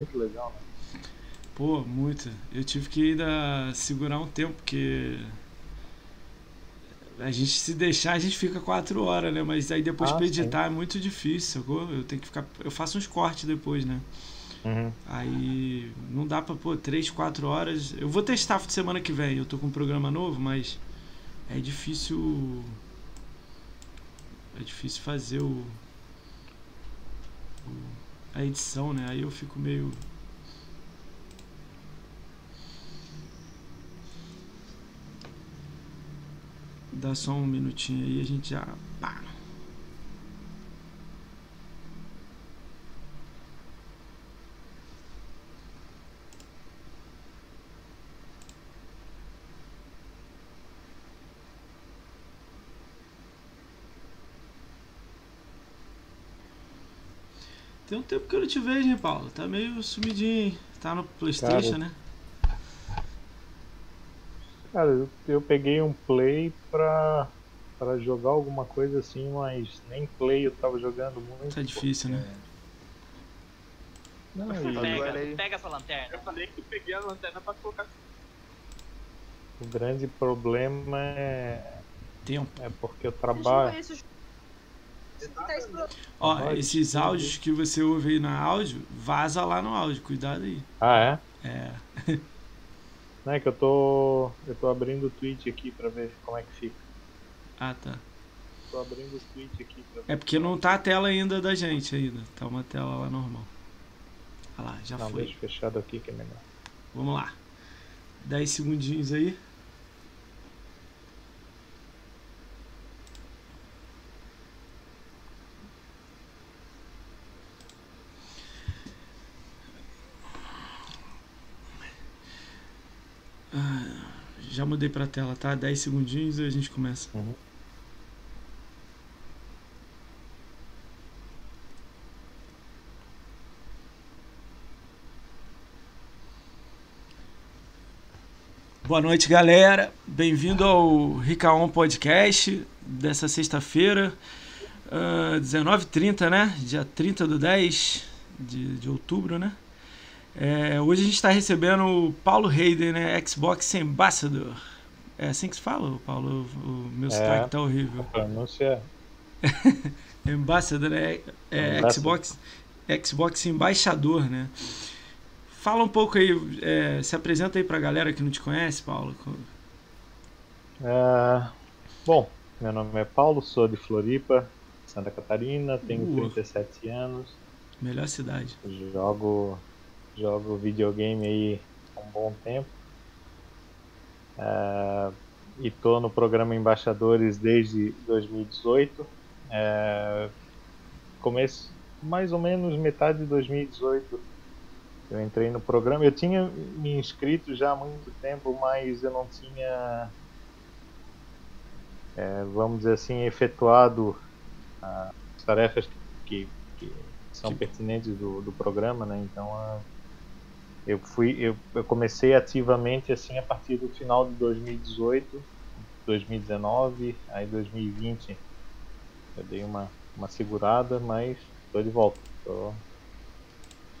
muito legal, né? Pô, muito. Eu tive que ainda segurar um tempo, porque a gente se deixar, a gente fica quatro horas, né? Mas aí depois Ah, pra editar sim. é muito difícil, sacou? Eu tenho que ficar. Eu faço uns cortes depois, né? Uhum. Aí não dá pra pôr três, quatro horas. Eu vou testar semana que vem. Eu tô com um programa novo, mas é difícil. É difícil fazer o. o- a edição, né? Aí eu fico meio. Dá só um minutinho aí a gente já. Tem um tempo que eu não te vejo, hein, Paulo? Tá meio sumidinho, hein? Tá no Playstation, Cara, né? Cara, eu, eu peguei um play pra, pra jogar alguma coisa assim, mas nem play eu tava jogando muito. Tá difícil, né? Não, Pega, pega essa lanterna. Eu falei que peguei a lanterna pra colocar. o grande problema é, Tempo. é porque eu Eu trabalho. que tá explodindo. Ó, esses áudios que você ouve aí na áudio, vaza lá no áudio, cuidado aí. Ah, é? É. Não é que eu tô. Eu tô abrindo o Twitch aqui pra ver como é que fica. Ah, tá. Tô abrindo o Twitch aqui pra ver. É porque não tá a tela ainda da gente ainda. Tá uma tela lá normal. Olha lá, já Não, foi. deixa fechado aqui que é melhor. Vamos lá. 10 segundinhos aí. Ah, Já mudei pra tela, tá? 10 segundinhos e a gente começa. Uhum. Boa noite, galera. Bem-vindo ao Ricaon Podcast dessa sexta-feira, ah, 19h30, né? Dia 30 do 10 de, de outubro, né? É, hoje a gente está recebendo o Paulo Hayden, né? Xbox Ambassador. É assim que se fala, Paulo? O, o meu É. sotaque tá horrível. Pronúncia. Ambassador é, é Ambassador. Xbox, Xbox Embaixador, né? Fala um pouco aí, é, se apresenta aí pra galera que não te conhece, Paulo. Ah, bom, meu nome é Paulo, sou de Floripa, Santa Catarina, tenho Uh. 37 anos, Melhor cidade. jogo, jogo videogame aí há um bom tempo. Ah, e tô no programa Embaixadores desde 2018. É, começo, mais ou menos metade de 2018, eu entrei no programa. Eu tinha me inscrito já há muito tempo, mas eu não tinha, é, vamos dizer assim, efetuado ah, as tarefas que, que são Que- pertinentes do, do programa, né? Então, ah, eu fui, eu, eu comecei ativamente assim a partir do final de 2018, 2019, aí 2020 eu dei uma, uma segurada, mas tô de volta. Tô...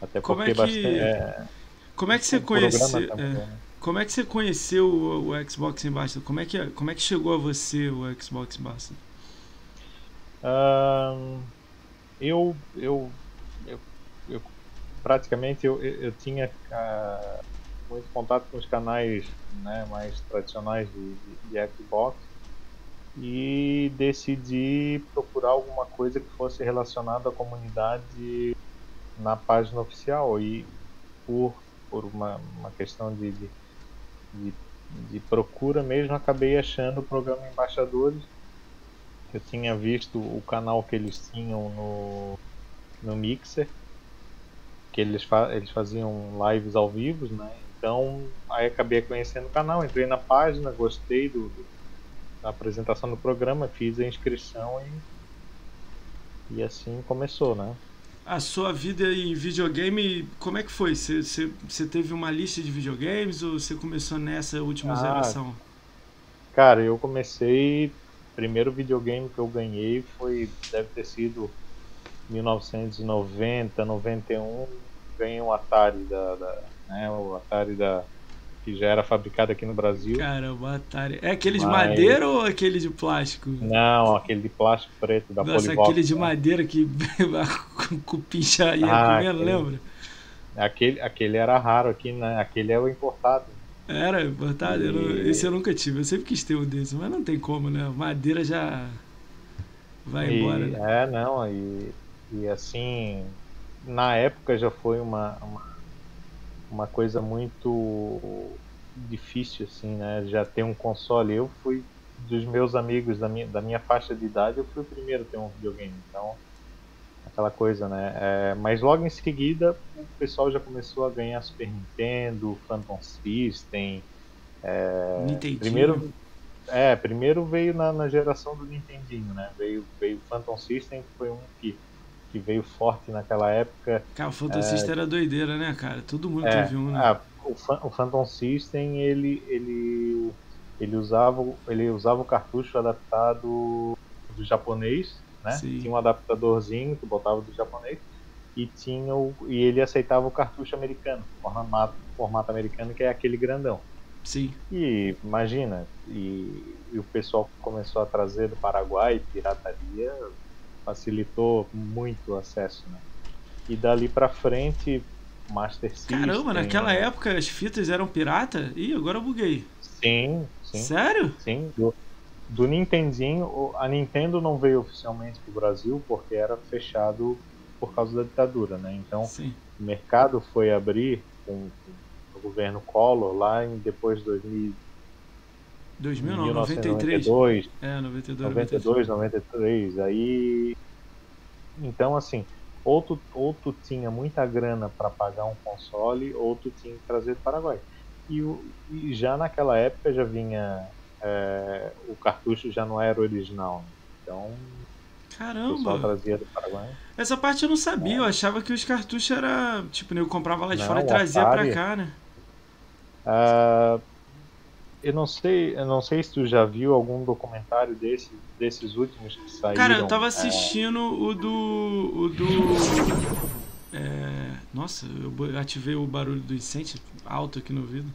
Até Como é porque que- bastante. É, Como é que você conheceu? é, mudando. como é que você conheceu o, o Xbox Ambassador? Como é que como é que chegou a você o Xbox Ambassador? Eu, eu, eu, eu praticamente eu, eu, eu tinha ah, muito contato com os canais né, mais tradicionais de, de, de Xbox e decidi procurar alguma coisa que fosse relacionada à comunidade na página oficial. E por, por uma, uma questão de, de, de, de procura mesmo acabei achando o programa Embaixadores. Eu tinha visto o canal que eles tinham no, no Mixer, que eles, fa eles faziam lives ao vivo, né? Então, aí acabei conhecendo o canal, entrei na página, gostei do, do- da apresentação do programa, fiz a inscrição e, e assim começou, né? A sua vida em videogame, como é que foi? Você, teve uma lista de videogames ou você começou nessa última Ah, geração? Cara, eu comecei. Primeiro videogame que eu ganhei foi. Deve ter sido 1990, 91. Ganhei um Atari da, da né, o Atari da que já era fabricado aqui no Brasil. Caramba, Atari. É aquele de Mas- madeira ou aquele de plástico? Não, aquele de plástico preto da Nossa, Polivox. aquele de né? madeira que com cupim já ia Ah, comendo, aquele- lembra? Aquele, aquele era raro aqui, né? Aquele é o importado. Era importado? Eu não- E- esse eu nunca tive. Eu sempre quis ter um desse, mas não tem como, né? Madeira já vai E- embora. né? É, não, e, e assim, na época já foi uma, uma, uma coisa muito difícil, assim, né? Já ter um console. Eu fui, dos meus amigos da minha, da minha faixa de idade, eu fui o primeiro a ter um videogame. Então, aquela coisa, né? É, mas logo em seguida, o pessoal já começou a ganhar Super Nintendo, Phantom System. É, Nintendinho. primeiro, é, primeiro veio na, na geração do Nintendinho, né? Veio, veio o Phantom System, que foi um que, que veio forte naquela época. Cara, o Phantom System era doideira, né, cara? Todo mundo É, teve um, né? ah, o, o Phantom System, ele, ele, ele, usava, o- ele usava o cartucho adaptado do japonês, né? Sim. Tinha um adaptadorzinho que botava do japonês e tinha o, e ele aceitava o cartucho americano, formato, formato americano, que é aquele grandão. Sim. E imagina, e, e o pessoal começou a trazer do Paraguai, pirataria, facilitou muito o acesso, né? E dali pra frente, Master System... Caramba, naquela época as fitas eram pirata? Ih, agora eu buguei. Sim, sim, Sério? sim. Do, do Nintendinho, a Nintendo não veio oficialmente pro Brasil porque era fechado por causa da ditadura, né? Então, Sim. o mercado foi abrir com, com o governo Collor lá em depois de 2000, 2000 não, 93. 1992, É, 92, 92, 93, aí então assim, ou tu, ou tu tinha muita grana para pagar um console, ou tu tinha que trazer do Paraguai. E, o, e já naquela época já vinha é, o cartucho já não era original, né? então Caramba! trazia do Paraguai. Essa parte eu não sabia, eu achava que os cartuchos era. Tipo, eu comprava lá de Não, fora e trazia Atari- pra cá, né? Ah, eu não sei, eu não sei se tu já viu algum documentário desse, desses últimos que saíram. Cara, eu tava é, assistindo o do. O do. é, nossa, eu ativei o barulho do incêndio alto aqui no ouvido.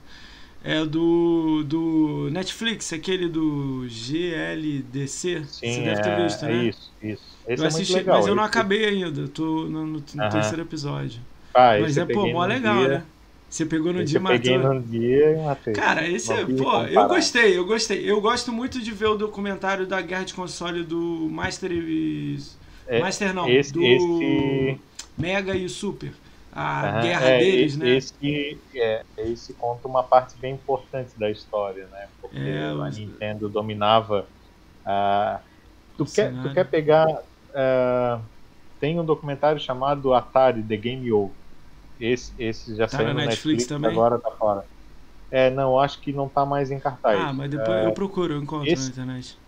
É do. do Netflix, aquele do GLDC. Sim, Você deve ter é, visto, é né? isso, isso. Esse eu é assisti, legal. mas eu não acabei ainda. eu Tô no, no- no Aham. terceiro episódio. Ah, mas é, pô, mó legal, dia, né? Você pegou no esse dia peguei matou. num dia e matei. Cara, esse é, pô, eu gostei, eu gostei. Eu gosto muito de ver o documentário da guerra de console do Master e. É, Master não, esse, do esse, Mega e Super. A aham, guerra é, deles, e- né? Esse, é, esse conta uma parte bem importante da história, né? Porque É, a os- Nintendo dominava. a tu, quer, tu quer pegar. ah, tem um documentário chamado Atari The Game Over. Esse, esse já Tá saiu na Netflix Netflix, também? agora tá fora. É, não, acho que não tá mais em cartaz. Ah, mas depois eu procuro, eu encontro esse- na internet.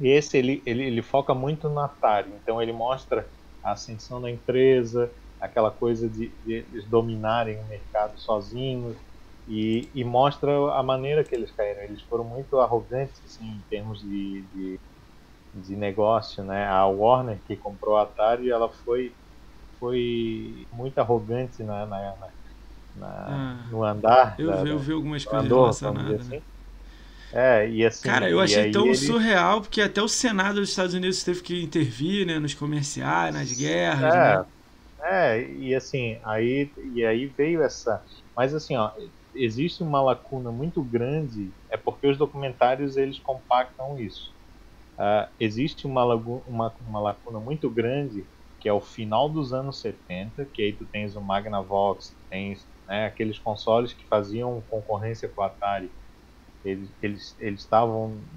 Esse ele, ele, ele foca muito no Atari, então ele mostra a ascensão da empresa, aquela coisa de, de eles dominarem o mercado sozinhos e, e mostra a maneira que eles caíram. Eles foram muito arrogantes assim, em termos de, de, de negócio, né? A Warner que comprou a Atari, ela foi foi muito arrogante na, na, na- na- Ah. no andar. Eu, da- vi, eu vi algumas coisas andor, relacionadas. assim. né? É, e assim. Cara, eu achei tão ele- surreal porque até o Senado dos Estados Unidos teve que intervir, né, nos comerciais, nas guerras, É, né? é, e assim, aí, e aí veio essa. Mas assim, ó, existe uma lacuna muito grande, é porque os documentários eles compactam isso. Ah, existe uma, uma, uma lacuna muito grande, que é o final dos anos 70, que aí tu tens o Magnavox, tens né, aqueles consoles que faziam concorrência com o Atari. Eles eles eles estavam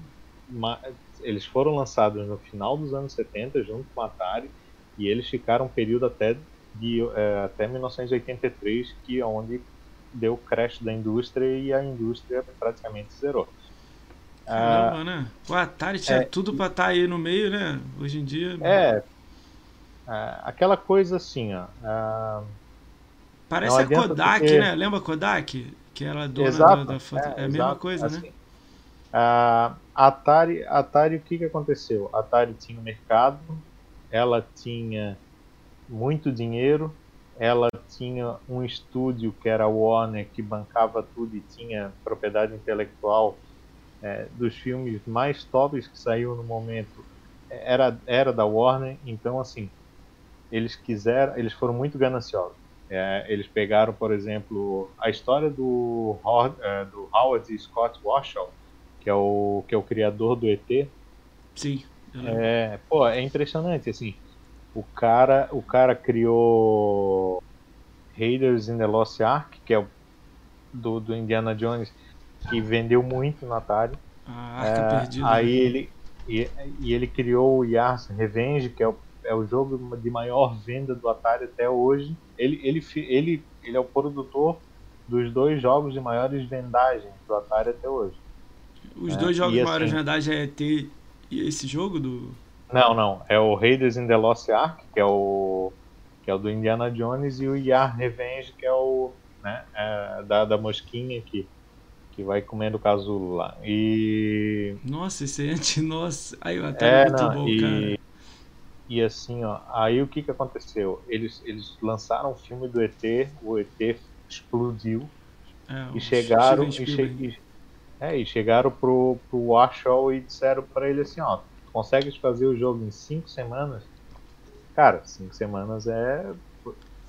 eles foram lançados no final dos anos 70 junto com o Atari e eles ficaram um período até de eh, até 1983 que é onde deu o crash da indústria e a indústria praticamente zerou. Ah, Caramba, né? O Atari tinha é, tudo pra estar aí no meio, né? Hoje em dia. é ah, aquela coisa assim, ó. ah, Parece a Kodak, ter- né? Lembra Kodak? Que era dona Exato, da, da foto. é, É, a mesma exato, coisa, né? assim. A Atari, Atari, o que, que aconteceu? A Atari tinha um mercado, ela tinha muito dinheiro, ela tinha um estúdio que era a Warner que bancava tudo e tinha propriedade intelectual é, dos filmes mais tops que saiu no momento era era da Warner então assim eles quiseram eles foram muito gananciosos é, eles pegaram por exemplo a história do, é, do Howard Scott Warshaw que é o que é o criador do ET sim é, pô, é impressionante assim o cara o cara criou Raiders in the Lost Ark, que é o do, do Indiana Jones, que vendeu muito no Atari. Ah, Arca é, Perdida. Aí ele, e, e, ele criou o Yars Revenge, que é o, é o jogo de maior venda do Atari até hoje. Ele, ele, ele, ele é o produtor dos dois jogos de maiores vendagens do Atari até hoje. Os é, dois jogos de maiores assim, vendagens é ter esse jogo do. Não, não. É o Raiders in the Lost Ark, que é o que é o do Indiana Jones, e o Yar Revenge, que é o né, é, da, da mosquinha que, que vai comendo o casulo lá. E. Nossa, esse é anti-nossa. Aí até é, muito não, bom, e, cara. E assim, ó, aí o que que aconteceu? Eles, eles lançaram o filme do ET, o ET explodiu. É, e chegaram e, che é, e chegaram pro, pro Washoe e disseram para ele assim, ó, consegues fazer o jogo em cinco semanas? Cara, cinco semanas é,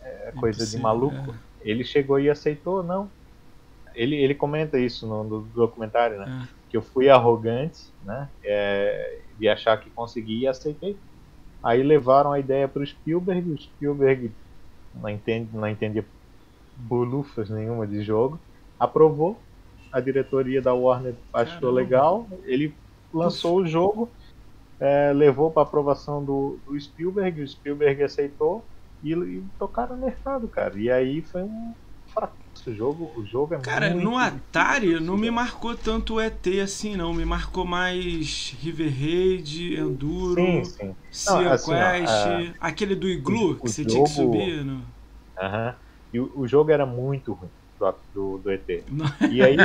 é coisa de maluco. É. Ele chegou e aceitou, não. Ele, ele comenta isso no, no documentário, né? É. Que eu fui arrogante, né? É, de achar que conseguia e aceitei. Aí levaram a ideia para o Spielberg. O Spielberg não, entende, não entendia bolufas nenhuma de jogo. Aprovou. A diretoria da Warner achou Caramba. legal. Ele lançou o jogo é, levou para aprovação do, do, Spielberg, o Spielberg aceitou e, e tocaram no mercado, cara. E aí foi um O jogo, o jogo é Cara, muito no Atari não me marcou tanto o ET assim, não. Me marcou mais River Raid, Enduro, sim, sim. Sea assim, Quest, ó, aquele do Iglu que você jogo... tinha que subir. No... Uhum. E o, o jogo era muito ruim do, do ET. E aí,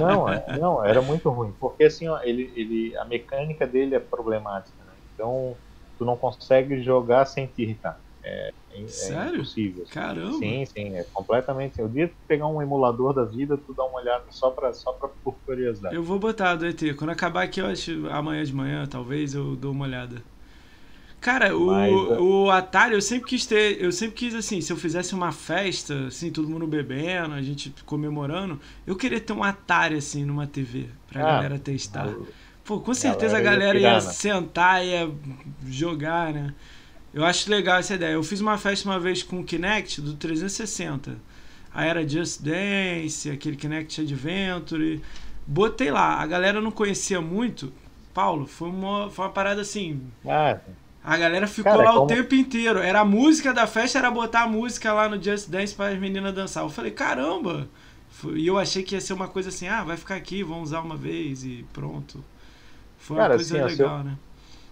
não, é, não, era muito ruim, porque assim, ó, ele, ele, a mecânica dele é problemática, né? então tu não consegue jogar sem te irritar. É, é, é impossível. Assim. Caramba! Sim, sim, é completamente. O dia que pegar um emulador da vida, tu dá uma olhada só pra, só pra por curiosidade. Eu vou botar do ET. Quando acabar aqui, eu acho amanhã de manhã, talvez, eu dou uma olhada. Cara, o, Mas, é- o Atari, eu sempre quis ter. Eu sempre quis, assim, se eu fizesse uma festa, assim, todo mundo bebendo, a gente comemorando, eu queria ter um Atari, assim, numa TV, pra ah, galera testar. Pô, com certeza a galera ia, ia sentar, ia jogar, né? Eu acho legal essa ideia. Eu fiz uma festa uma vez com o Kinect do 360. Aí era Just Dance, aquele Kinect Adventure. Botei lá. A galera não conhecia muito. Paulo, foi uma, foi uma parada assim. Ah, a galera ficou Cara, lá como... o tempo inteiro. Era a música da festa, era botar a música lá no Just Dance para as meninas dançar. Eu falei, caramba! E eu achei que ia ser uma coisa assim, ah, vai ficar aqui, vamos usar uma vez e pronto. Foi Cara, uma coisa assim, legal, se eu, né?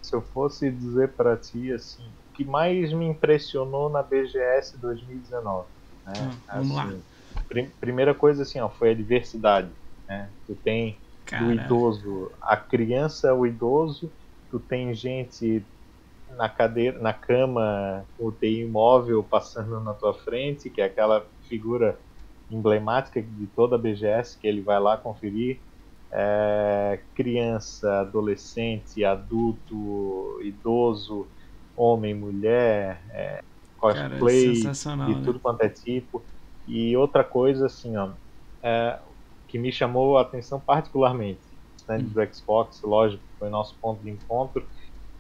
Se eu fosse dizer para ti, assim, que mais me impressionou na BGS 2019, né? Hum, vamos assim, lá. Prim primeira coisa, assim, ó, foi a diversidade, né? Tu tem Cara. o idoso, a criança, o idoso, tu tem gente na cadeira, na cama, o TI imóvel passando na tua frente, que é aquela figura emblemática de toda a BGS que ele vai lá conferir. É, criança, adolescente, adulto, idoso, homem, mulher, é, cosplay Cara, de tudo né? quanto é tipo. E outra coisa assim, ó, é, que me chamou a atenção particularmente, stand hum. do Xbox, lógico, foi nosso ponto de encontro,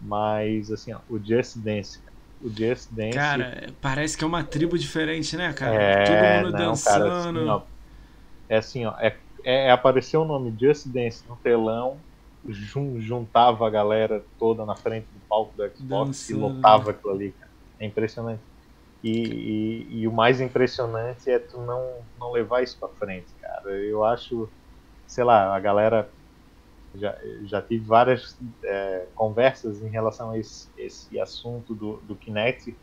mas, assim, ó, o Just Dance. O Just Dance. Cara, parece que é uma tribo diferente, né, cara? É, Todo mundo não, dançando. Cara, assim, ó, é assim, ó. É, é, é, apareceu o nome Just Dance no telão, juntava a galera toda na frente do palco do Xbox dançando. e lotava aquilo ali, cara. É impressionante. E, e, e, o mais impressionante é tu não, não levar isso pra frente, cara. Eu acho, sei lá, a galera já, já tive várias é, conversas em relação a esse, esse assunto do, do Kinect.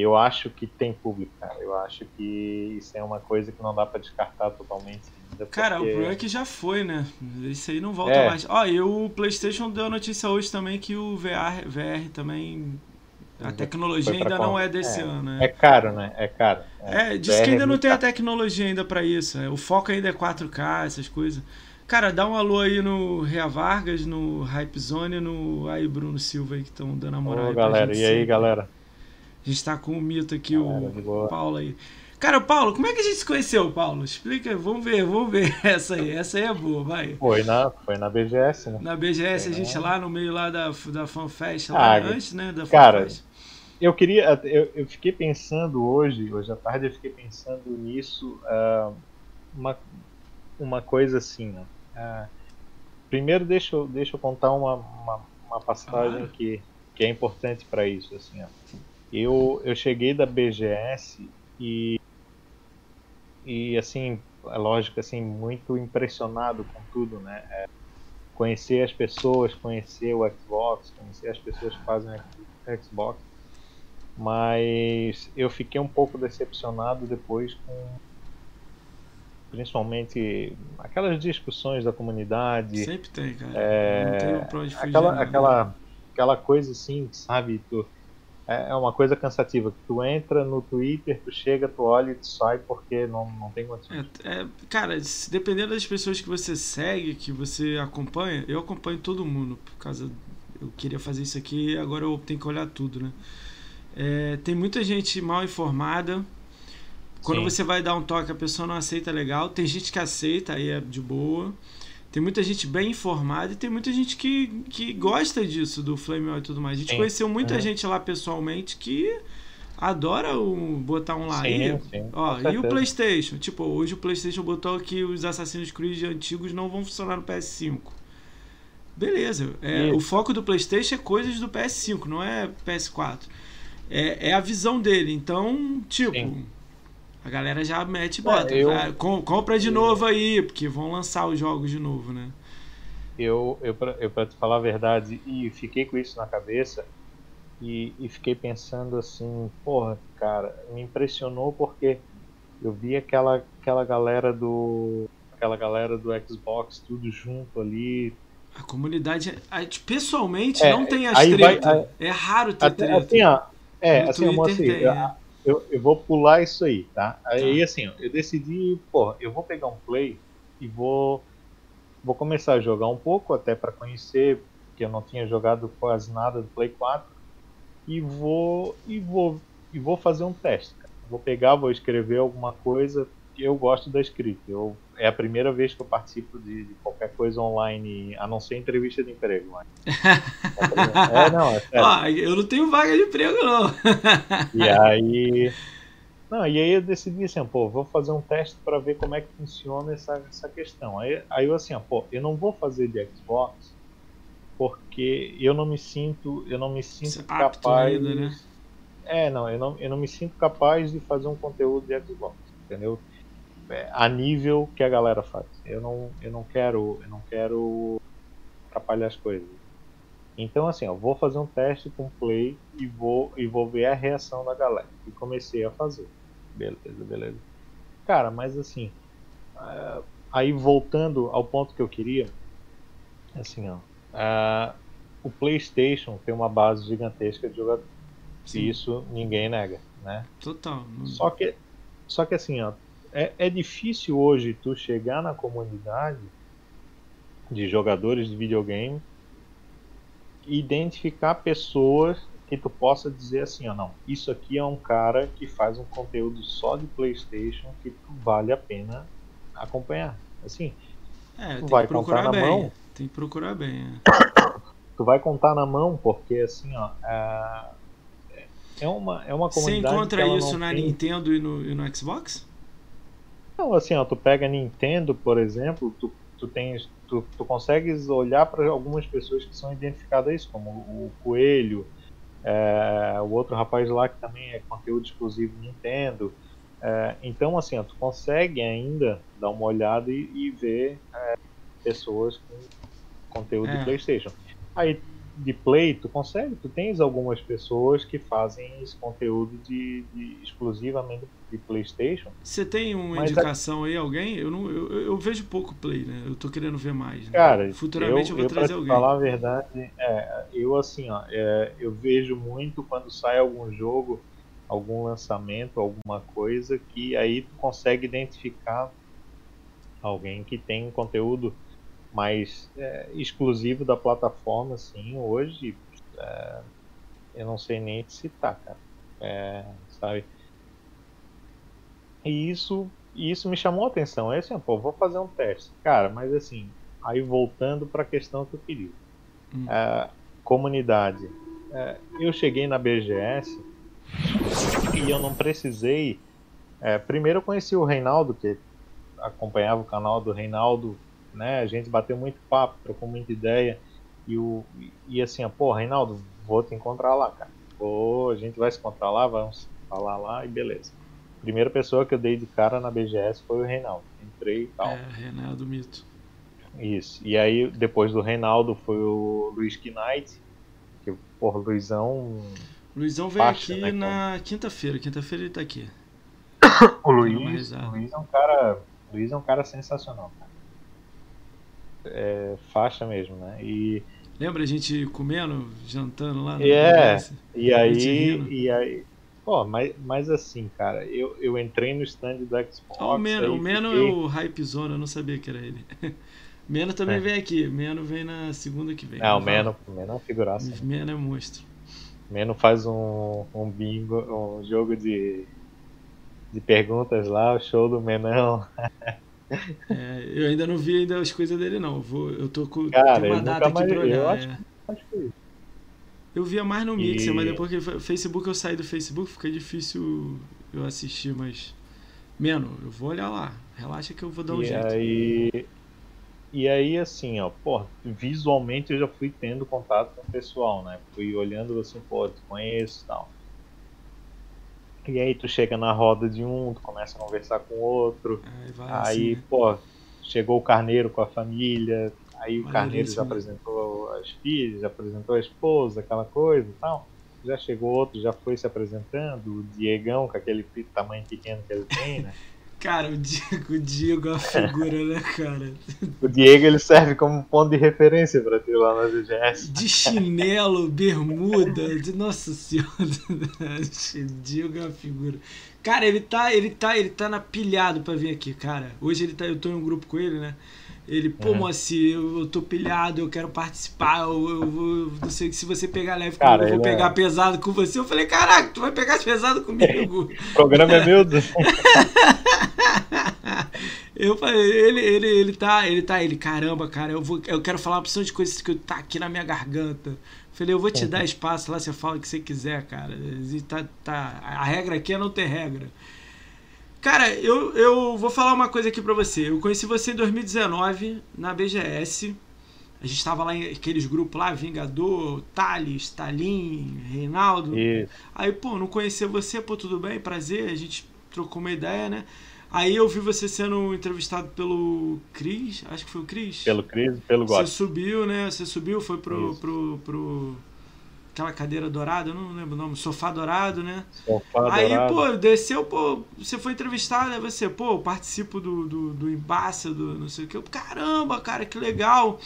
Eu acho que tem público, cara. Eu acho que isso é uma coisa que não dá para descartar totalmente. Cara, porque... o problema é que já foi, né? Isso aí não volta é. mais. Ó, e o PlayStation deu a notícia hoje também que o VR, VR também A tecnologia ainda não qual? é desse É. ano, É né? caro, né? É caro. É, diz BR que ainda é não tem a caro. tecnologia ainda pra isso. é. O foco ainda é 4K, essas coisas. Cara, dá um alô aí no Rea Vargas, no Hype Zone, no aí Bruno Silva aí que estão dando a moral Ô, aí galera, e aí, galera? A gente tá com o mito aqui, de o boa. Paulo aí. Cara, Paulo, como é que a gente se conheceu, Paulo? Explica, vamos ver, vamos ver essa aí. Essa aí é boa, vai. Foi na, foi na BGS, né? Na BGS, a É. gente lá no meio lá da, da FanFest, Ah, lá antes, né, da cara, FanFest. Eu queria, eu, eu fiquei pensando hoje, hoje à tarde eu fiquei pensando nisso, ah, uma, uma coisa assim, ó. Ah, primeiro deixa eu, deixa eu contar uma, uma, uma passagem Claro. que, que é importante para isso, assim, ó. Eu, eu cheguei da BGS e, e assim, é lógico, assim, muito impressionado com tudo, né? É, conhecer as pessoas, conhecer o Xbox, conhecer as pessoas que fazem Xbox, mas eu fiquei um pouco decepcionado depois com principalmente aquelas discussões da comunidade, Sempre tem, cara. é, não tem pra onde fugir. aquela, não. aquela, aquela coisa assim, sabe? Tu, é é uma coisa cansativa. que Tu entra no Twitter, tu chega, tu olha e tu sai porque não, não tem condições. É, é, cara, dependendo das pessoas que você segue, que você acompanha, eu acompanho todo mundo, por causa. Eu queria fazer isso aqui e agora eu tenho que olhar tudo, né? É, tem muita gente mal informada. Quando Sim. você vai dar um toque, a pessoa não aceita legal. Tem gente que aceita, aí é de boa. Tem muita gente bem informada e tem muita gente que, que gosta disso, do Flame e tudo mais. A gente Sim. conheceu muita Uhum. gente lá pessoalmente que adora o, botar um lá. Sim, Aí, sim, Ó, e o. PlayStation? Tipo, hoje o PlayStation botou que os Assassin's Creed antigos não vão funcionar no PS5. Beleza. É, o foco do PlayStation é coisas do PS5, não é PS4. É, é a visão dele. Então, tipo, Sim. A galera já mete e bota. eu- Ah, com- compra de novo aí, porque vão lançar os jogos de novo, né? eu, eu, pra, eu pra te falar a verdade, e fiquei com isso na cabeça, e, e fiquei pensando assim, porra, cara, me impressionou porque eu vi aquela, aquela galera do. aquela galera do Xbox tudo junto ali. A comunidade, a pessoalmente, É, não tem as aí vai- treta. É raro ter Até, treta. assim, ó, é, No assim, Twitter assim, tem, eu, é. Eu, eu vou pular isso aí, tá? Aí Tá. assim, eu decidi, porra, eu vou pegar um play e vou vou começar a jogar um pouco até para conhecer, porque eu não tinha jogado quase nada do Play 4 e vou e vou e vou fazer um teste. cara. Vou pegar, vou escrever alguma coisa eu gosto da escrita. Eu é a primeira vez que eu participo de, de qualquer coisa online, a não ser entrevista de emprego. Mas... é, não, é sério. Ó, eu não tenho vaga de emprego, não. E aí. Não, e aí eu decidi assim, pô, vou fazer um teste para ver como é que funciona essa, essa questão. Aí, aí eu assim, pô, eu não vou fazer de Xbox porque eu não me sinto, eu não me sinto Você apto capaz. ainda, né? É, não, eu não, eu não me sinto capaz de fazer um conteúdo de Xbox, entendeu? É, a nível que a galera faz. Eu não, eu não quero, eu não quero atrapalhar as coisas. Então assim, ó, vou fazer um teste com play e vou e vou ver a reação da galera. E comecei a fazer. Beleza, beleza. Cara, mas assim, ah, aí voltando ao ponto que eu queria, assim, ó, ah, o PlayStation tem uma base gigantesca de jogadores. Sim. E isso ninguém nega, né? Total. Só que, só que assim, ó, é, é difícil hoje tu chegar na comunidade de jogadores de videogame e identificar pessoas que tu possa dizer assim, ó, não, isso aqui é um cara que faz um conteúdo só de PlayStation que vale a pena acompanhar. Assim, É, tem vai contar na bem. mão? Tem que procurar bem. é. tu vai contar na mão porque assim, ó, é, é uma é uma Você comunidade encontra que ela isso na tem- Nintendo e no, e no Xbox? Não, assim, ó, tu pega Nintendo, por exemplo, tu, tu tens. Tu, tu consegues olhar para algumas pessoas que são identificadas a isso, como o Coelho, é, o outro rapaz lá que também é conteúdo exclusivo Nintendo. É, então, assim, ó, tu consegue ainda dar uma olhada e, e ver é, pessoas com conteúdo É. de PlayStation. Aí, de play, tu consegue, tu tens algumas pessoas que fazem esse conteúdo de, de exclusivamente de PlayStation. Você tem uma Mas a- indicação aí, alguém? Eu, não, eu, eu vejo pouco play, né? Eu tô querendo ver mais. né? Cara, Futuramente eu, vou eu trazer alguém. falar a verdade, é, eu assim, ó, é, eu vejo muito quando sai algum jogo, algum lançamento, alguma coisa que aí tu consegue identificar alguém que tem conteúdo mais é, exclusivo da plataforma, assim, hoje, é, eu não sei nem te citar, cara, É, sabe? E isso, e isso me chamou a atenção. É assim, pô, vou fazer um teste. Cara, mas assim, aí voltando para a questão que eu queria. Hum. É, comunidade. É, eu cheguei na BGS e eu não precisei. é, primeiro eu conheci o Reinaldo, que acompanhava o canal do Reinaldo, né? A gente bateu muito papo, trocou muita ideia. E, o, e assim, ó, pô, Reinaldo, vou te encontrar lá, cara. Pô, a gente vai se encontrar lá, vamos falar lá e beleza. Primeira pessoa que eu dei de cara na BGS foi o Reinaldo. Entrei e tal. É, Renato Mito. Isso. E aí, depois do Reinaldo, foi o Luiz Knight. Que, porra, o Luizão. Luizão veio Faixa, aqui né, na quinta-feira. Quinta-feira ele tá aqui. O Luiz, o Luiz é um cara. Luiz é um cara sensacional, cara. É faixa mesmo, né? E, Lembra a gente comendo, jantando lá no É. BGS? e aí. E aí. Pô, mas, mas assim, cara, eu, eu entrei no stand do Xbox. Ó, o Meno, o Meno é fiquei- o Hype Zone, eu não sabia que era ele. Meno também É. vem aqui. Meno vem na segunda que vem. É, o Vai Meno, o Meno é uma figuraça. né? Meno é monstro. O Meno faz um, um bingo, um jogo de, de perguntas lá, o show do Menão. É, eu ainda não vi ainda as coisas dele, não. Eu, vou, eu tô com Cara, eu mais- eu olhar. acho é. Acho que Eu via mais no E- Mixer, mas depois que Facebook eu saí do Facebook, fica difícil eu assistir, mas. Meno, eu vou olhar lá. Relaxa que eu vou dar um e jeito. aí e aí assim ó pô visualmente eu já fui tendo contato com o pessoal né fui olhando assim pô te conheço e tal e aí tu chega na roda de um tu começa a conversar com o outro Aí vai aí assim. pô chegou o carneiro com a família aí o carneiro já apresentou as filhas já apresentou a esposa aquela coisa e tal já chegou outro já foi se apresentando o Diegão com aquele tamanho pequeno que ele tem né Cara, o Diego, o Diego é uma figura, né, cara? O Diego ele serve como ponto de referência pra ti lá na VGS. De chinelo, bermuda, de nossa senhora. O Diego é uma figura. Cara, ele tá, ele tá, ele tá napilhado pra vir aqui, cara. Hoje ele tá, eu tô em um grupo com ele, né? Ele, pô, Uhum. Moacir, eu, eu tô pilhado, eu quero participar, eu, eu vou, não sei se você pegar leve Cara, comigo, eu vou é- pegar pesado com você. Eu falei, caraca, tu vai pegar pesado comigo. O programa é meu. Eu falei, ele, ele, ele tá, ele tá, ele, caramba, cara, eu, vou, eu quero falar uma opção de coisas que tá aqui na minha garganta. Falei, eu vou te dar espaço lá, você fala o que você quiser, cara. E Tá, tá, a regra aqui é não ter regra. Cara, eu, eu vou falar uma coisa aqui pra você. Eu conheci você em 2019 na BGS. A gente tava lá em aqueles grupos lá, Vingador, Thales, Talim, Reinaldo. Isso. Aí, pô, não conhecia você, pô, tudo bem, prazer, a gente trocou uma ideia, né? Aí eu vi você sendo entrevistado pelo Cris, acho que foi o Cris. Pelo Cris pelo Você God. subiu, né? Você subiu, foi pro, Isso. pro, pro. Aquela cadeira dourada, eu não lembro o nome, sofá dourado, né? Sofá Aí, dourado. pô, desceu, pô, você foi entrevistado, aí você, pô, eu participo do, do, do Embaça, do não sei o que. Eu, Caramba, cara, que legal.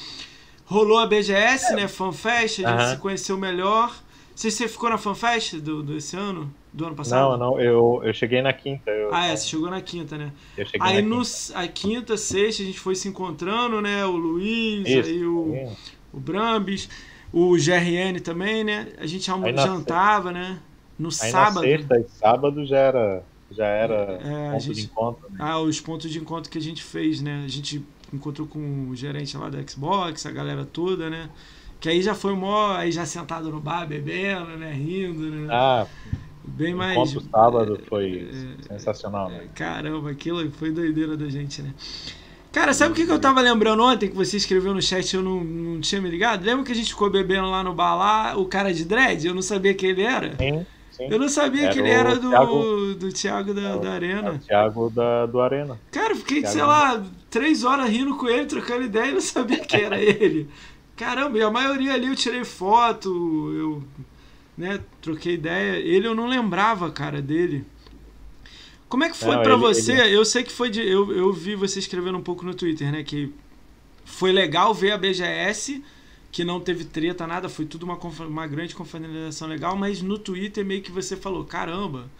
Rolou a BGS, né? FanFest, a gente se conheceu melhor. Você, você ficou na FanFest do, desse ano? Do ano passado? Não, não, eu, eu cheguei na quinta. Eu, Ah, é, você chegou na quinta, né? eu cheguei Aí na no, quinta. a quinta, sexta, a gente foi se encontrando, né? O Luiz, Isso. aí o, o Brambis, o GRN também, né? A gente jantava, né? No Aí sábado. na sexta e sábado já era, já era É, ponto gente- de encontro. Né? Ah, os pontos de encontro que a gente fez, né? A gente encontrou com o gerente lá da Xbox, a galera toda, né? Que aí já foi mó, aí já sentado no bar, bebendo, né? Rindo, né? Ah, Bem o mais. encontro sábado foi é, sensacional, né? Caramba, aquilo foi doideira da gente, né? Cara, sabe o que, que eu tava lembrando ontem que você escreveu no chat e eu não, não tinha me ligado? Lembra que a gente ficou bebendo lá no bar lá, o cara de dread? Eu não sabia quem ele era. Sim, sim. Eu não sabia Era que ele era do Thiago- do Thiago da, É da É Arena. o Thiago da, do Arena. Cara, eu fiquei, Thiago. sei lá, três horas rindo com ele, trocando ideia e não sabia que era ele. Caramba, e a maioria ali eu tirei foto, eu né, troquei ideia. Ele eu não lembrava, cara, dele. Como é que foi para você? Ele... Eu sei que foi de. Eu, eu vi você escrevendo um pouco no Twitter, né? Que foi legal ver a BGS, que não teve treta, nada, foi tudo uma, uma grande confraternização legal, mas no Twitter meio que você falou: caramba,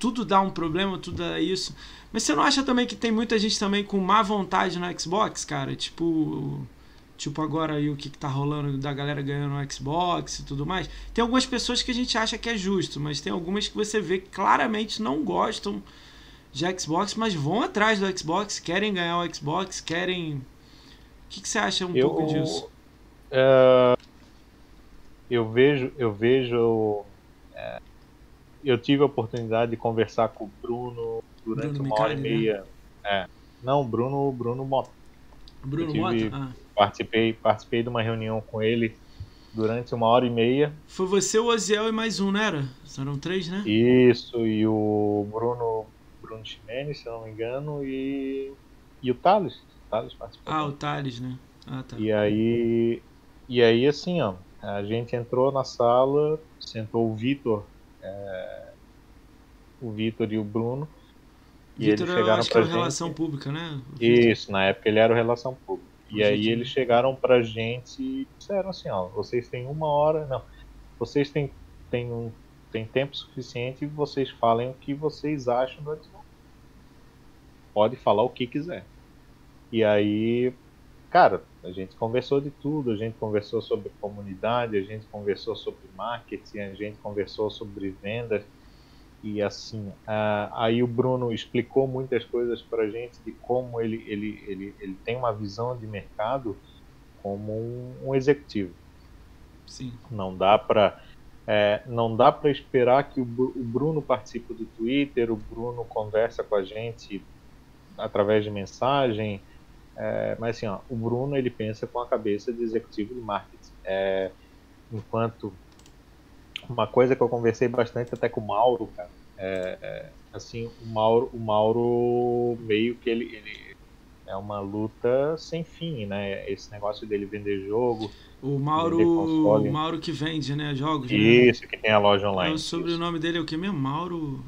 tudo dá um problema, tudo dá isso. Mas você não acha também que tem muita gente também com má vontade no Xbox, cara? Tipo. Tipo, agora aí o que, que tá rolando da galera ganhando no Xbox e tudo mais. Tem algumas pessoas que a gente acha que é justo, mas tem algumas que você vê que claramente não gostam de Xbox, mas vão atrás do Xbox, querem ganhar o Xbox, querem. O que, que você acha um eu, pouco disso? Uh, eu vejo, eu vejo. Uh, eu tive a oportunidade de conversar com o Bruno durante Bruno uma hora e né? meia. Né? É, não, Bruno, Bruno Mota. Bruno tive, Mota? Ah. Participei, participei de uma reunião com ele durante uma hora e meia. Foi você, o Oziel e mais um, não era? Eram três, né? Isso, e o Bruno, Bruno Chimene, se não me engano, e, e o Thales. O Thales participou. Ah, o Thales, né? Ah, tá. E aí, e aí assim, ó, a gente entrou na sala, sentou o Vitor, é, o Vitor e o Bruno, e Vitor, eles chegaram acho pra que gente... relação pública, né? Isso, na época ele era o relação pública. E aí eles chegaram pra gente e disseram assim, ó, vocês têm uma hora, não, vocês têm, têm, um, têm tempo suficiente e vocês falem o que vocês acham do. Pode falar o que quiser. E aí, cara, a gente conversou de tudo, a gente conversou sobre comunidade, a gente conversou sobre marketing, a gente conversou sobre vendas, e assim, uh, aí o Bruno explicou muitas coisas para a gente de como ele, ele, ele, ele tem uma visão de mercado como um, um executivo. Sim. Não dá para é, não dá para esperar que o, o Bruno participe do Twitter, o Bruno conversa com a gente através de mensagem, é, mas assim, ó, o Bruno ele pensa com a cabeça de executivo de marketing. É, enquanto uma coisa que eu conversei bastante até com o Mauro, cara, é, é, assim, o Mauro, o Mauro meio que ele, ele é uma luta sem fim, né? Esse negócio dele vender jogo. O Mauro, o Mauro que vende, né, jogos. Né? Isso, né? que tem a loja online. É, o sobrenome dele é o que mesmo? Mauro.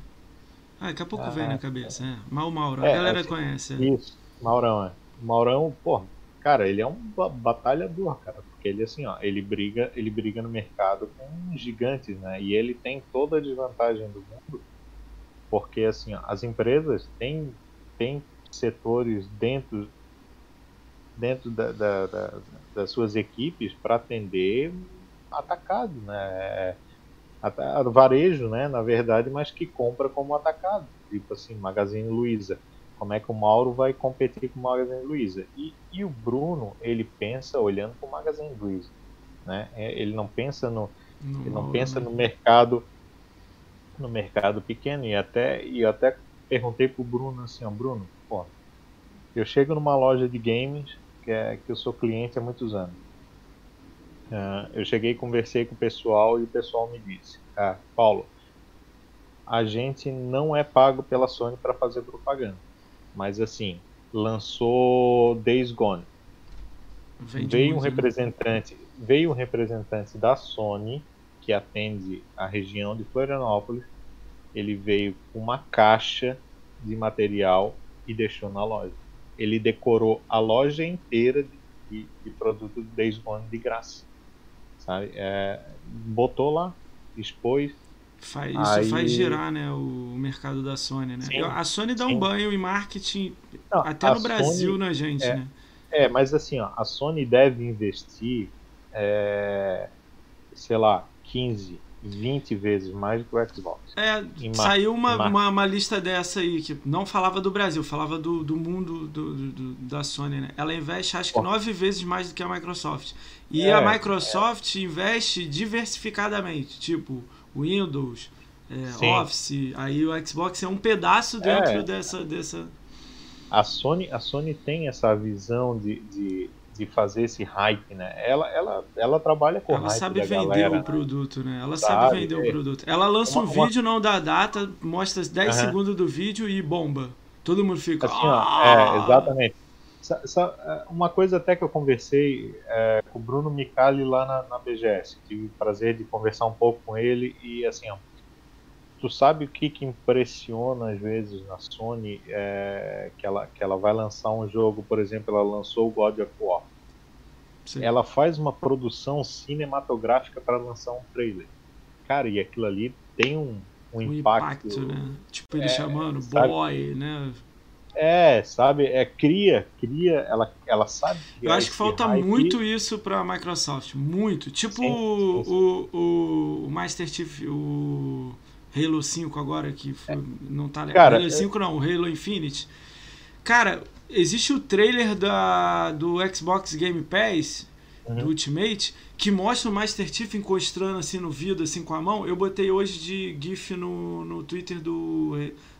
Ah, daqui a pouco ah, vem na cabeça. É. Mal Mauro, a é, galera assim, conhece. É. Isso, Maurão, é. Maurão, pô, cara, ele é um batalhador, cara porque ele assim, ó, ele briga, ele briga no mercado com gigantes, né? E ele tem toda a desvantagem do mundo, porque assim, ó, as empresas têm, têm setores dentro dentro da, da, da, das suas equipes para atender atacado, né? Varejo, né? Na verdade, mas que compra como atacado, tipo assim, Magazine Luiza como é que o Mauro vai competir com o Magazine Luiza. E, e o Bruno, ele pensa olhando para o Magazine Luiza. Né? É, ele não pensa no, no ele não pensa né? no mercado no mercado pequeno e até e eu até perguntei pro Bruno assim, ó, Bruno, pô, eu chego numa loja de games que é que eu sou cliente há muitos anos. Uh, eu cheguei, conversei com o pessoal e o pessoal me disse, ah, Paulo, a gente não é pago pela Sony para fazer propaganda. Mas assim, lançou Days Gone. Vende veio um né? representante, né? veio um representante da Sony que atende a região de Florianópolis. Ele veio com uma caixa de material e deixou na loja. Ele decorou a loja inteira de, de, de produto Days Gone de graça. Sabe? É, botou lá, expôs, Faz, Aí... Isso faz girar né, o mercado da Sony, né? Sim, a Sony dá sim. um banho em marketing Não, até no Brasil Sony, na gente, é, né? É, mas assim, ó, a Sony deve investir, é, sei lá, 15, 20 vezes mais do que o Xbox. É, saiu uma, uma, uma, lista dessa aí, que não falava do Brasil, falava do, do mundo do, do da Sony, né? Ela investe, acho que, nove vezes mais do que a Microsoft. E é, a Microsoft é. investe diversificadamente, tipo Windows, é, Office, aí o Xbox é um pedaço dentro é, dessa, dessa. A Sony, a Sony tem essa visão de, de, de fazer esse hype, né? Ela, ela, ela trabalha com ela hype. sabe vender galera, o né? produto, né? Ela sabe, sabe vender é. o produto. Ela lança uma, um vídeo, uma... não dá data, mostra 10 segundos do vídeo e bomba. Todo mundo fica. Assim, ó, é, exatamente. é, uma coisa até que eu conversei é, com o Bruno Micali lá na, na BGS. Tive o prazer de conversar um pouco com ele e assim, ó, tu sabe o que, que impressiona às vezes na Sony é, que, ela, que ela vai lançar um jogo, por exemplo, ela lançou o God of War. Sim. Ela faz uma produção cinematográfica para lançar um trailer. Cara, e aquilo ali tem um, um o impacto. impacto, né? Tipo, ele É, chamando sabe? boy, né? É, sabe? É cria, cria, ela, ela sabe. Eu criar acho que falta hype. muito isso pra Microsoft. Muito. Tipo sim, sim. o, o, o Master Chief, o Halo 5 agora, que foi- não tá legal. Halo é- 5 não, o Halo Infinite. Cara, existe o trailer da, do Xbox Game Pass, Uhum. do Ultimate, que mostra o Master Chief encostando assim no vidro, assim com a mão. Eu botei hoje de GIF no, no Twitter do,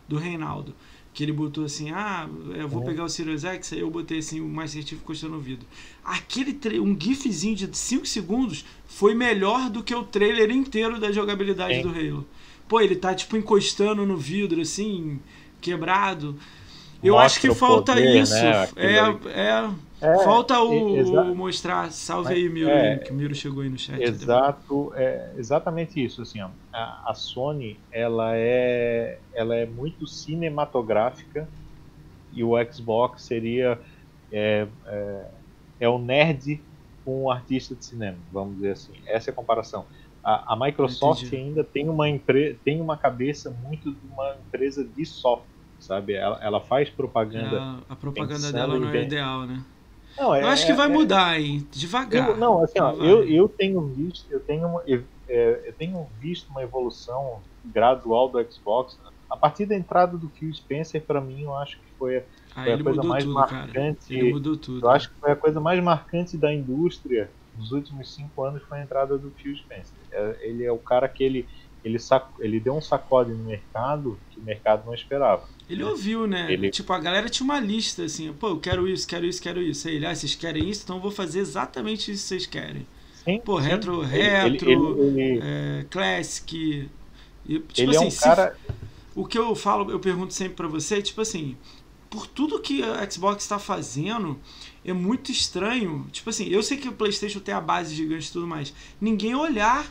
do Reinaldo. Que ele botou assim, ah, eu vou Uhum. pegar o Sirius X, aí eu botei assim o Master Chief encostando no vidro. Aquele um gifzinho de 5 segundos foi melhor do que o trailer inteiro da jogabilidade Sim. do Halo. Pô, ele tá tipo encostando no vidro, assim, quebrado. Eu Mostra acho que falta poder, isso. né, é, é, É, falta o, o mostrar. Salve aí, Miro, É. que o Miro chegou aí no chat. Exato, é exatamente isso. Assim, ó, a, a Sony ela é, ela é muito cinematográfica e o Xbox seria é, é, é o nerd com o artista de cinema, vamos dizer assim. Essa é a comparação. A, a Microsoft Entendi. ainda tem uma empre, tem uma cabeça muito de uma empresa de software, sabe? Ela, ela faz propaganda. É, a propaganda dela não é ideal, né? Não, é- Eu acho que é- vai é- mudar, hein? Devagar. eu, não, assim, ó, eu, eu tenho visto, eu tenho, uma- eu, é, eu tenho visto uma evolução gradual do Xbox. A partir da entrada do Phil Spencer, para mim, eu acho que foi, Ah, foi a coisa mais tudo, marcante. Ele mudou tudo. Eu acho que foi a coisa mais marcante da indústria nos últimos cinco anos foi a entrada do Phil Spencer. É, Ele é o cara que ele ele, sac, ele deu um sacode no mercado que o mercado não esperava. Ele ouviu, né? Ele- Tipo, a galera tinha uma lista assim, pô, eu quero isso, quero isso, quero isso. Aí ele, ah, vocês querem isso, então eu vou fazer exatamente isso que vocês querem. Sim, Pô, sim. retro, Ele- retro, ele- é, classic. E, tipo ele assim, é um se- cara. o que eu falo, eu pergunto sempre pra você, tipo assim, por tudo que a Xbox está fazendo, é muito estranho. Tipo assim, eu sei que o PlayStation tem a base gigante e tudo mais. Ninguém olhar,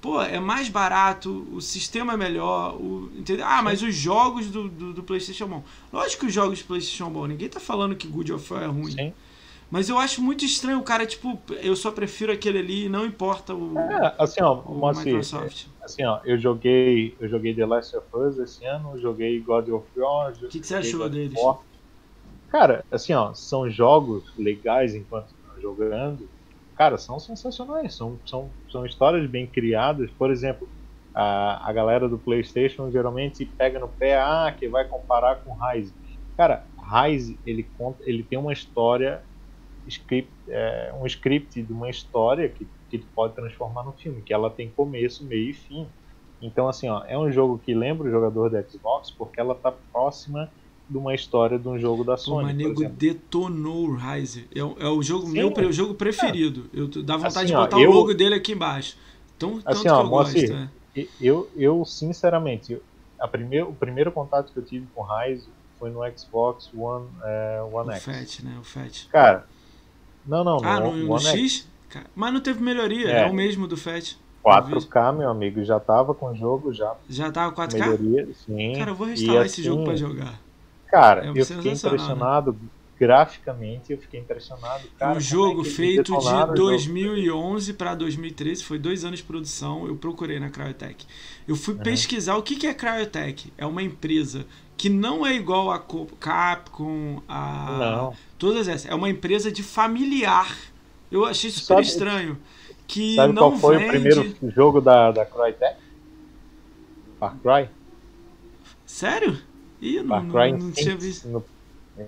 pô, é mais barato, o sistema é melhor, o, entendeu? Ah, mas os jogos do, do, do PlayStation são bons. Lógico que os jogos do PlayStation são bons. Ninguém tá falando que Good of War é ruim. Sim. Mas eu acho muito estranho o cara, tipo, eu só prefiro aquele ali não importa o, É, assim, ó, o Moacir, Microsoft. assim, ó, eu joguei, eu joguei The Last of Us esse ano, joguei God of War. O que, que você achou deles? Cara, assim, ó, são jogos legais enquanto jogando. Cara, são sensacionais, são, são, são histórias bem criadas. Por exemplo, a, a galera do PlayStation geralmente pega no pé, ah, que vai comparar com Rise. Cara, Rise, ele conta, ele tem uma história script, é, um script de uma história que, que tu pode transformar no filme, que ela tem começo, meio e fim. Então, assim, ó, é um jogo que lembra o jogador da Xbox porque ela tá próxima de uma história de um jogo da Sony, mas por nego exemplo. detonou o Rise. É, o- é o jogo Sim. meu pre- o jogo preferido. Eu dá vontade Assim, de ó, botar eu- o logo dele aqui embaixo. Tão, tanto Assim, que ó, eu Moacir, gosto. é. E- Eu, eu sinceramente, eu- a primeiro, o primeiro contato que eu tive com Rise foi no Xbox One, é, One O X. Fat, né? O Fat. Cara, não, não, ah, no, no, X. Cara, Mas não teve melhoria. É, É. o mesmo do Fat. 4K, meu amigo, já tava com o jogo, já Já tava 4K? melhoria, sim. Cara, eu vou E reinstalar esse assim, jogo pra jogar. Cara, É eu fiquei sensacional, impressionado graficamente, eu fiquei impressionado. Cara, um como jogo é feito de o jogo? 2011 para 2013, foi dois anos de produção. Eu procurei na Cryotech. Eu fui Uhum. pesquisar o que que é Cryotech. É uma empresa que não é igual a Co- Capcom, a Não. todas essas. É uma empresa de familiar. Eu achei super Sabe- estranho. Que Sabe não qual foi vende... o primeiro jogo da, da Crytek? Far Cry? Sério? Ih, não, Far não, não tinha visto. no,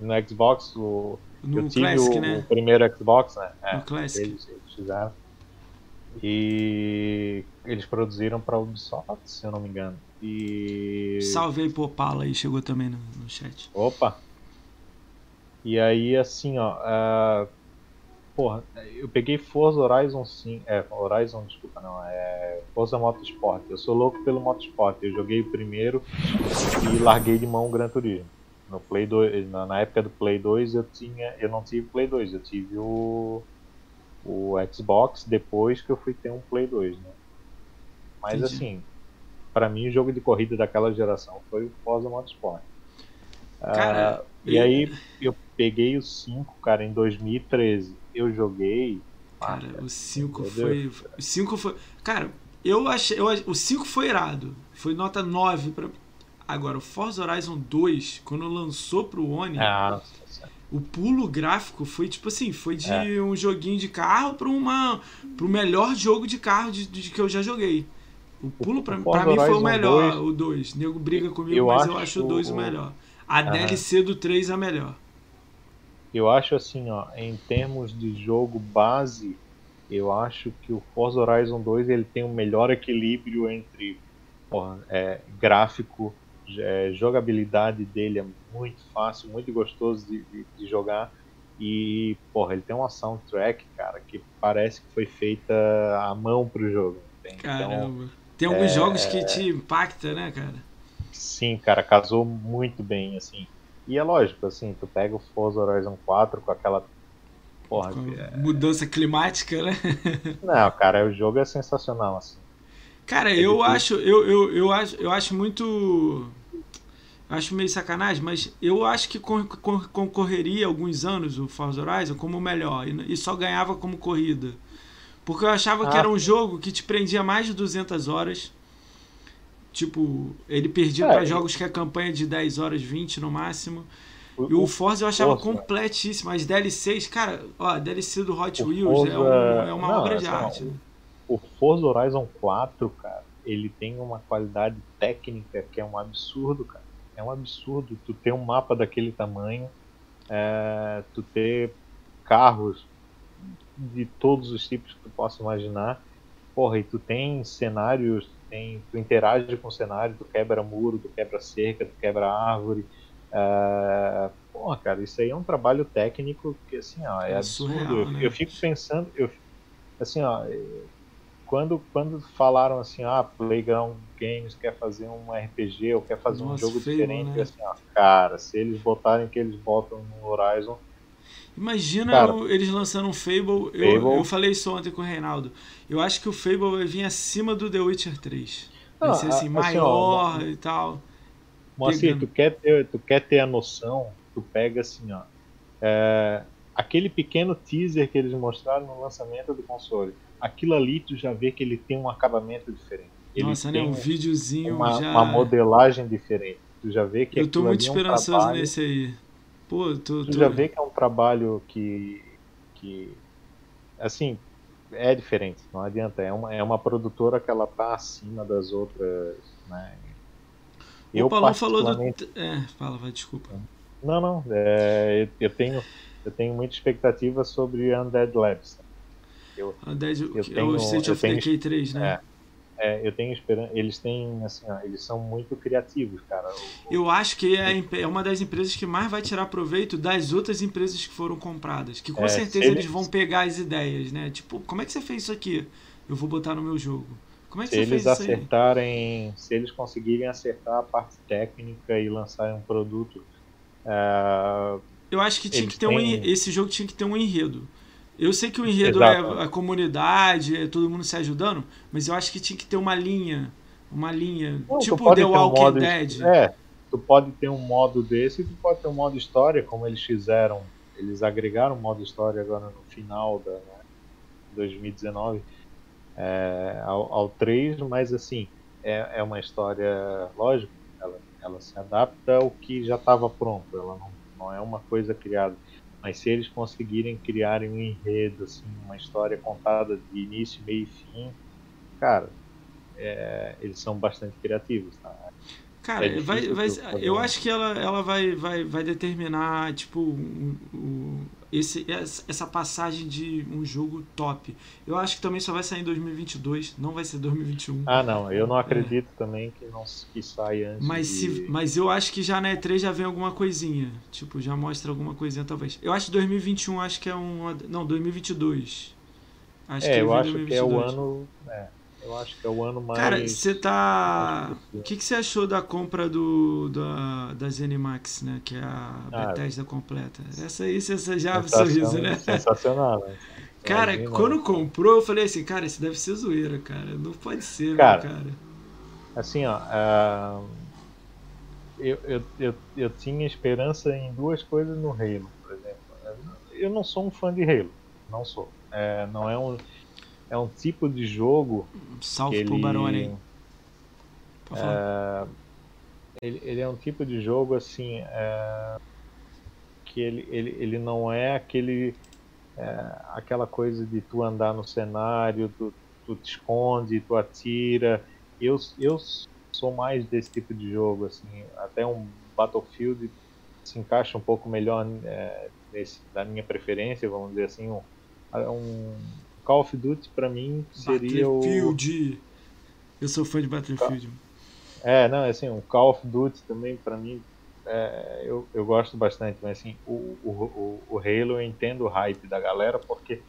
no Xbox, o, No eu tive Classic, o, né? o primeiro Xbox, né? É, No Classic. eles, eles fizeram. E eles produziram para Ubisoft, se eu não me engano. E Salve aí pro Pala aí, chegou também no, no chat. Opa! E aí, assim, ó. ah, porra, eu peguei Forza Horizon 5. É, Horizon, desculpa, não. É Forza Motorsport. Eu sou louco pelo Motorsport. Eu joguei o primeiro e larguei de mão o Gran Turismo. no Play 2, na, na época do Play 2 eu tinha, eu não tive Play 2, eu tive o o Xbox depois que eu fui ter um Play 2, né? Mas Entendi. assim, pra mim o jogo de corrida daquela geração foi o Forza Motorsport. Cara, Ah, e aí eu peguei o 5, cara, em 2013. Eu joguei. ah, Cara, o 5 meu foi. O 5 foi. Cara, eu achei. Eu, o 5 foi irado. Foi nota 9 pra. Agora, o Forza Horizon 2, quando lançou pro One, ah, o pulo gráfico foi tipo assim, foi de É. um joguinho de carro pra uma pro melhor jogo de carro de, de que eu já joguei. O pulo pra, mim foi o melhor, 2, o 2. Nego briga comigo, eu mas eu acho acho o 2 o melhor. A Aham. DLC do 3 é a melhor. Eu acho assim, ó, em termos de jogo base, eu acho que o Forza Horizon 2 ele tem um melhor equilíbrio entre porra, é, gráfico, é, jogabilidade dele é muito fácil, muito gostoso de, de- de jogar e porra, ele tem uma soundtrack, cara, que parece que foi feita à mão pro jogo. entende? Então, Caramba. Tem alguns é- jogos que te impacta, né, cara? Sim, cara, casou muito bem, assim. E é lógico, assim, tu pega o Forza Horizon 4 com aquela. Porra, Com é- mudança climática, né? não, cara, o jogo é sensacional, assim. Cara, É eu acho, eu, eu, eu acho, eu acho muito, acho meio sacanagem, mas eu acho que con- con- concorreria alguns anos o Forza Horizon como o melhor e, só ganhava como corrida, porque eu achava que Ah. era um jogo que te prendia mais de 200 horas. Tipo, ele perdia É, pra e- jogos que a campanha é de 10 horas, 20 no máximo. O, E o Forza eu achava Forza- completíssimo. As DLCs, cara, ó, a DLC do Hot O Wheels é, Forza- um- é uma não, obra de assim, arte. né? o Forza Horizon 4, cara, ele tem uma qualidade técnica que é um absurdo, cara. É um absurdo tu ter um mapa daquele tamanho, é, tu ter carros de todos os tipos que tu possa imaginar. Porra, e tu tem cenários, tem, tu interage com o cenário, tu quebra muro, tu quebra cerca, tu quebra árvore. É, porra, cara, isso aí é um trabalho técnico que assim, ó, é, É absurdo. surreal, eu, né? eu fico pensando, eu, assim, ó, quando, quando falaram assim, ah, Playground Games quer fazer um RPG ou quer fazer um Nossa, jogo feio, diferente, né? assim, ó, cara, se eles botarem o que eles botam no Horizon, Imagina Cara, eles lançando um Fable. Eu, Fable- eu falei isso ontem com o Reinaldo. Eu acho que o Fable vai vir acima do The Witcher 3. Vai Não, ser assim, assim, maior ó, e tal. Moacir, Pegando. tu quer, ter, tu quer ter a noção, tu pega assim, ó, é, aquele pequeno teaser que eles mostraram no lançamento do console, aquilo ali tu já vê que ele tem um acabamento diferente. Ele Nossa, né? tem Um videozinho uma, já. uma modelagem diferente. Tu já vê que eu tô muito ali é um esperançoso nesse aí. Pô. Tu tô- já vê que é um trabalho que, que assim, é diferente, não adianta. É uma, é uma produtora que ela tá acima das outras, né? O Paulão falou do. particularmente- É, fala, vai, desculpa. Não, não. é, eu- tenho eu tenho muita expectativa sobre Undead Labs. Eu, A Dead, Eu é o tenho- State eu of tenho- Decay 3, né? é, eu tenho esperança. Eles têm, assim, ó, eles são muito criativos, cara. Eu acho que é, é uma das empresas que mais vai tirar proveito das outras empresas que foram compradas. Que com É, certeza eles eles- vão pegar as ideias, né? Tipo, como é que você fez isso aqui? Eu vou botar no meu jogo. Como é que se você eles fez isso aí? acertarem, se eles conseguirem acertar a parte técnica e lançarem um produto, é, Eu acho que tinha que ter um têm- en- esse jogo tinha que ter um enredo. Eu sei que o enredo Exato. é a comunidade, é todo mundo se ajudando, mas eu acho que tinha que ter uma linha, uma linha, Não, tipo The ter um Walking modo- Dead. É, tu pode ter um modo desse tu pode ter um modo história, como eles fizeram. Eles agregaram um modo história agora no final da né, 2019 é, ao, ao 3, mas assim, é, é uma história, lógico, ela, ela se adapta ao que já estava pronto, ela não, não é uma coisa criada. Mas se eles conseguirem criarem um enredo, assim, uma história contada de início, meio e fim, cara, é, eles são bastante criativos, tá? Cara, É vai, vai, eu acho que ela, ela vai, vai, vai determinar, tipo, o, o- esse, essa passagem de um jogo top. Eu acho que também só vai sair em 2022, não vai ser 2021. Ah, não, eu não acredito também que não que saia antes. Mas, de... se, mas eu acho que já na E3 já vem alguma coisinha. Tipo, já mostra alguma coisinha talvez. Eu acho que 2021 acho que é um. Não, 2022. Acho é, eu vem acho que é o 2022. ano. É, eu acho que é o ano mais. Cara, você tá. O que, que você achou da compra do, da, da Zenimax, né? Que é a Ah, Bethesda completa. Essa aí você já abre sorriso, né? Sensacional, né? Cara, Imagina. quando comprou, eu falei assim, cara, isso deve ser zoeira, cara. Não pode ser, Cara, né, cara? Assim, ó. ah, eu, eu, eu, eu tinha esperança em duas coisas no Halo, por exemplo. Eu não sou um fã de Halo. Não sou. É, não é um. É um tipo de jogo Salve pro ele, Barone aí. Falar. ele, ele é um tipo de jogo assim é, que ele, ele, ele não é aquele é, aquela coisa de tu andar no cenário, tu, tu te esconde, tu atira. Eu, eu sou mais desse tipo de jogo assim, até um Battlefield se encaixa um pouco melhor é, nesse, da minha preferência, vamos dizer assim, um, um Call of Duty para mim seria o Battlefield. Eu sou fã de Battlefield. é, não, assim, um Call of Duty também, pra mim, é, eu, eu gosto bastante, mas assim, o, o, o, Halo eu entendo o hype da galera porque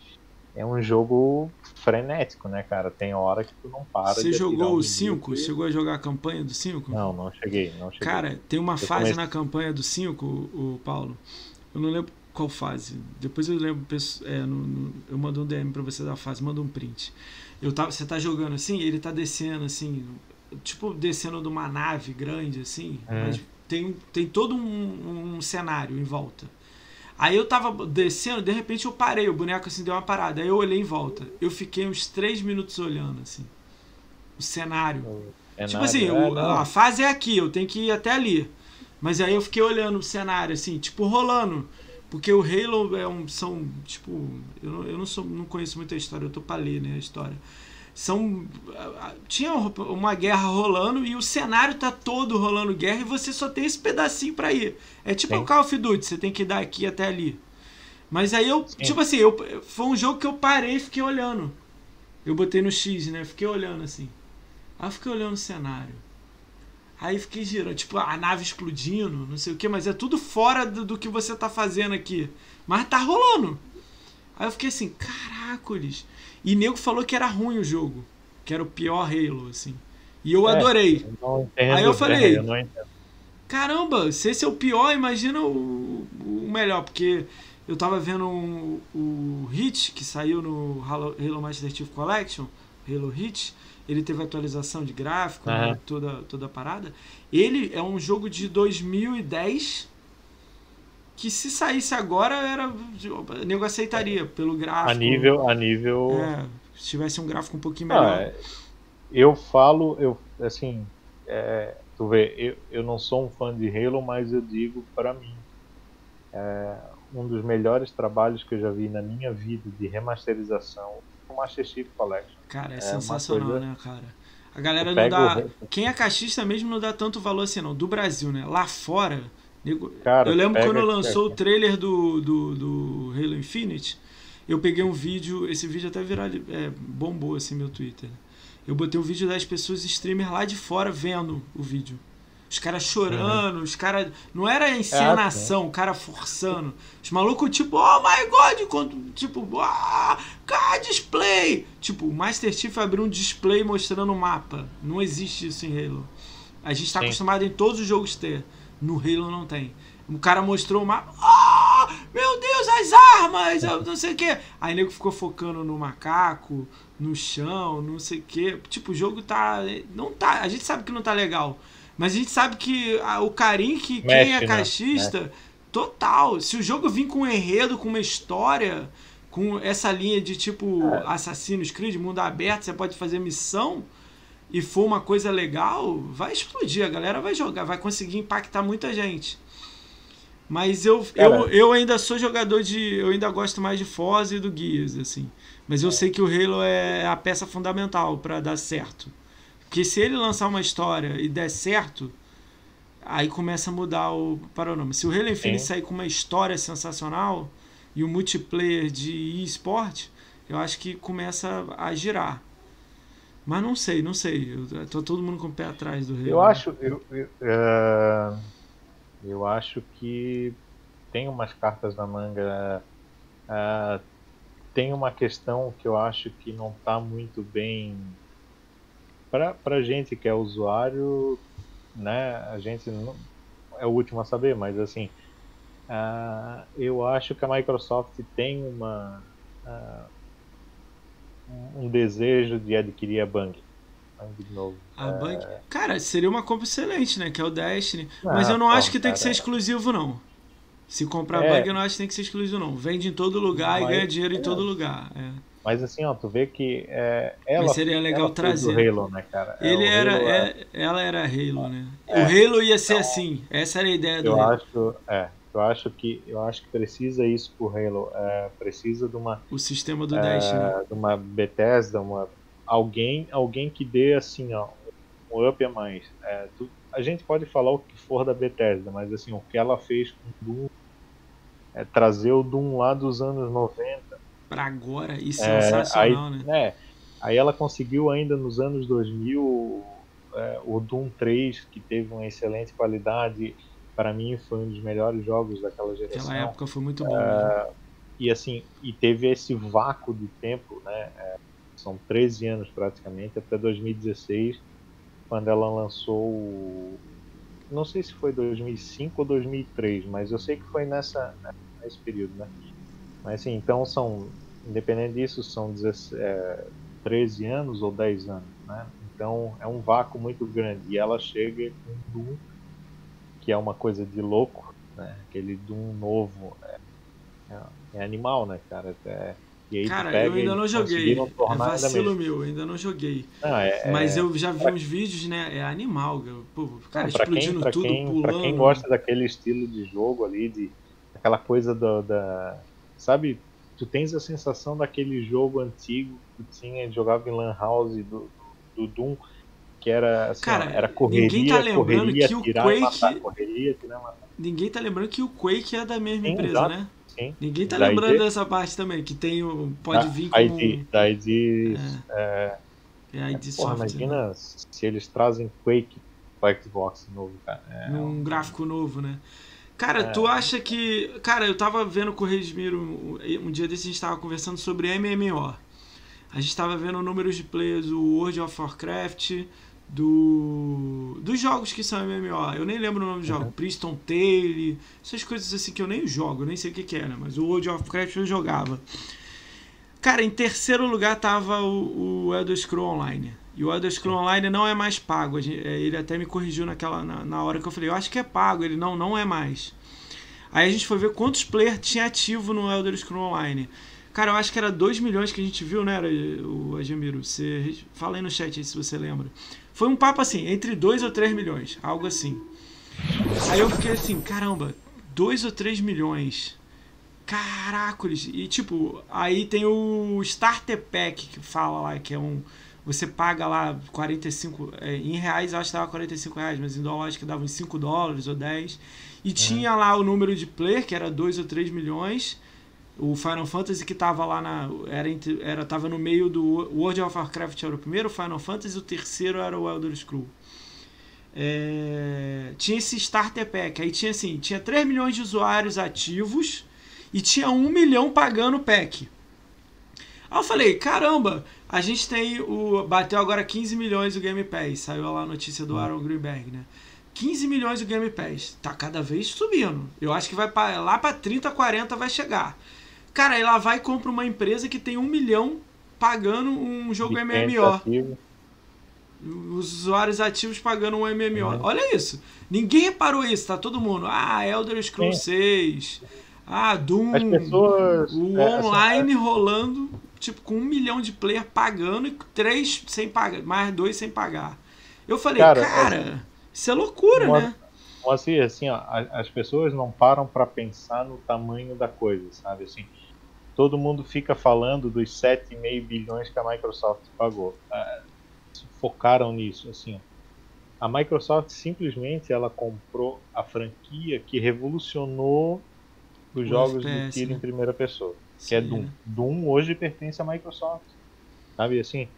é um jogo frenético, né, cara? Tem hora que tu não para Você jogou o 5? inimigo e- Chegou a jogar a campanha do 5? Não, não cheguei, não cheguei. Cara, tem uma Eu fase comecei- na campanha do 5, o, o Paulo. Eu não lembro qual fase. Depois eu lembro. É, no- no- eu mando um DM pra você da fase, manda um print. Eu tava, você tá jogando assim, ele tá descendo assim, tipo descendo de uma nave grande assim, É. mas tem, tem todo um, um cenário em volta. Aí eu tava descendo, de repente eu parei, o boneco assim deu uma parada. Aí eu olhei em volta. Eu fiquei uns 3 minutos olhando assim. O cenário. É Tipo nada, assim, é, o- a fase é aqui, eu tenho que ir até ali. Mas aí eu fiquei olhando o cenário, assim, tipo, rolando. Porque o Halo é um. São, tipo. Eu não, eu não, sou, não conheço muita história, eu tô pra ler, né, a história. São. Tinha uma guerra rolando e o cenário tá todo rolando guerra e você só tem esse pedacinho pra ir. É tipo Sim. o Call of Duty, você tem que ir daqui até ali. Mas aí eu. Sim. Tipo assim, eu, foi um jogo que eu parei e fiquei olhando. Eu botei no X, né? Fiquei olhando assim. Aí eu fiquei olhando o cenário. Aí fiquei girando, tipo, a nave explodindo, não sei o que, mas é tudo fora do, do que você tá fazendo aqui. Mas tá rolando. Aí eu fiquei assim, caracoles. E nego falou que era ruim o jogo. Que era o pior Halo, assim. E eu É. adorei. Eu entendo, Aí eu falei- é, eu não entendo. Caramba, se esse é o pior, imagina o, o melhor, porque eu tava vendo o, o Hit, que saiu no Halo, Halo Master Chief Collection, Halo Hit, ele teve atualização de gráfico, Aham. né, toda, toda a parada. Ele é um jogo de 2010 que se saísse agora, era, o nego aceitaria pelo gráfico. A nível, a nível É, se tivesse um gráfico um pouquinho Ah, melhor. é, eu falo, eu assim, é, tu vê, eu, eu não sou um fã de Halo, mas eu digo para mim, é, um dos melhores trabalhos que eu já vi na minha vida de remasterização, o Master Chief Collection. Cara, é, É sensacional, coisa- né, cara? A galera não dá. o- Quem é caixista mesmo não dá tanto valor assim, não. Do Brasil, né? Lá fora. nego- Cara, eu lembro quando lançou o trailer do, do, do Halo Infinite. Eu peguei um vídeo. Esse vídeo até viral, é, bombou assim meu Twitter. Eu botei o vídeo das pessoas streamers lá de fora vendo o vídeo. Os caras chorando, os caras. Não era encenação, o cara forçando. Os malucos, tipo, oh my god, quando, tipo, ah, cara, display. Tipo, o Master Chief abriu um display mostrando o mapa. Não existe isso em Halo. A gente tá Sim. acostumado em todos os jogos ter. No Halo não tem. O cara mostrou o mapa. Ah, meu Deus, as armas! Não sei o que. Aí o nego ficou focando no macaco, no chão, não sei o que. Tipo, o jogo tá. Não tá. A gente sabe que não tá legal. Mas a gente sabe que ah, o carinho que quem Mexe, é né? caixista, total. Se o jogo vir com um enredo, com uma história, com essa linha de tipo É. Assassin's Creed, mundo aberto, você pode fazer missão e for uma coisa legal, vai explodir, a galera vai jogar, vai conseguir impactar muita gente. Mas eu, eu, eu ainda sou jogador de. Eu ainda gosto mais de Forza e do Gears, assim. Mas eu sei que o Halo é a peça fundamental pra dar certo. Porque se ele lançar uma história e der certo, aí começa a mudar o panorama. Se o Infinite Sim. sair com uma história sensacional e o multiplayer de eSport, eu acho que começa a girar. Mas não sei, não sei. Eu, tô todo mundo com o pé atrás do Halo. Eu acho, eu, eu, é, eu acho que tem umas cartas na manga. é, tem uma questão que eu acho que não está muito bem pra, pra gente que é usuário, né, a gente não, é o último a saber, mas assim, uh, eu acho que a Microsoft tem uma uh, um desejo de adquirir a Bang. Bang de novo. A é... Bang, cara, seria uma compra excelente, né? Que é o Destiny. Ah, mas eu não acho que tem que ser exclusivo, não. Se comprar é. Bang, eu não acho que tem que ser exclusivo, não. Vende em todo lugar mas, e ganha dinheiro em todo lugar. É. Mas assim, ó, tu vê que é, ela. Mas seria legal trazer. O Halo, né, cara? É, Ele era, é, ela era Halo, né? o Halo ia ser então, assim. Essa era a ideia do eu Halo. Acho, é, eu acho que eu acho que precisa isso pro Halo. É, precisa de uma. O sistema do Dash, né? De uma Bethesda, uma alguém, alguém que dê assim, ó, um up a mais. É, tu, a gente pode falar o que for da Bethesda, mas assim, o que ela fez com o Doom, é, trazer o Doom lá dos anos 90 para agora e sensacional, é, aí, né? É, aí ela conseguiu ainda nos anos 2000 é, o Doom 3, que teve uma excelente qualidade, para mim foi um dos melhores jogos daquela geração. Aquela época foi muito bom. É, né? E assim, e teve esse vácuo de tempo, né? É, são 13 anos praticamente, até 2016, quando ela lançou o não sei se foi 2005 ou 2003, mas eu sei que foi nessa nesse período, né? Mas assim, então são, independente disso, são 16, é, 13 anos ou 10 anos, né? Então é um vácuo muito grande. E ela chega com Doom, que é uma coisa de louco, né? Aquele Doom novo é, é, é animal, né, cara? É, e aí cara, eu ainda não joguei. É vacilo meu, ainda não joguei. Não, é, Mas é, eu já vi pra... uns vídeos, né? É animal. Pô, cara, não, explodindo quem, tudo, quem, pulando. Pra quem gosta daquele estilo de jogo ali, de aquela coisa do, da, sabe, tu tens a sensação daquele jogo antigo que tinha, jogava em Lan House do, do, do Doom, que era assim, Cara, era correria, ninguém tá lembrando correria, que o tirar Quake, matar, correria, tirar, matar. Ninguém tá lembrando que o Quake é da mesma Sim, empresa, exato. né? Sim. Ninguém tá Da lembrando ID. dessa parte também, que tem o pode Da vir com ID, da ID, é, é a ID porra, Software, né? imagina se eles trazem Quake para Xbox novo, cara. É, num gráfico novo, né? Cara, É. tu acha que. Cara, eu tava vendo com o Redmiro um, dia desse, a gente tava conversando sobre MMO. A gente tava vendo números de players do World of Warcraft, do. dos jogos que são MMO. Eu nem lembro o nome do jogo. Uhum. Priston Tale, essas coisas assim que eu nem jogo, eu nem sei o que, que é, né? Mas o World of Warcraft eu jogava. Cara, em terceiro lugar tava o, o Elder Scrolls Online. E o Elder Scrolls Online não é mais pago. É, Ele até me corrigiu naquela, na, na hora que eu falei, eu acho que é pago. Ele não, não é mais. Aí a gente foi ver quantos players tinha ativo no Elder Scrolls Online. Cara, eu acho que era 2 milhões que a gente viu, né, o Agemiro? Você fala aí no chat aí se você lembra. Foi um papo assim, entre 2 ou 3 milhões, algo assim. Aí eu fiquei assim, caramba, 2 ou 3 milhões. Caracoles. E tipo, aí tem o Starter Pack que fala lá, que é um. Você paga lá 45. é, em reais eu acho que dava 45 reais, mas em dólar acho que dava uns 5 dólares ou 10. E tinha lá o número de player, que era 2 ou 3 milhões. O Final Fantasy que tava lá na. Era, era, tava no meio do. World of Warcraft era o primeiro, o Final Fantasy, o terceiro era o Elder Scrolls. É, tinha esse Starter Pack. Aí tinha assim, tinha 3 milhões de usuários ativos e tinha 1 milhão pagando o pack. Aí eu falei, caramba, a gente tem o. Bateu agora 15 milhões o Game Pass. Saiu lá a notícia do Aaron Greenberg, né? 15 milhões o Game Pass. Tá cada vez subindo. Eu acho que vai pra, lá pra 30, 40 vai chegar. Cara, aí lá vai e compra uma empresa que tem 1 milhão pagando um jogo de MMO. ativo. Os usuários ativos pagando um MMO. Uhum. Olha isso. Ninguém reparou isso, tá todo mundo. Ah, Elder Scrolls 6. Ah, Doom. As pessoas. O é, online rolando, tipo, com um milhão de player pagando e três sem pagar, mais dois sem pagar. Eu falei, cara, Cara, isso é loucura, Uma- né? assim, assim ó, as pessoas não param para pensar no tamanho da coisa, sabe? Assim, todo mundo fica falando dos 7,5 bilhões que a Microsoft pagou. Ah, focaram nisso, assim. ó. A Microsoft simplesmente ela comprou a franquia que revolucionou os jogos de FPS, tiro né? em primeira pessoa, que é Doom. né? Doom hoje pertence à Microsoft. Sabe assim,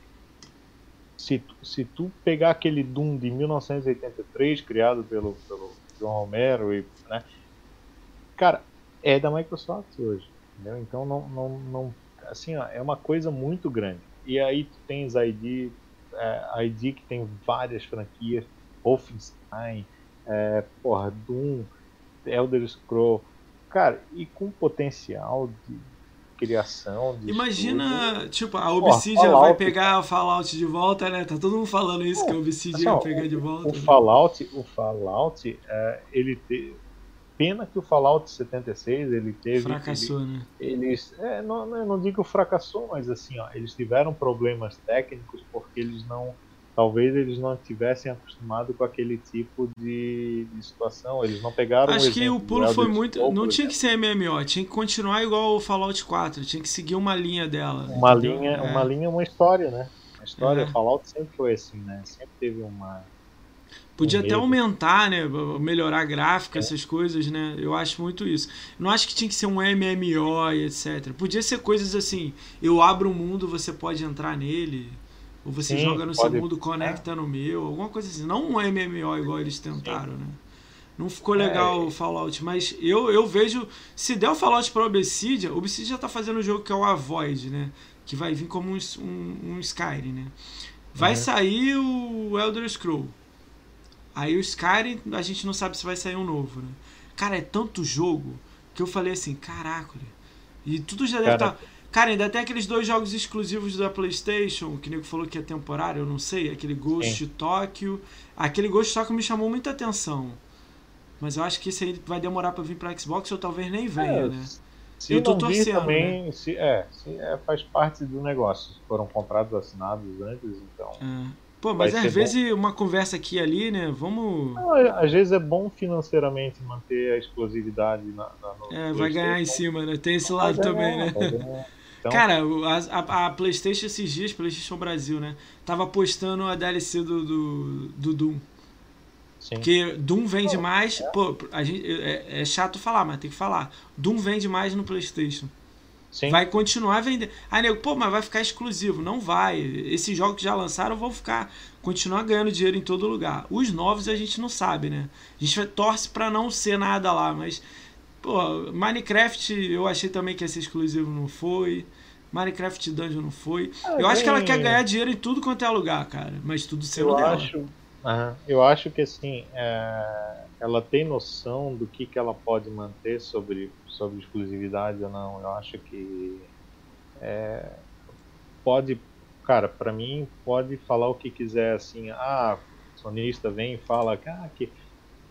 se, tu- se tu pegar aquele Doom de 1983, criado pelo, pelo João Romero, e, né, cara, é da Microsoft hoje. Entendeu? Então, não, não, não, assim, ó, é uma coisa muito grande. E aí tu tens ID, é, a ID que tem várias franquias, Wolfenstein, é, porra, Doom, Elder Scrolls, cara, e com potencial de criação. De Imagina, estudo. tipo, a Obsidian vai pegar o Fallout de volta, né? Tá todo mundo falando isso, que a Obsidian vai pegar de volta. O Fallout, o Fallout, é, ele te... pena que o Fallout 76 ele teve Fracassou, né? ele, eles é, não, não não digo fracassou, mas assim, ó, eles tiveram problemas técnicos porque eles não talvez eles não tivessem acostumado com aquele tipo de, de situação, eles não pegaram Acho um que o pulo foi muito. Não tinha que exemplo. ser MMO, tinha que continuar igual o Fallout 4, tinha que seguir uma linha dela. uma entendeu? linha, É. uma linha, uma história, né? A história, É. Fallout sempre foi assim, né? Sempre teve uma Podia um até medo. aumentar, né? Melhorar gráfico, É. essas coisas, né? Eu acho muito isso. Não acho que tinha que ser um MMO e etc. Podia ser coisas assim, eu abro um mundo, você pode entrar nele. Ou você Sim, joga no pode- seu mundo, conecta no meu, alguma coisa assim. Não um MMO igual eles tentaram, né? Não ficou legal É. o Fallout, mas eu, eu vejo. Se der o Fallout pra Obsidian, o Obsidian já tá fazendo um jogo que é o Avoid, né? Que vai vir como um, um, um Skyrim, né? Vai Uhum. sair o Elder Scroll. Aí o Skyrim, a gente não sabe se vai sair um novo, né? Cara, é tanto jogo que eu falei assim, caraca. E tudo já deve estar. Cara, ainda tem aqueles dois jogos exclusivos da PlayStation, que o nego falou que é temporário, eu não sei. Aquele Ghost Tokyo. Aquele Ghost Tokyo me chamou muita atenção. Mas eu acho que esse aí vai demorar pra vir pra Xbox ou talvez nem venha, É, né? Se Eu tô não vir torcendo, né? também, se, é, se, é, faz parte do negócio. Foram comprados assinados antes, então. É. Pô, mas às vezes uma conversa aqui e ali, né? Vamos. Não, é- às vezes é bom financeiramente manter a exclusividade na, na É, vai ganhar em cima, né? Tem esse lado também, né? Então, Cara, a, a, a PlayStation esses dias, PlayStation Brasil, né? Tava postando a DLC do, do, do Doom. sim. Porque Doom vende mais. Pô, a gente, é, é chato falar, mas tem que falar. Doom vende mais no PlayStation. sim. Vai continuar vendendo. Aí, nego, pô, mas vai ficar exclusivo. Não vai. Esses jogos que já lançaram vão ficar. Continuar ganhando dinheiro em todo lugar. Os novos a gente não sabe, né? A gente torce pra não ser nada lá, mas. Pô, Minecraft eu achei também que ia ser exclusivo, não foi. Minecraft Dungeon não foi. Ah, eu acho que ela quer ganhar dinheiro em tudo quanto é lugar, cara. Mas tudo sendo eu dela. acho, Aham. eu acho que assim, é, ela tem noção do que, que ela pode manter sobre, sobre exclusividade ou não. Eu acho que é, pode, cara, pra mim pode falar o que quiser assim. Ah, sonista vem e fala ah, que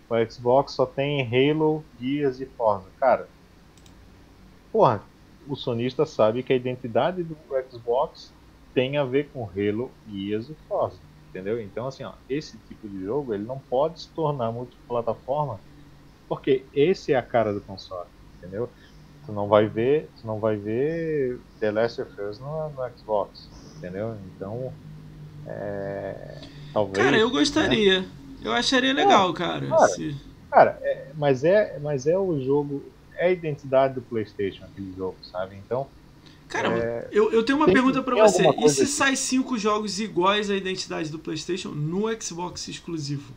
o Xbox só tem Halo, Gears e Forza. Cara, porra, o sonista sabe que a identidade do Xbox tem a ver com Halo, Gears e Forza, entendeu? Então assim, ó, esse tipo de jogo ele não pode se tornar multiplataforma, porque esse é a cara do console, entendeu? Tu não vai ver, tu não vai ver The Last of Us no, no Xbox, entendeu? Então, é, talvez. Cara, eu né? Eu acharia legal, cara. cara. se- Cara, é- mas é, mas é o jogo, é a identidade do PlayStation aquele jogo, sabe? Então, Cara, É, eu, eu tenho uma pergunta pra tem você. E se aqui? sai cinco jogos iguais à identidade do PlayStation no Xbox exclusivo?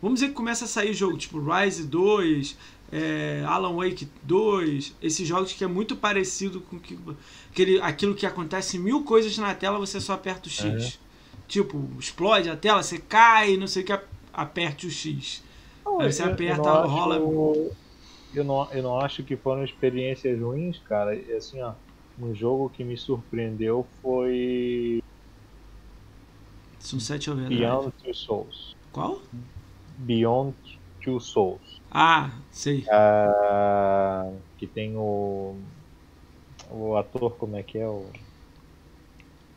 Vamos dizer que começa a sair jogo tipo Rise 2, é, Alan Wake 2, esses jogos que é muito parecido com que, aquele, aquilo que acontece mil coisas na tela, você só aperta o X. Uhum. Tipo, explode a tela, você cai, não sei o que, aperte o X. Aí você eu- eu aperta, não acho- rola- Eu não, eu não acho que foram experiências ruins, cara. Assim, ó, um jogo que me surpreendeu foi Sunset Overdrive. Beyond Two Souls. Qual? Beyond Two Souls. Ah, sei. Ah, que tem o. O ator, como é que é? O,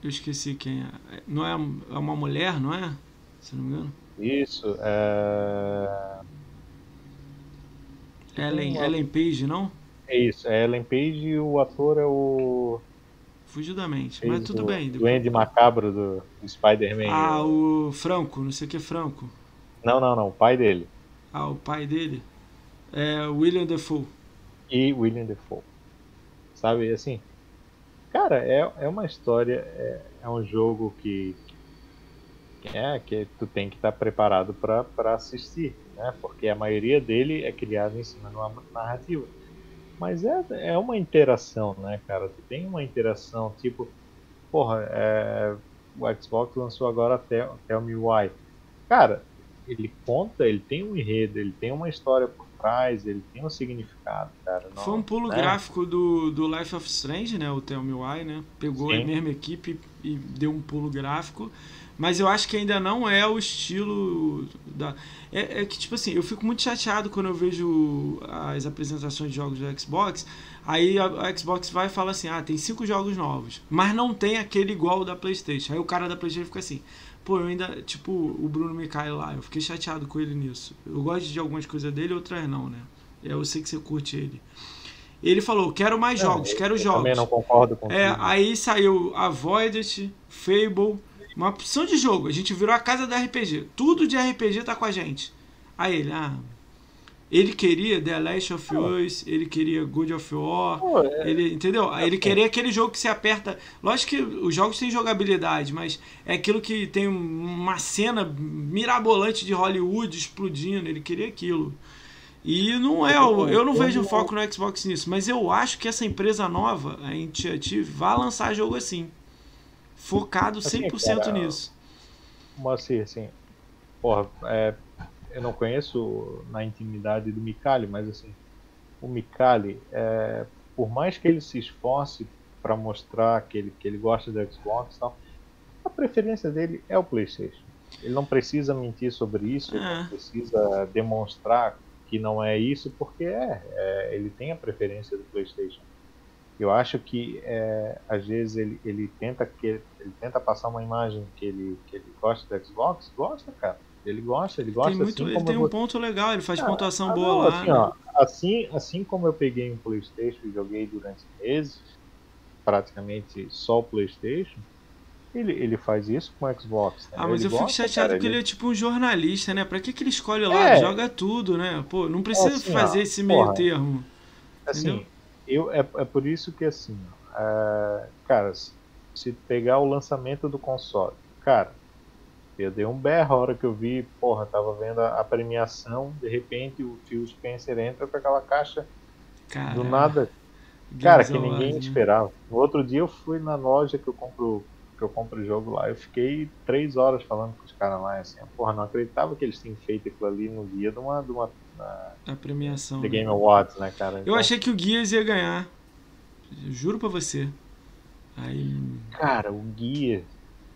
Eu esqueci quem é. Não é, é uma mulher, não é? Se não me engano. Isso, é. Ellen, uma- Ellen Page, não? É isso, é Ellen Page e o ator é o. Fugiu da mente. fez Mas tudo o bem. Duende Macabro do, do Spider-Man. Ah, o Franco, não sei o que é Franco. Não, não, não, o pai dele. Ah, o pai dele. É o William Defoe. e William Defoe. Sabe, assim, cara, é, é uma história, é, é um jogo que é que tu tem que estar preparado para assistir, né? Porque a maioria dele é criado em cima de uma narrativa. Mas é, é uma interação, né, cara? Tu tem uma interação, tipo, porra, é, o Xbox lançou agora até Tell Me Why. Cara, ele conta, ele tem um enredo, ele tem uma história por trás, ele tem um significado, cara. Não, Foi um pulo né? gráfico do, do Life of Strange, né? O Tell Me Why, né? Pegou Sim. a mesma equipe e deu um pulo gráfico. Mas eu acho que ainda não é o estilo da. É, é que, tipo assim, eu fico muito chateado quando eu vejo as apresentações de jogos do Xbox. Aí a, a Xbox vai e fala assim: ah, tem cinco jogos novos, mas não tem aquele igual da PlayStation. Aí o cara da PlayStation fica assim: pô, eu ainda. Tipo, o Bruno Mikai lá, eu fiquei chateado com ele nisso. Eu gosto de algumas coisas dele, outras não, né? Eu sei que você curte ele. Ele falou: quero mais Não, jogos, eu- quero jogos. Também não concordo com É, aí saiu a Voided, Fable, uma opção de jogo. A gente virou a casa da RPG. Tudo de RPG tá com a gente. Aí ele, ah. Ele queria The Last of Us, ele queria God of War, Pô, é- ele, entendeu? Aí ele queria aquele jogo que se aperta. Lógico que os jogos têm jogabilidade, mas é aquilo que tem uma cena mirabolante de Hollywood explodindo. Ele queria aquilo. E não é, o- eu não vejo foco no Xbox nisso, mas eu acho que essa empresa nova, a Initiative, vai lançar jogo assim. Focado Assim, 100% cara, nisso. Moacir, assim, porra, é, eu não conheço na intimidade do Mikali, mas assim, o Mikali, é, por mais que ele se esforce para mostrar que ele, que ele gosta do Xbox e tal, a preferência dele é o PlayStation. Ele não precisa mentir sobre isso, ele É. não precisa demonstrar que não é isso, porque é, é, ele tem a preferência do PlayStation. Eu acho que é, às vezes ele, ele tenta que ele tenta passar uma imagem que ele que ele gosta do Xbox, gosta, cara. Ele gosta, ele gosta Tem muito, assim ele tem um vou- ponto legal, ele faz Ah, pontuação ah, boa não, lá. assim, né? ó, assim, assim como eu peguei um PlayStation e joguei durante meses, praticamente só o PlayStation, ele, ele faz isso com o Xbox. Ah, entendeu? mas Ele eu fico gosta, chateado cara, porque ele é tipo um jornalista, né? Pra que, que ele escolhe lá? É. Joga tudo, né? Pô, não precisa assim, ó, fazer esse meio porra. termo. Assim, Entendeu? Eu, é, é por isso que assim, é, cara, se, se pegar o lançamento do console, cara, eu dei um berro a hora que eu vi, porra, tava vendo a, a premiação, de repente o Phil Spencer entra com aquela caixa do nada, cara, Games que ninguém né? esperava. No outro dia eu fui na loja que eu compro que eu compro o jogo lá, eu fiquei três horas falando com os caras lá, assim, porra, não acreditava que eles tinham feito aquilo ali no dia de uma, de uma na, A premiação. The né? Game Awards, né, cara? Eu Então, achei que o Guias ia ganhar. Eu juro pra você. Aí. Cara, o Gear,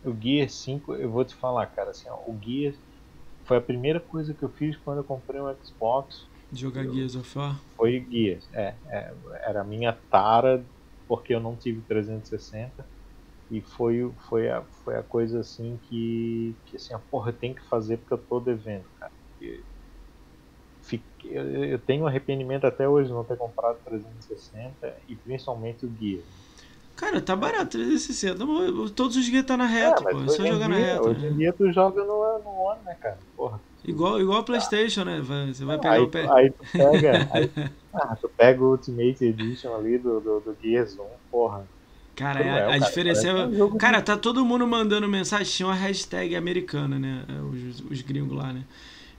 o Gear 5, eu vou te falar, cara, assim, ó, o Gear foi a primeira coisa que eu fiz quando eu comprei um Xbox, Jogar Gears of War. foi o Gear. É, é, era a minha tara, porque eu não tive 360, e foi, foi, a, foi a coisa assim que, que assim, ó, porra, eu tenho que fazer porque eu tô devendo, cara. E eu, eu tenho arrependimento até hoje não ter comprado 360 e principalmente o Gear. Cara, tá barato 360. Todos os Gears tá na reta, É, pô. É só jogar na reta. Hoje em dia tu joga no, no One, né, cara? Porra. Igual, igual a PlayStation, né? Você vai pegar aí, o pé. aí tu pega. aí, ah, tu pega o Ultimate Edition ali do, do, do Gears 1, porra. Cara, Cruel, a, a cara, diferença parece é. um Cara, tá todo mundo mandando mensagem. Tinha uma hashtag americana, né? é, Os, os gringos lá, né?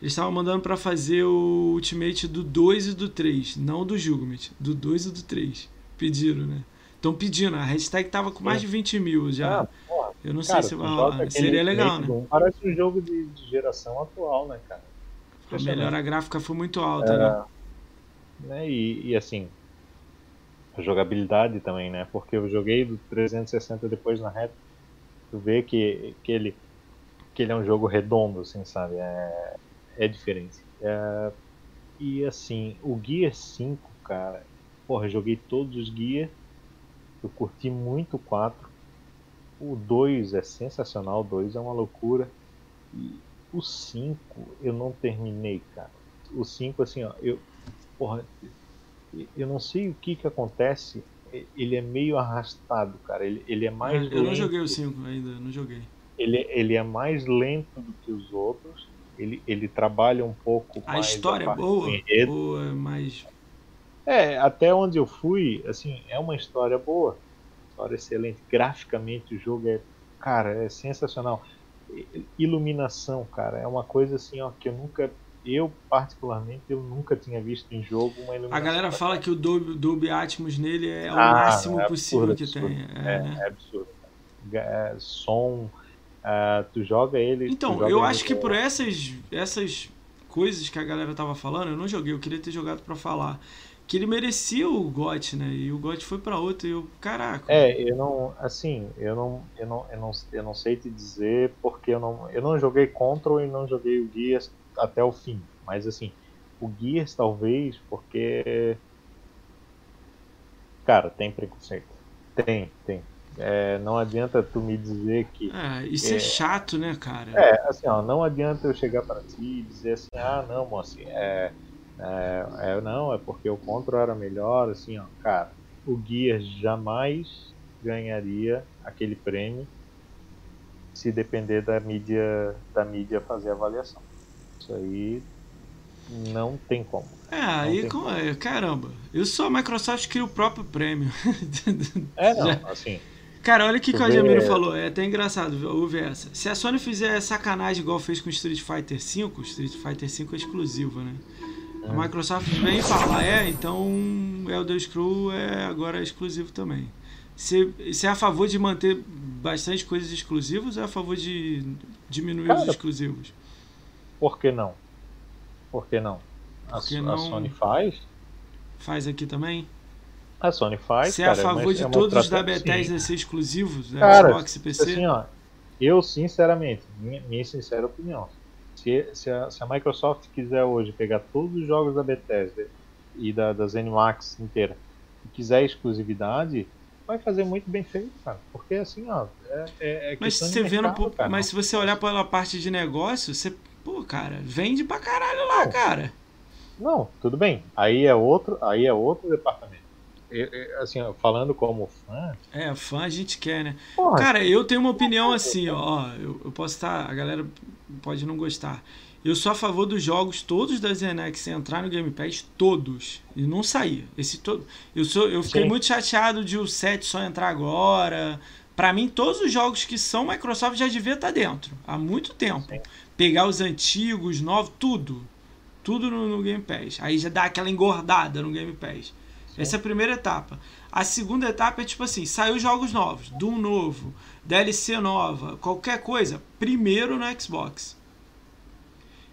Eles estavam mandando pra fazer o Ultimate do 2 e do 3. Não do Jugment. Do 2 e do 3. Pediram, né? Estão pedindo. A hashtag tava com mais de 20 mil já. Ah, porra. Eu não Cara, sei se vai rolar. Seria legal, né? do 1, Parece um jogo de, de geração atual, né, cara? A melhora gráfica foi muito alta, né? É, né? E, e assim, a jogabilidade também, né? Porque eu joguei do 360 depois na reta, tu vê que, que, ele, que ele é um jogo redondo, assim, sabe? É, é diferente. É, e assim, o Gear 5, cara, porra, eu joguei todos os Gear, eu curti muito o 4. O 2 é sensacional, o 2 é uma loucura. E o 5 eu não terminei, cara. O 5, assim, ó, eu. Porra, eu não sei o que que acontece. Ele é meio arrastado, cara. Ele, ele é mais eu não lento. joguei o 5 ainda, não joguei. Ele, ele é mais lento do que os outros. Ele, ele trabalha um pouco A mais. história é do boa enredo. ou é até onde eu fui, assim, é uma história boa. História excelente. Graficamente o jogo é, cara, é sensacional. Iluminação, cara, é uma coisa assim, ó, que eu nunca, eu particularmente, eu nunca tinha visto em jogo uma iluminação. A galera fala que o Dolby, Dolby Atmos nele é o Ah, máximo é possível absurdo, que absurdo. tem. É, É, né? é absurdo. É, som, Uh, tu joga ele. Então, joga eu ele acho que por essas, essas coisas que a galera tava falando, eu não joguei, eu queria ter jogado pra falar. Que ele merecia o GOT, né? E o GOT foi pra outro. E eu, caraca. É, eu não, assim, eu não, eu não, eu não, eu não sei te dizer porque eu não, eu não joguei Control e não joguei o Gears até o fim. Mas assim, o Gears talvez porque, cara, tem preconceito. Tem, tem. É, não adianta tu me dizer que É, isso é, É. chato, né, cara? É, assim, ó, não adianta eu chegar para ti e dizer assim, ah, não, moço, é, é, é, não, é porque o Control era melhor, assim, ó, cara, o Gears jamais ganharia aquele prêmio se depender da mídia, da mídia fazer a avaliação. Isso aí não tem como. É, aí, tem com- é, caramba. Eu sou a Microsoft cria o próprio prêmio. É, não, assim, Cara, olha o que, o vê- Ademiro falou. É até engraçado ouvir essa. Se a Sony fizer sacanagem igual fez com Street Fighter V, Street Fighter V é exclusivo, né? A Hum. Microsoft vem e fala, é, então Elder Scrolls é agora exclusivo também. Você é a favor de manter bastante coisas exclusivas ou é a favor de diminuir os Cara, exclusivos? por que não? Por que não? A, Por que a não? Sony faz? Faz aqui também? A Sony faz, Você é a cara, favor mas de é todos os da. Bethesda ser exclusivos, da Cara, Xbox e PC? Assim, ó, eu sinceramente, minha, minha sincera opinião, se, se, a, se a Microsoft quiser hoje pegar todos os jogos da Bethesda e da, da ZeniMax inteira e quiser exclusividade, vai fazer muito bem feito, cara. Porque assim, ó, é, é, é Mas você vendo, mercado, cara. mas se você olhar pela parte de negócio, você, pô, cara, vende pra caralho lá, cara. Não, tudo bem. Aí é outro, aí é outro departamento. Assim, falando como fã, É, fã a gente quer, né? porra, Cara, eu tenho uma opinião assim, ó, eu, eu posso estar, a galera pode não gostar. Eu sou a favor dos jogos todos da Zenex entrar no Game Pass, todos, e não sair. Esse todo, eu sou, eu fiquei Sim. muito chateado de o 7 só entrar agora. Pra mim, todos os jogos que são Microsoft já devia estar dentro, há muito tempo. Sim. Pegar os antigos, novos, tudo. Tudo no, no Game Pass. Aí já dá aquela engordada no Game Pass. Essa é a primeira etapa. A segunda etapa é tipo assim: saiu jogos novos, Doom novo, DLC nova, qualquer coisa, primeiro no Xbox.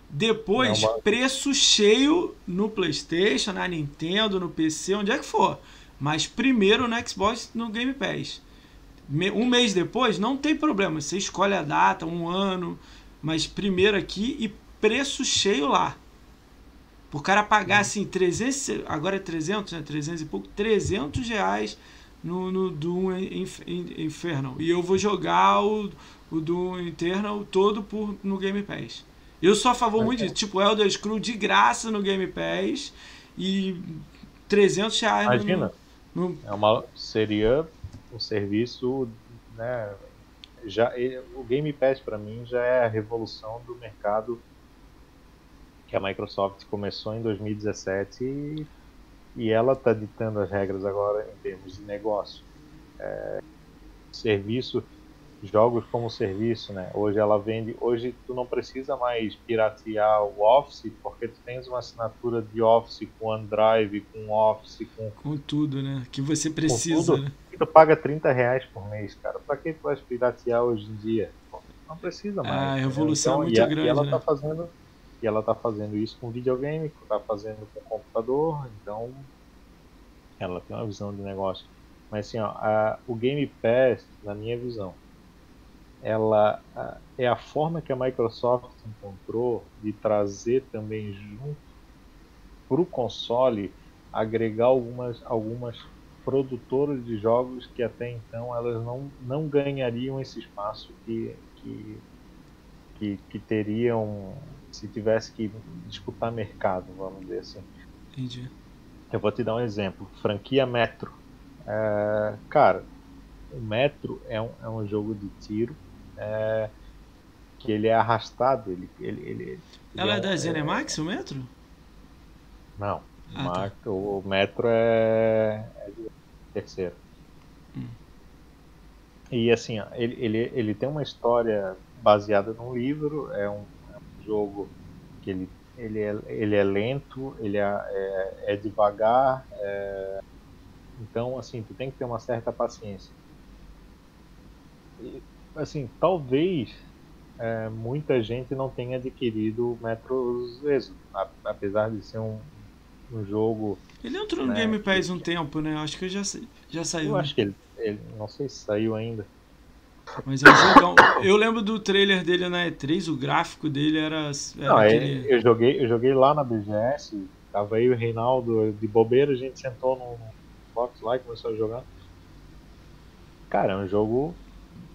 Depois, É uma- preço cheio no PlayStation, na Nintendo, no PC, onde é que for. Mas primeiro no Xbox, no Game Pass. Um mês depois, não tem problema. Você escolhe a data, um ano. Mas primeiro aqui e preço cheio lá. Pro cara pagar assim, 300, agora é 300, né? 300 e pouco, 300 reais no, no Doom Inf- In- Infernal. E eu vou jogar o, o Doom Eternal todo por, no Game Pass. Eu sou a favor muito disso. Tipo, Elder Scrolls de graça no Game Pass e 300 reais no- imagina, no, é uma, seria um serviço, né, já, o Game Pass para mim já é a revolução do mercado que a Microsoft começou em 2017 e, e ela está ditando as regras agora em termos de negócio. É, serviço, jogos como serviço, né? Hoje ela vende, hoje tu não precisa mais piratear o Office porque tu tens uma assinatura de Office com OneDrive, com Office, com com tudo, né? Que você precisa, tudo. né? tu paga 30 reais por mês, cara. Pra que tu vais piratear hoje em dia? Não precisa mais. Ah, a entendeu? revolução é Então, muito e grande, E ela né? tá fazendo, e ela tá fazendo isso com videogame, tá fazendo com computador, então ela tem uma visão de negócio. Mas assim, ó, a- o Game Pass, na minha visão, ela a- é a forma que a Microsoft encontrou de trazer também junto para o console agregar algumas algumas produtoras de jogos que até então elas não, não ganhariam esse espaço que, que, que, que teriam se tivesse que disputar mercado, vamos dizer assim. Entendi. Eu vou te dar um exemplo. Franquia Metro. É, cara, o Metro é um, é um jogo de tiro é, que ele é arrastado. Ele, ele, ele, Ela é um- da ZeniMax, o Metro? Não, Ah, o tá. O Metro é, é terceiro. Hum. E assim, ó, ele, ele, ele tem uma história baseada num livro, é é um jogo que ele, ele, é, ele é lento, ele é, é, é devagar, é, então assim, tu tem que ter uma certa paciência. E assim, talvez é, muita gente não tenha adquirido o Metro Exodus, apesar de ser um, um jogo. Ele entrou no né, Game Pass que- um tempo, né? Acho que já, já saiu. Eu né? acho que ele, ele- não sei se saiu ainda. Mas é um jogão. Eu lembro do trailer dele na E3, o gráfico dele era. era Não, é, aquele... eu joguei, eu joguei lá na BGS, tava aí o Reinaldo de bobeira, a gente sentou no box lá e começou a jogar. Cara, é um jogo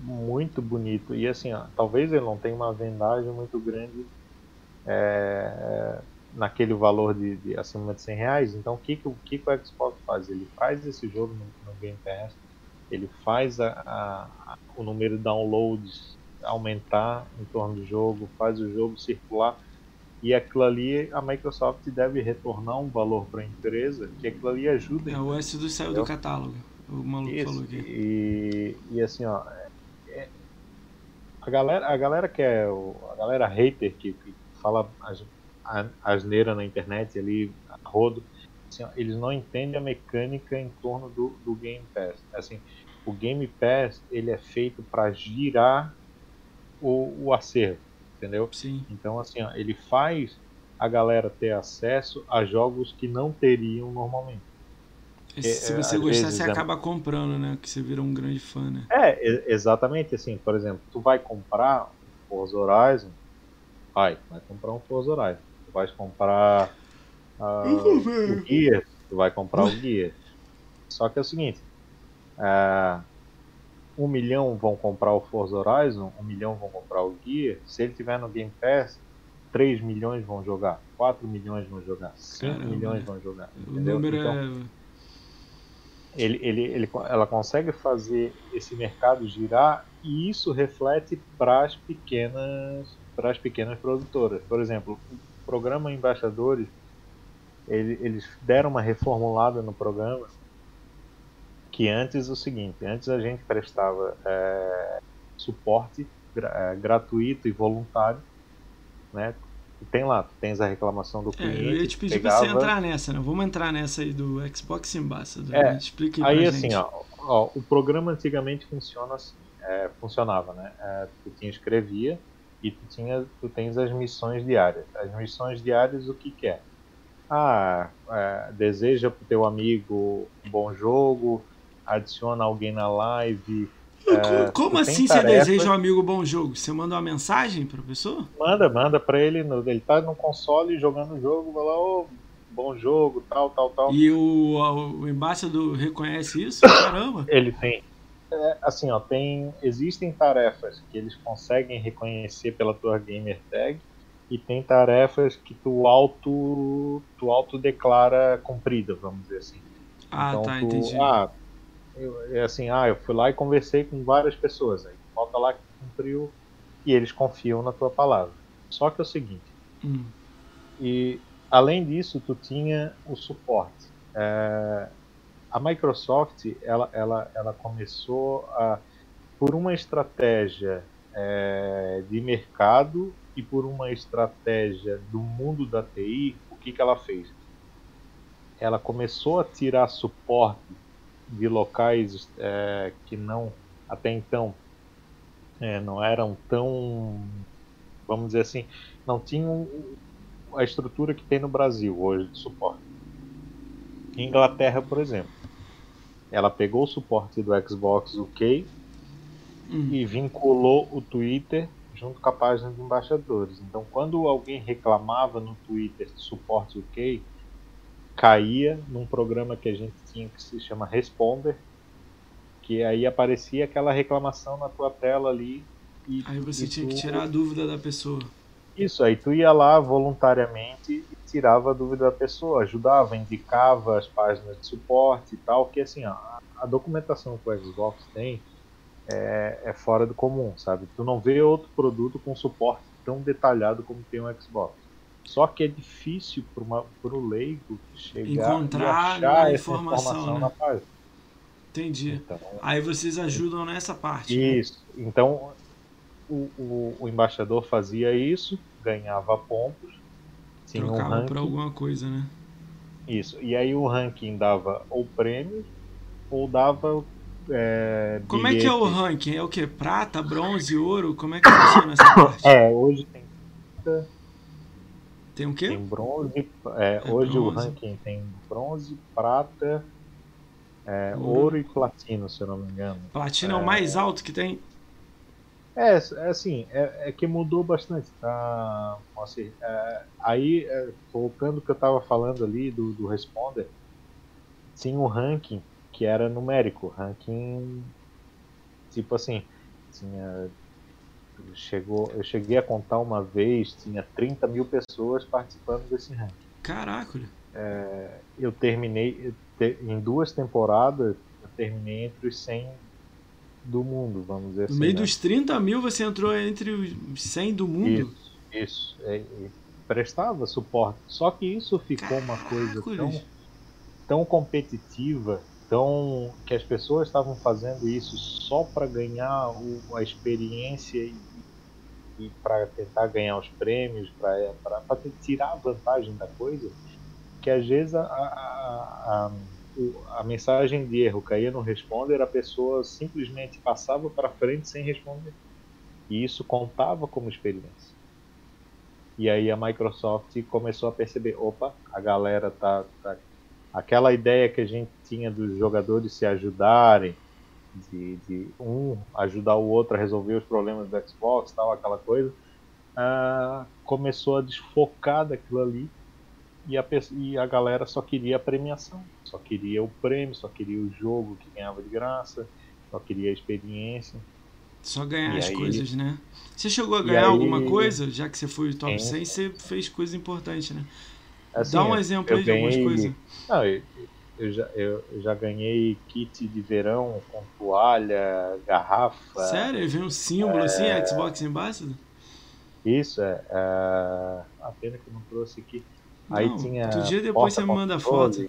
muito bonito. E assim, ó, talvez ele não tenha uma vendagem muito grande é, naquele valor de, de acima de 100 reais. Então o que, que, o que, que o Xbox faz? Ele faz esse jogo no, no Game Pass, ele faz a, a- o número de downloads aumentar em torno do jogo, faz o jogo circular. E aquilo ali a Microsoft deve retornar um valor para a empresa, que aquilo ali ajuda É, o S do saiu do catálogo. O maluco falou isso, aqui. e, e assim, ó, é- a galera, a galera que é o, a galera hater que, que fala as, a, asneira na internet ali, a rodo, assim, eles não entendem a mecânica em torno do, do Game Pass. Assim, o Game Pass ele é feito para girar o, o acervo, entendeu? Sim. Então, assim, ó, ele faz a galera ter acesso a jogos que não teriam normalmente. Esse- se é, você gostar, vezes você é- acaba comprando, né? Que você vira um grande fã, né? É, exatamente assim, por exemplo, tu vai comprar um Forza Horizon, vai, vai comprar um Forza Horizon. Tu vais comprar ah, o Gear, tu vai comprar o Gear. Só que é o seguinte, ah, um milhão vão comprar o Forza Horizon, um milhão vão comprar o Gear, se ele tiver no Game Pass, 3 milhões vão jogar, 4 milhões vão jogar, 5 Caramba. milhões vão jogar. O Entendeu? número Então, é. ele, ele, ele, ela consegue fazer esse mercado girar e isso reflete para as pequenas para as pequenas produtoras. Por exemplo, o programa Embaixadores, ele- eles deram uma reformulada no programa que antes o seguinte, antes a gente prestava é, suporte é, gratuito e voluntário, né? Tem lá, tu tens a reclamação do É, cliente. eu ia te pedir pra você entrar nessa, né? Vamos entrar nessa aí do Xbox Ambassador. É, né? Explique Aí pra assim, gente. ó, ó, o programa antigamente funciona assim, é, funcionava, né? É, tu tinha escrevia e tu tinha, tu tens as missões diárias. As missões diárias o que que é? Ah, é, deseja pro teu amigo um bom jogo, adiciona alguém na live, Co- Como assim você deseja um amigo bom jogo? Você manda uma mensagem pra pessoa? manda, manda pra ele, no- ele tá no console jogando o jogo, vai lá, ô, bom jogo, tal, tal, tal. E o, o Ambassador reconhece isso? Caramba! Ele tem. É, assim, ó, tem. Existem tarefas que eles conseguem reconhecer pela tua gamer tag e tem tarefas que tu auto. tu auto declara cumprida, vamos dizer assim. Ah, então tá, tu, entendi. Ah, eu- é assim, ah, eu fui lá e conversei com várias pessoas. Aí volta lá que cumpriu e eles confiam na tua palavra. Só que é o seguinte, Hum. e além disso, tu tinha o suporte. É, a Microsoft, ela, ela, ela começou a, por uma estratégia é, de mercado e por uma estratégia do mundo da TI, o que, que ela fez? Ela começou a tirar suporte de locais é, que não, até então, é, não eram tão, vamos dizer assim, não tinham a estrutura que tem no Brasil hoje de suporte. Inglaterra, por exemplo, ela pegou o suporte do Xbox UK Hum. e vinculou o Twitter junto com a página de embaixadores. Então, quando alguém reclamava no Twitter de suporte UK, caía num programa que a gente tinha que se chama Responder, que aí aparecia aquela reclamação na tua tela ali. E, Aí você tinha que tu- tirar a dúvida da pessoa. Isso, aí tu ia lá voluntariamente e tirava a dúvida da pessoa, ajudava, indicava as páginas de suporte e tal, que assim, ó, a, a documentação que o Xbox tem é, é fora do comum, sabe? Tu não vê outro produto com suporte tão detalhado como tem o Xbox. Só que é difícil para o leigo chegar Encontrar e achar essa informação, informação né? na página. Entendi. Então, Aí vocês ajudam nessa parte. né? Isso. Então, o, o, o embaixador fazia isso, ganhava pontos, tinha um Trocava ranking. por alguma coisa, né? Isso. E aí o ranking dava ou prêmios ou dava é, Como é que é o ranking? É o que? Prata, bronze, ouro? Como é que funciona essa parte? É, hoje tem, Tem o quê? tem bronze. é, É hoje o bronze. ranking tem bronze, prata, é, Ouro. ouro e platino, se eu não me engano. Platina é o mais alto que tem? É, é assim, é, é que mudou bastante, tá? É, aí, é, voltando ao que eu tava falando ali do, do Responder, tinha um ranking que era numérico, ranking tipo assim, tinha chegou, eu cheguei a contar uma vez, tinha 30 mil pessoas participando desse ranking. Caraca, Eu terminei eu te- em duas temporadas, eu terminei entre os 100 do mundo, vamos dizer no assim. meio né? dos 30 mil você entrou entre os 100 do mundo? Isso, isso. É, é, prestava suporte. Só que isso ficou uma coisa tão, tão competitiva, tão que as pessoas estavam fazendo isso só para ganhar o- a experiência e, e para tentar ganhar os prêmios, para tirar a vantagem da coisa, que às vezes a, a, a, a mensagem de erro caía no responder, a pessoa simplesmente passava para frente sem responder. E isso contava como experiência. E aí a Microsoft começou a perceber, opa, a galera tá, tá aquela ideia que a gente tinha dos jogadores se ajudarem, de, de um ajudar o outro a resolver os problemas do Xbox, tal, aquela coisa, ah, começou a desfocar daquilo ali e a, e a galera só queria a premiação, só queria o prêmio, só queria o jogo que ganhava de graça, só queria a experiência. Só ganhar E as aí- coisas, né? Você chegou a ganhar aí- alguma coisa? Já que você foi o top Sim. 100, você fez coisa importante, né? Assim, Dá um exemplo aí de algumas ganhei- coisas. Não, eu, eu já, eu, eu já ganhei kit de verão com toalha, garrafa. Sério? Aí Vem um símbolo É. assim, Xbox Ambassador? Isso, é. é a pena que eu não trouxe aqui. Aí Não, tinha. outro dia depois você me manda foto.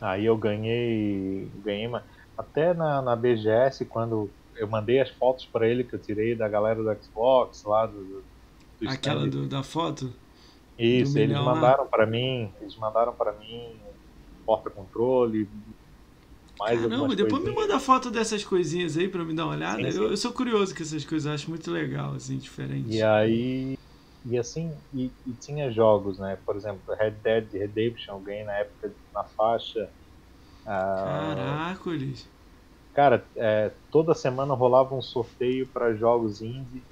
Aí eu ganhei. ganhei uma, até na, na BGS, quando eu mandei as fotos pra ele que eu tirei da galera do Xbox lá do. do do Aquela do, da foto? Isso, eles lá. mandaram pra mim, eles mandaram para mim porta-controle, mais Caramba, depois me coisinhas. manda foto dessas coisinhas aí pra eu me dar uma olhada. Sim, sim. Eu, eu sou curioso com essas coisas, acho muito legal, assim, diferente. E aí, e assim, e, e tinha jogos, né? Por exemplo, Red Dead Redemption, ganhei na época na faixa. ah, Caraca, eles. cara, é, toda semana rolava um sorteio para jogos indie,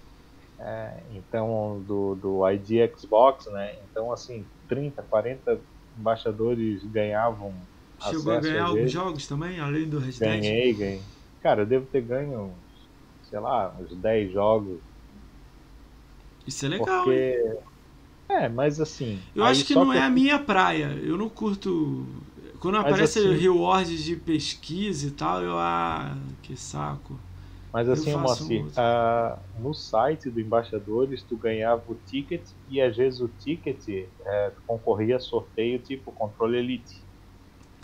é, então do, do ID Xbox, né? Então assim, 30, 40 embaixadores ganhavam Chegou a ganhar alguns jogos também, além do Red Dead? Ganhei, ganhei. Cara, eu devo ter ganho, sei lá, uns 10 jogos. Isso é legal, hein? porque. É, mas assim. Eu acho que não é a minha praia. Eu não curto. Quando Mas aparece assim- reward de pesquisa e tal, eu. Ah, que saco. Mas assim, Moacir, ah, no site do Embaixadores, tu ganhava o ticket e às vezes o ticket é, concorria a sorteio tipo controle elite.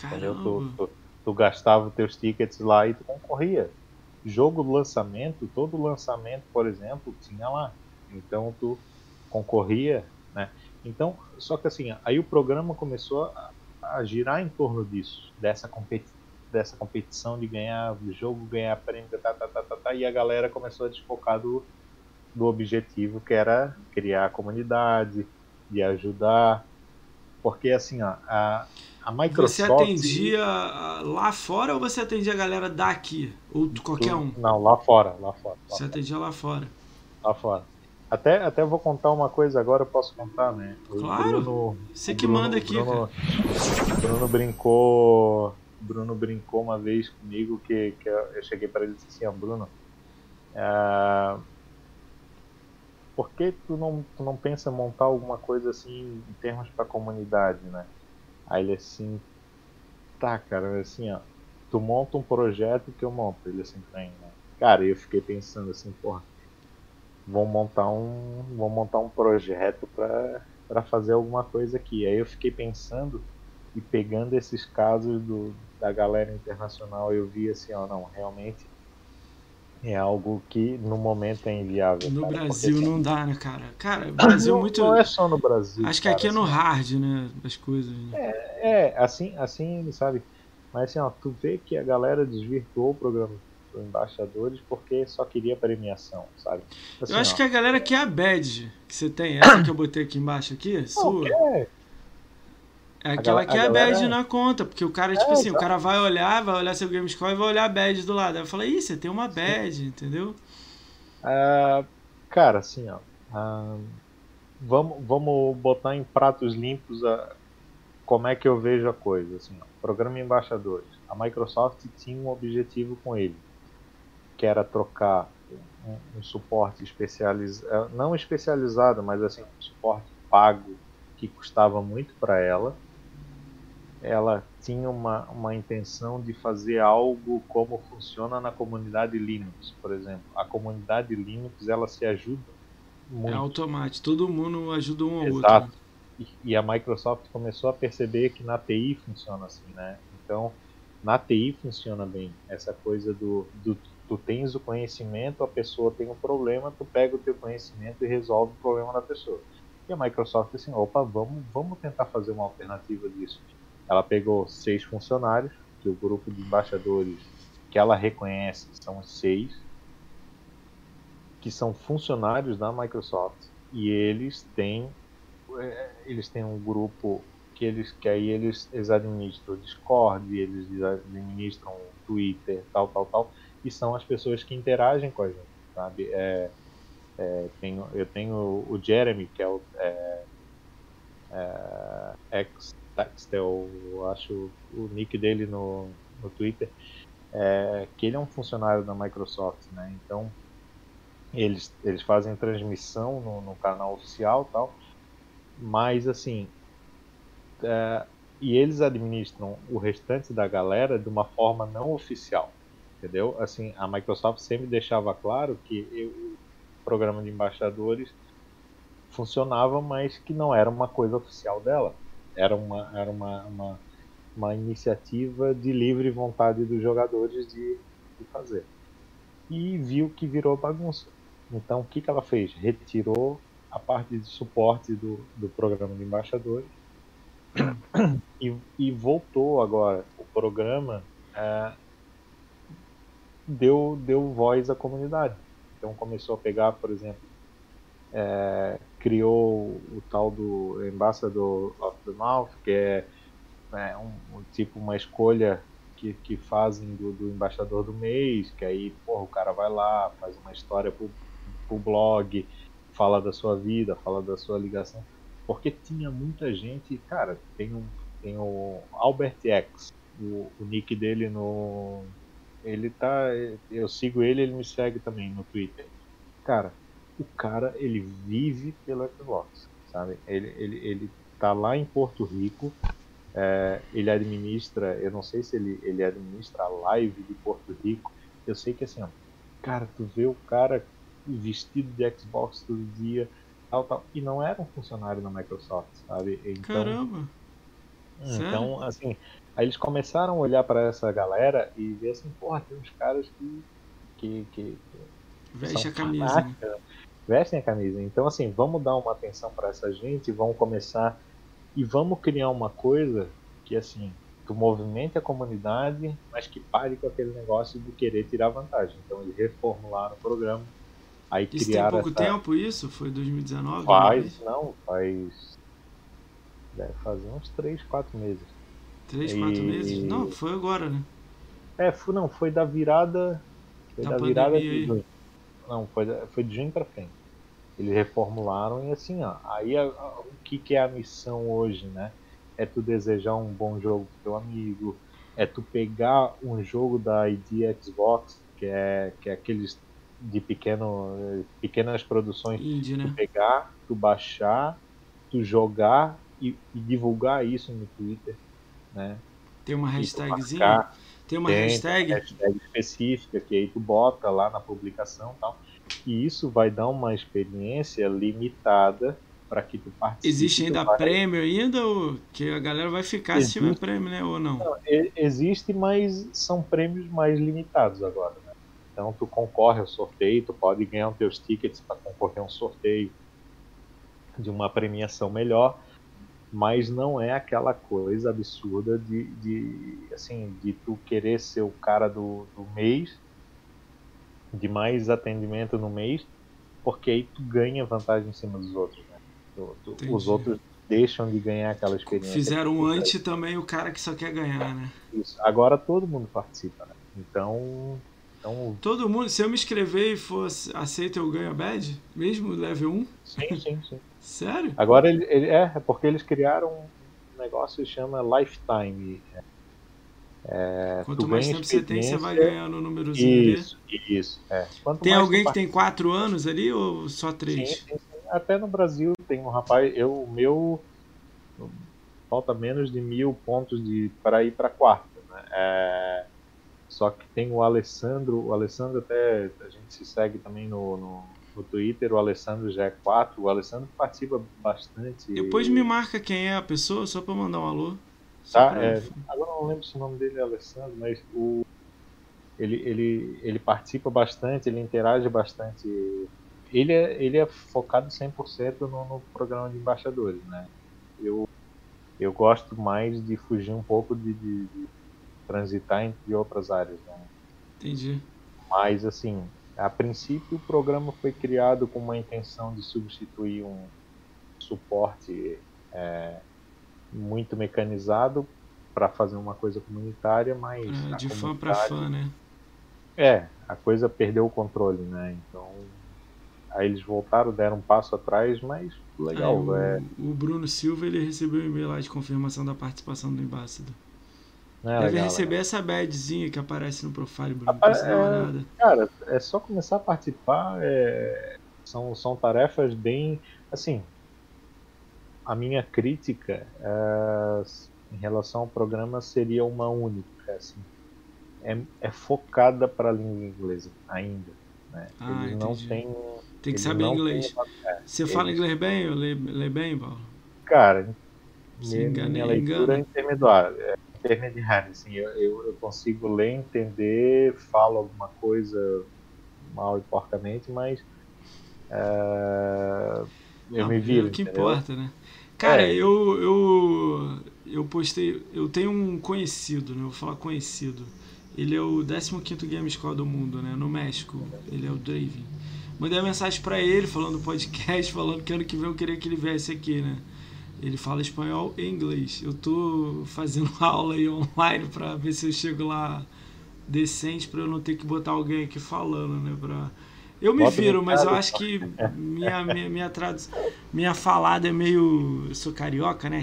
Entendeu? Tu, Caramba. tu, tu gastava os teus tickets lá e tu concorria. Jogo do lançamento, todo lançamento, por exemplo, tinha lá. Então tu concorria, né? Então, só que assim, aí o programa começou a, a girar em torno disso, dessa, competi dessa competição de ganhar jogo, ganhar prêmio, tá, tá, tá, tá, tá, e a galera começou a desfocar do, do objetivo que era criar a comunidade, de ajudar, porque assim, ó, a, a Microsoft... Você atendia lá fora ou você atendia a galera daqui? Ou de qualquer um? Não, lá fora, lá fora. Lá, Você atendia lá fora. lá fora. Até, até vou contar uma coisa agora, eu posso contar, né? O Claro. Bruno, Você que Bruno- manda aqui, Bruno, Bruno brincou. Bruno brincou uma vez comigo que, que eu cheguei para ele e disse assim, Bruno, ah, por que tu não, tu não pensa em montar alguma coisa assim em termos para a comunidade, né? Aí ele assim, tá, cara, assim, ó, tu monta um projeto que eu monto, ele assim mim, né? Cara, eu fiquei pensando assim, porra, vou montar um, vou montar um projeto para fazer alguma coisa aqui. Aí eu fiquei pensando e pegando esses casos do, da galera internacional, eu vi assim, ó, não, realmente é algo que no momento é inviável. No cara, porque, Brasil assim, não dá, né, cara? Cara, o Brasil é não, muito. não é só no Brasil. Acho que cara, aqui é no assim, hard, né? As coisas. Né? É, assim, assim, sabe? Mas assim, ó, tu vê que a galera desvirtuou o programa dos embaixadores porque só queria premiação, sabe? Assim, eu acho ó, que a galera quer a badge que você tem, essa que eu botei aqui embaixo aqui, sua. quer, É aquela A que é a galera- badge na conta, porque o cara, tipo É, assim, o exato. cara vai olhar, vai olhar seu game score e vai olhar a badge do lado. Aí fala, ih, você tem uma badge, entendeu? Ah, cara, assim, ó. ah, vamos, vamos botar em pratos limpos a, como é que eu vejo a coisa. Assim, ó. Programa Embaixadores. A Microsoft tinha um objetivo com ele, que era trocar um, um suporte especializado, não especializado, mas assim, um suporte pago que custava muito para ela. Ela tinha uma, uma intenção de fazer algo como funciona na comunidade Linux, por exemplo. A comunidade Linux ela se ajuda É muito. automático, todo mundo ajuda um ao Exato. outro. E, e a Microsoft começou a perceber que na TI funciona assim, né? Então, na TI funciona bem essa coisa do, do tu tens o conhecimento, a pessoa tem um problema, tu pega o teu conhecimento e resolve o problema da pessoa. E a Microsoft assim, opa, vamos, vamos tentar fazer uma alternativa disso. Ela pegou seis funcionários, que o grupo de embaixadores que ela reconhece são seis, que são funcionários da Microsoft e eles têm é, eles têm um grupo que eles que aí eles, eles administram o Discord, eles administram o Twitter, tal, tal, tal, e são as pessoas que interagem com a gente, sabe? É, é, tenho, eu tenho o Jeremy, que é o é, é, ex Taxtel, eu acho o nick dele no, no Twitter, é, que ele é um funcionário da Microsoft, né? Então eles, eles fazem transmissão no, no canal oficial tal, mas assim é, e eles administram o restante da galera de uma forma não oficial, entendeu? Assim, a Microsoft sempre deixava claro que eu- o programa de embaixadores funcionava, mas que não era uma coisa oficial dela. Era uma, era uma, uma, uma iniciativa de livre vontade dos jogadores de, de fazer. E viu que virou bagunça. Então, o que, que ela fez? Retirou a parte de suporte do, do programa de embaixadores e, e voltou agora. O programa é, deu, deu voz à comunidade. Então começou a pegar, por exemplo, é, criou o tal do Ambassador of the Mouth, que é, é, um, um tipo uma escolha que, que fazem do, do embaixador do mês, que aí porra, o cara vai lá, faz uma história pro, pro blog, fala da sua vida, fala da sua ligação. Porque tinha muita gente, cara, tem um tem o Albert X, o, o nick dele no ele tá eu sigo ele, ele me segue também no Twitter. Cara, o cara ele vive pelo Xbox, sabe? Ele ele ele tá lá em Porto Rico, é, ele administra, eu não sei se ele ele administra a live de Porto Rico. Eu sei que assim, ó, cara, tu vê o cara vestido de Xbox todo dia, tal, tal, e não era um funcionário da Microsoft, sabe? Então, Caramba. então, assim, aí eles começaram a olhar para essa galera e ver assim, porra, tem uns caras que. que, que, que Veste a camisa. Né? Vestem a camisa. Então, assim, vamos dar uma atenção para essa gente, vamos começar e vamos criar uma coisa que, assim, que movimente a comunidade, mas que pare com aquele negócio de querer tirar vantagem. Então, eles reformularam o programa. Aí Isso tem criaram pouco essa... tempo, isso? Foi 2019? Faz, 2020? não, faz. Deve fazer uns 3, 4 meses. Três, quatro E- meses? Não, foi agora, né? É, foi, não, foi da virada. Foi Da da, virada de junho. Não, foi, foi de junho pra frente. Eles reformularam e assim, ó. Aí a- a- o que, que é a missão hoje, né? É tu desejar um bom jogo pro teu amigo. É tu pegar um jogo da ID Xbox, que é, que é aqueles de pequeno, pequenas produções Indie, tu né? pegar, tu baixar, tu jogar e, e divulgar isso no Twitter, né? Tem uma tu hashtagzinha? marcar, Tem uma tem, hashtag? hashtag específica que aí tu bota lá na publicação e tal. E isso vai dar uma experiência limitada para que tu participe. Existe ainda vai- prêmio ainda? Ou que a galera vai ficar se tiver Existe. prêmio, né? Ou não? Não, existe, mas são prêmios mais limitados agora, né? Então tu concorre ao sorteio, tu pode ganhar os teus tickets para concorrer a um sorteio de uma premiação melhor. mas não é aquela coisa absurda de, de assim de tu querer ser o cara do, do mês de mais atendimento no mês porque aí tu ganha vantagem em cima dos outros né? Tu- tu- os outros deixam de ganhar aquela experiência Fizeram antes também o cara que só quer ganhar, né? Isso. Agora todo mundo participa, né? Então, então Todo mundo, se eu me inscrever e for aceito, eu ganho a badge? Mesmo level 1? sim, sim, sim. Sério? Agora ele, ele- é, é porque eles criaram um negócio que chama Lifetime. É, Quanto mais tempo você tem, você vai ganhando o númerozinho ali. Isso, isso. É. Quanto Tem alguém que tem 4 anos ali ou só 3? Sim, sim, sim. Até no Brasil tem um rapaz, eu, o meu falta menos de mil pontos de para ir para quarta, né? É, só que tem o Alessandro, o Alessandro até a gente se segue também no, no, no Twitter, o Alessandro já é 4, o Alessandro participa bastante. Depois me marca quem é a pessoa, só pra mandar um alô. Tá, é, agora eu não lembro se o nome dele é Alessandro, mas o, ele, ele, ele participa bastante, ele interage bastante. Ele é, ele é focado 100% no, no programa de embaixadores, né? Eu, eu gosto mais de fugir um pouco de, de, de transitar entre outras áreas, né? Entendi. Mas, assim, a princípio o programa foi criado com uma intenção de substituir um suporte é, muito mecanizado para fazer uma coisa comunitária, mas É, de fã comunidade- fã, né? É, a coisa perdeu o controle, né? Então, aí eles voltaram, deram um passo atrás, mas legal, Aí o, é, o Bruno Silva ele recebeu um e-mail lá de confirmação da participação do Ambassador. né, Deve legal, receber legal. essa badzinha que aparece no profile, Bruno. Dar é-. Cara, é só começar a participar. é, São, são tarefas bem. Assim, a minha crítica é, em relação ao programa seria uma única. Assim, é, é focada para a língua inglesa ainda. Né? Ah, não entendi. têm. Tem que eles saber não inglês. têm- é, Você fala inglês bem? Eu lê, lê bem, Paulo? Cara, Se minha, engana- minha leitura engana. é intermediária. É intermediária assim, eu, eu, eu consigo ler, entender, falo alguma coisa mal e porcamente, mas é, eu Ah, me é viro. o que entendeu? importa, né? Cara, É. eu, eu, eu postei. Eu tenho um conhecido, né? Eu vou falar conhecido. Ele é o 15 Game Score do mundo, né? No México. Ele é o Draven. Mandei uma mensagem pra ele falando do podcast, falando que ano que vem eu queria que ele viesse aqui, né? Ele fala espanhol e inglês. Eu tô fazendo aula aí online pra ver se eu chego lá decente pra eu não ter que botar alguém aqui falando, né? Pra... Eu me Bota viro, mas eu acho que minha, minha, minha, minha falada é meio. Eu sou carioca, né?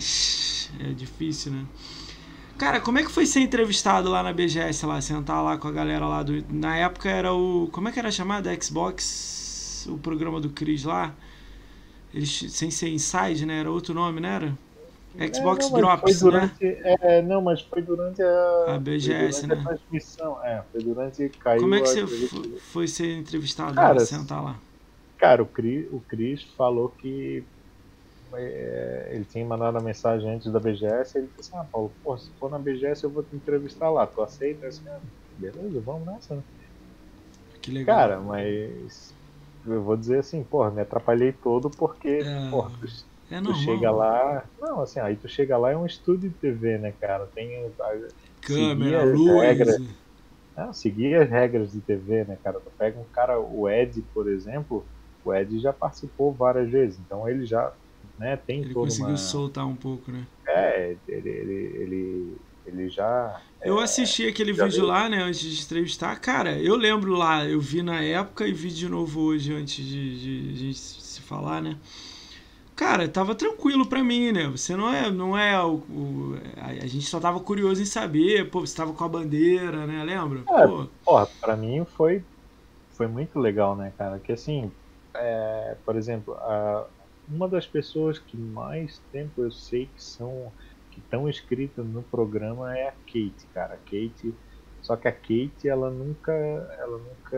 É difícil, né? Cara, como é que foi ser entrevistado lá na BGS, lá, sentar lá com a galera lá do. Na época era o. Como é que era chamado? Xbox. O programa do Chris lá. Eles, sem ser Inside, né? Era outro nome, não era? Xbox É, não, Drops, né? durante, é, não, mas foi durante a, A BGS, durante né? a transmissão. É, foi durante caiu Como é que você foi ser entrevistado Cara, sentar lá? Cara, o Chris, o Chris falou que é, ele tinha mandado a mensagem antes da BGS. Ele disse: Ah, Paulo, pô, se for na BGS eu vou te entrevistar lá. Tu aceita? Disse, "Ah, beleza, vamos nessa. né?" Que legal. Cara, mas eu vou dizer assim, porra, me atrapalhei todo porque, É, porra, tu, é tu chega lá. Não, assim, aí tu chega lá é um estúdio de TV, né, cara? Tem. a- Câmera, luz. regras. Ah, seguir as regras de TV, né, cara? Tu pega um cara, o Ed, por exemplo, o Ed já participou várias vezes, então ele já, né, tem Ele conseguiu uma... soltar um pouco, né? É, ele, ele, ele, ele já... Eu assisti aquele vídeo viu? lá, né, antes de entrevistar. Cara, eu lembro lá, eu vi na época e vi de novo hoje antes de, de, de se falar, né? Cara, tava tranquilo pra mim, né? Você não é, não é o, o- a, a gente só tava curioso em saber, pô, você tava com a bandeira, né? Lembra? É. Pô, Porra, pra mim foi, foi muito legal, né, cara? Que assim, é, por exemplo, a, uma das pessoas que mais tempo eu sei que são que estão inscritas no programa é a Kate, cara. A Kate, só que a Kate, ela nunca, ela nunca,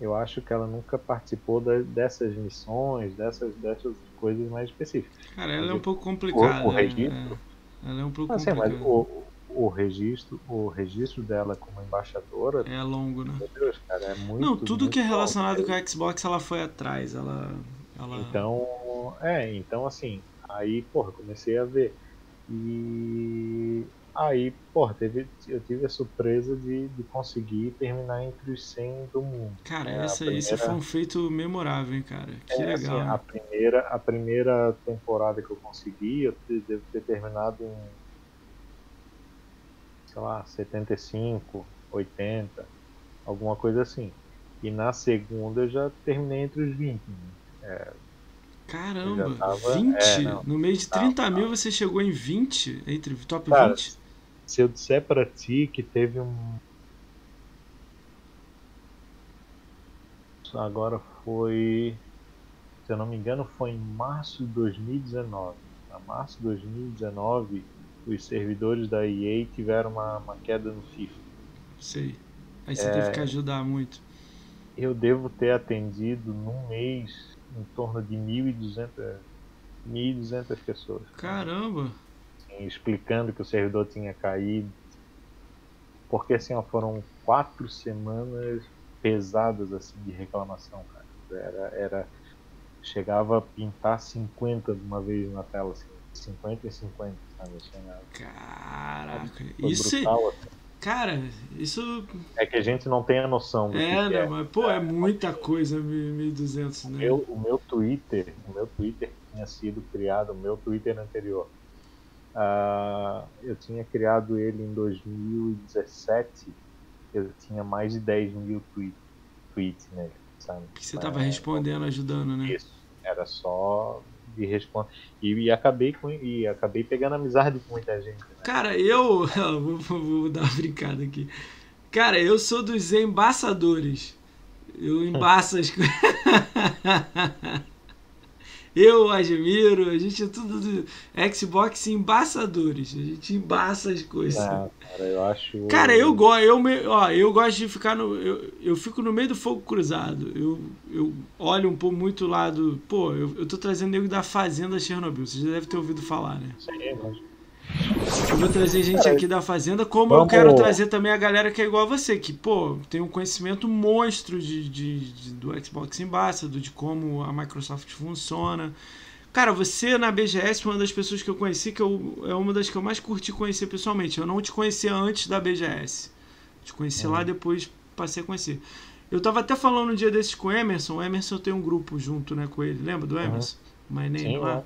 eu acho que ela nunca participou da- dessas missões, dessas, dessas coisas mais específicas. cara, ela é um pouco complicada. o né? registro, É, ela é um pouco assim, mas complicada. o, o registro, o registro dela como embaixadora É longo, né? meu Deus, cara, é muito. Não, tudo muito que é relacionado cara. com a Xbox ela foi atrás. Ela. ela... Então, é, então assim, Aí, porra, comecei a ver. E aí, porra, teve, eu tive a surpresa de, de conseguir terminar entre os 100 do mundo. Cara, É, a esse, primeira- esse foi um feito memorável, hein, cara. Que É, assim, legal. a, primeira, a primeira temporada que eu consegui, eu devo ter terminado em, sei lá, 75, 80, alguma coisa assim. E na segunda eu já terminei entre os 20. né? Caramba, eu já tava- 20? é, não. no mês de Tava, 30 mil você chegou em 20? Entre top Cara, 20? Se eu disser pra ti que teve um. Agora foi. Se eu não me engano, foi em março de 2019. Em março de 2019, os servidores da EA tiveram uma, uma queda no FIFA. Sei. Aí você É. teve que ajudar muito. Eu devo ter atendido num mês em torno de 1.200 1.200 pessoas. Caramba. Explicando que o servidor tinha caído. Porque assim, ó, foram quatro semanas pesadas assim de reclamação, cara. Era, era chegava a pintar 50 de uma vez na tela, assim, 50 e 50, sabe? Caraca. Foi Isso, é- brutal, assim. cara, isso É que a gente não tem a noção do é, que né, é. mas pô, é muita coisa, 1.200, O né? meu, o meu Twitter, o meu Twitter tinha sido criado, o meu Twitter anterior. Ah, eu tinha criado ele em 2017. Eu tinha mais de 10 mil tweets, tweets nele, sabe? Que você tava É, respondendo, ajudando, né? Isso. Era só de responder. E, e acabei com e acabei pegando amizade com muita gente. Né? Cara, eu. vou, vou dar uma brincada aqui. Cara, eu sou dos embaçadores. Eu embaço as coisas. Eu admiro, a gente é tudo do Xbox embaçadores. A gente embaça as coisas. Ah, cara, eu acho. Cara, eu gosto, eu, me- ó, eu gosto de ficar no. Eu, eu fico no meio do fogo cruzado. Eu, eu olho um pouco muito lado. Pô, eu, eu tô trazendo nego da Fazenda Chernobyl. Você já deve ter ouvido falar, né? Sei, mas- Eu vou trazer gente Cara, aqui da Fazenda, como eu vamos- quero trazer também a galera que é igual a você, que, pô, tem um conhecimento monstro de, de- de- do Xbox Ambassador, de como a Microsoft funciona. Cara, você na BGS foi uma das pessoas que eu conheci, que eu, é uma das que eu mais curti conhecer pessoalmente. Eu não te conhecia antes da BGS. Te conheci lá Uhum. depois passei a conhecer. Eu tava até falando um dia desses com o Emerson. O Emerson tem um grupo junto, né, com ele. Lembra do Emerson? My Name Sim, lá. né?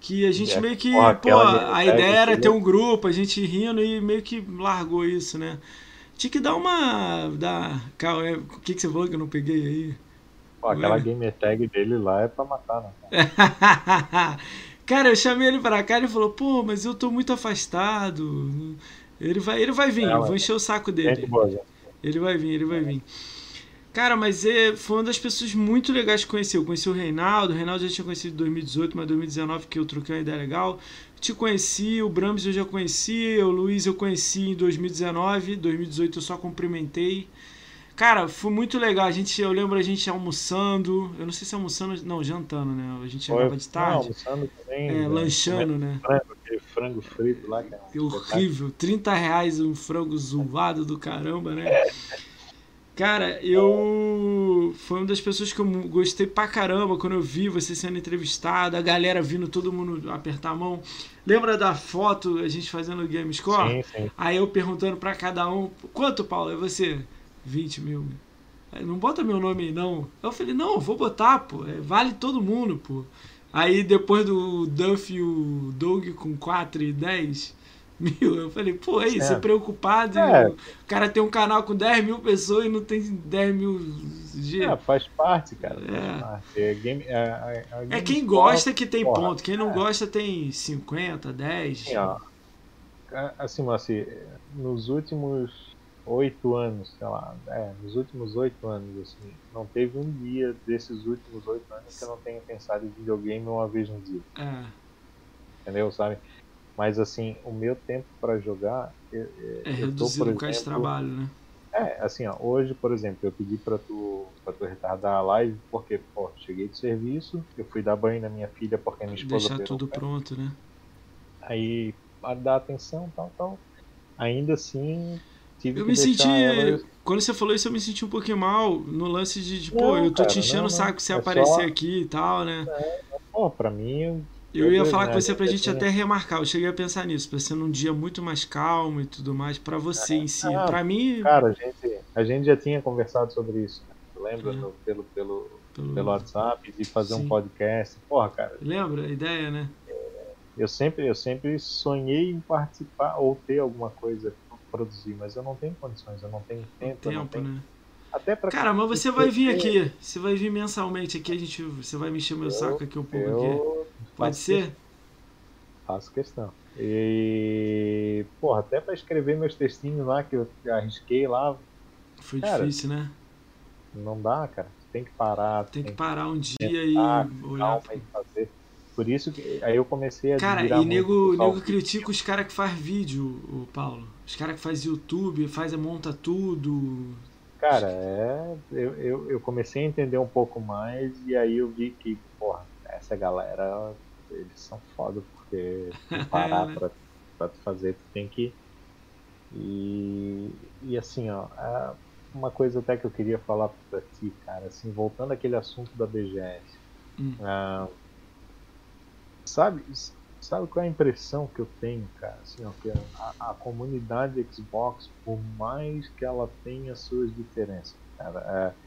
Que a gente É, meio que, porra, pô, a ideia era ter um grupo, a gente rindo e meio que largou isso, né? Tinha que dar uma. Dar, é, o que, que você falou que eu não peguei aí? Pô, aquela Ué. gamer tag dele lá é pra matar, né? cara? Cara, eu chamei ele pra cá e ele falou, pô, mas eu tô muito afastado. Ele vai, ele vai vir, É, eu vou mas- encher o saco dele. boa. Ele vai vir, ele vai vir. Cara, mas é, foi uma das pessoas muito legais que conheci. Eu conheci o Reinaldo, o Reinaldo já tinha conhecido em 2018, mas 2019 que eu troquei uma ideia legal. Te conheci, o Brams eu já conheci, o Luiz eu conheci em 2019, 2018 eu só cumprimentei. Cara, foi muito legal. A gente, eu lembro a gente almoçando, eu não sei se almoçando, não, jantando, né? A gente chegava de Não, tarde, almoçando também. é, né? lanchando, né? Frango, frito lá, que é horrível, 30 reais um frango zoado do caramba, né? Cara, eu. Foi uma das pessoas que eu gostei pra caramba quando eu vi você sendo entrevistado, a galera vindo, todo mundo apertar a mão. Lembra da foto a gente fazendo o Game Score? Sim, sim. Aí eu perguntando pra cada um: quanto, Paulo? É você? 20 mil. Aí, não bota meu nome aí, não. Eu falei: não, vou botar, pô. É, vale todo mundo, pô. Aí depois do Duff e o Doug com 4 e 10 mil, eu falei, pô, aí, É. você preocupado, e É. o cara tem um canal com 10 mil pessoas e não tem 10 mil G. É, faz parte, cara. É. Faz parte. É, game, é, É Game quem gosta que tem porra, ponto, quem não é. gosta tem 50, 10. Assim, ó, assim, assim, nos últimos oito anos, sei lá, é, nos últimos oito anos, assim, não teve um dia desses últimos oito anos que eu não tenha pensado em videogame uma vez no dia, É, entendeu, sabe? Mas assim, o meu tempo pra jogar, eu, eu- é eu tô, reduzido por de trabalho, né? É, assim, ó, hoje, por exemplo, eu pedi pra tu, pra tu retardar a live, porque, pô, cheguei de serviço, eu fui dar banho na minha filha porque minha esposa Deixar tudo pé. pronto, né? aí a dar atenção, tal, tal. Ainda assim, tive Eu me senti. ela- Quando você falou isso, eu me senti um pouquinho mal no lance de, de, pô, Não, eu tô cara, te enchendo não, o saco não. É aparecer só- aqui e tal, né? Pô, pra mim, Eu ia Depois, falar com você pra eu gente até remarcar. Eu cheguei a pensar nisso, pra ser num dia muito mais calmo e tudo mais, pra você em si. Ah, Pra mim, Cara, a gente, a gente já tinha conversado sobre isso. Né? Lembra É. pelo, pelo, pelo- pelo WhatsApp de fazer Sim. um podcast? Porra, cara, lembra a ideia, né? eu sempre, eu sempre sonhei em participar ou ter alguma coisa pra produzir, mas eu não tenho condições, eu não tenho tempo, eu não Tempo, tenho né? Até pra Cara, mas você vai vir aqui. Você vai vir mensalmente aqui, a gente. Você vai me encher meu Eu- saco aqui um pouco aqui. Pode ser? Faço questão. E, porra, até pra escrever meus textinhos lá que eu arrisquei lá, Foi Cara, difícil, né? não dá, cara. Tem que parar, Tem que que parar um dia e sentar, olhar. calma e fazer. Por isso que aí eu comecei a Cara, e nego, nego critica os caras que faz vídeo, o Paulo. Os caras que faz YouTube, faz monta tudo. Cara, é, eu, eu, eu comecei a entender um pouco mais e aí eu vi que, porra, essa galera, eles são foda porque parar né? pra, pra tu fazer, tu tem que. E, e assim, ó, é uma coisa até que eu queria falar pra ti, cara, assim, voltando àquele assunto da BGS. Hum. ah, sabe, sabe qual é a impressão que eu tenho, cara? Assim, ó, que a, a comunidade Xbox, por mais que ela tenha suas diferenças, cara, é,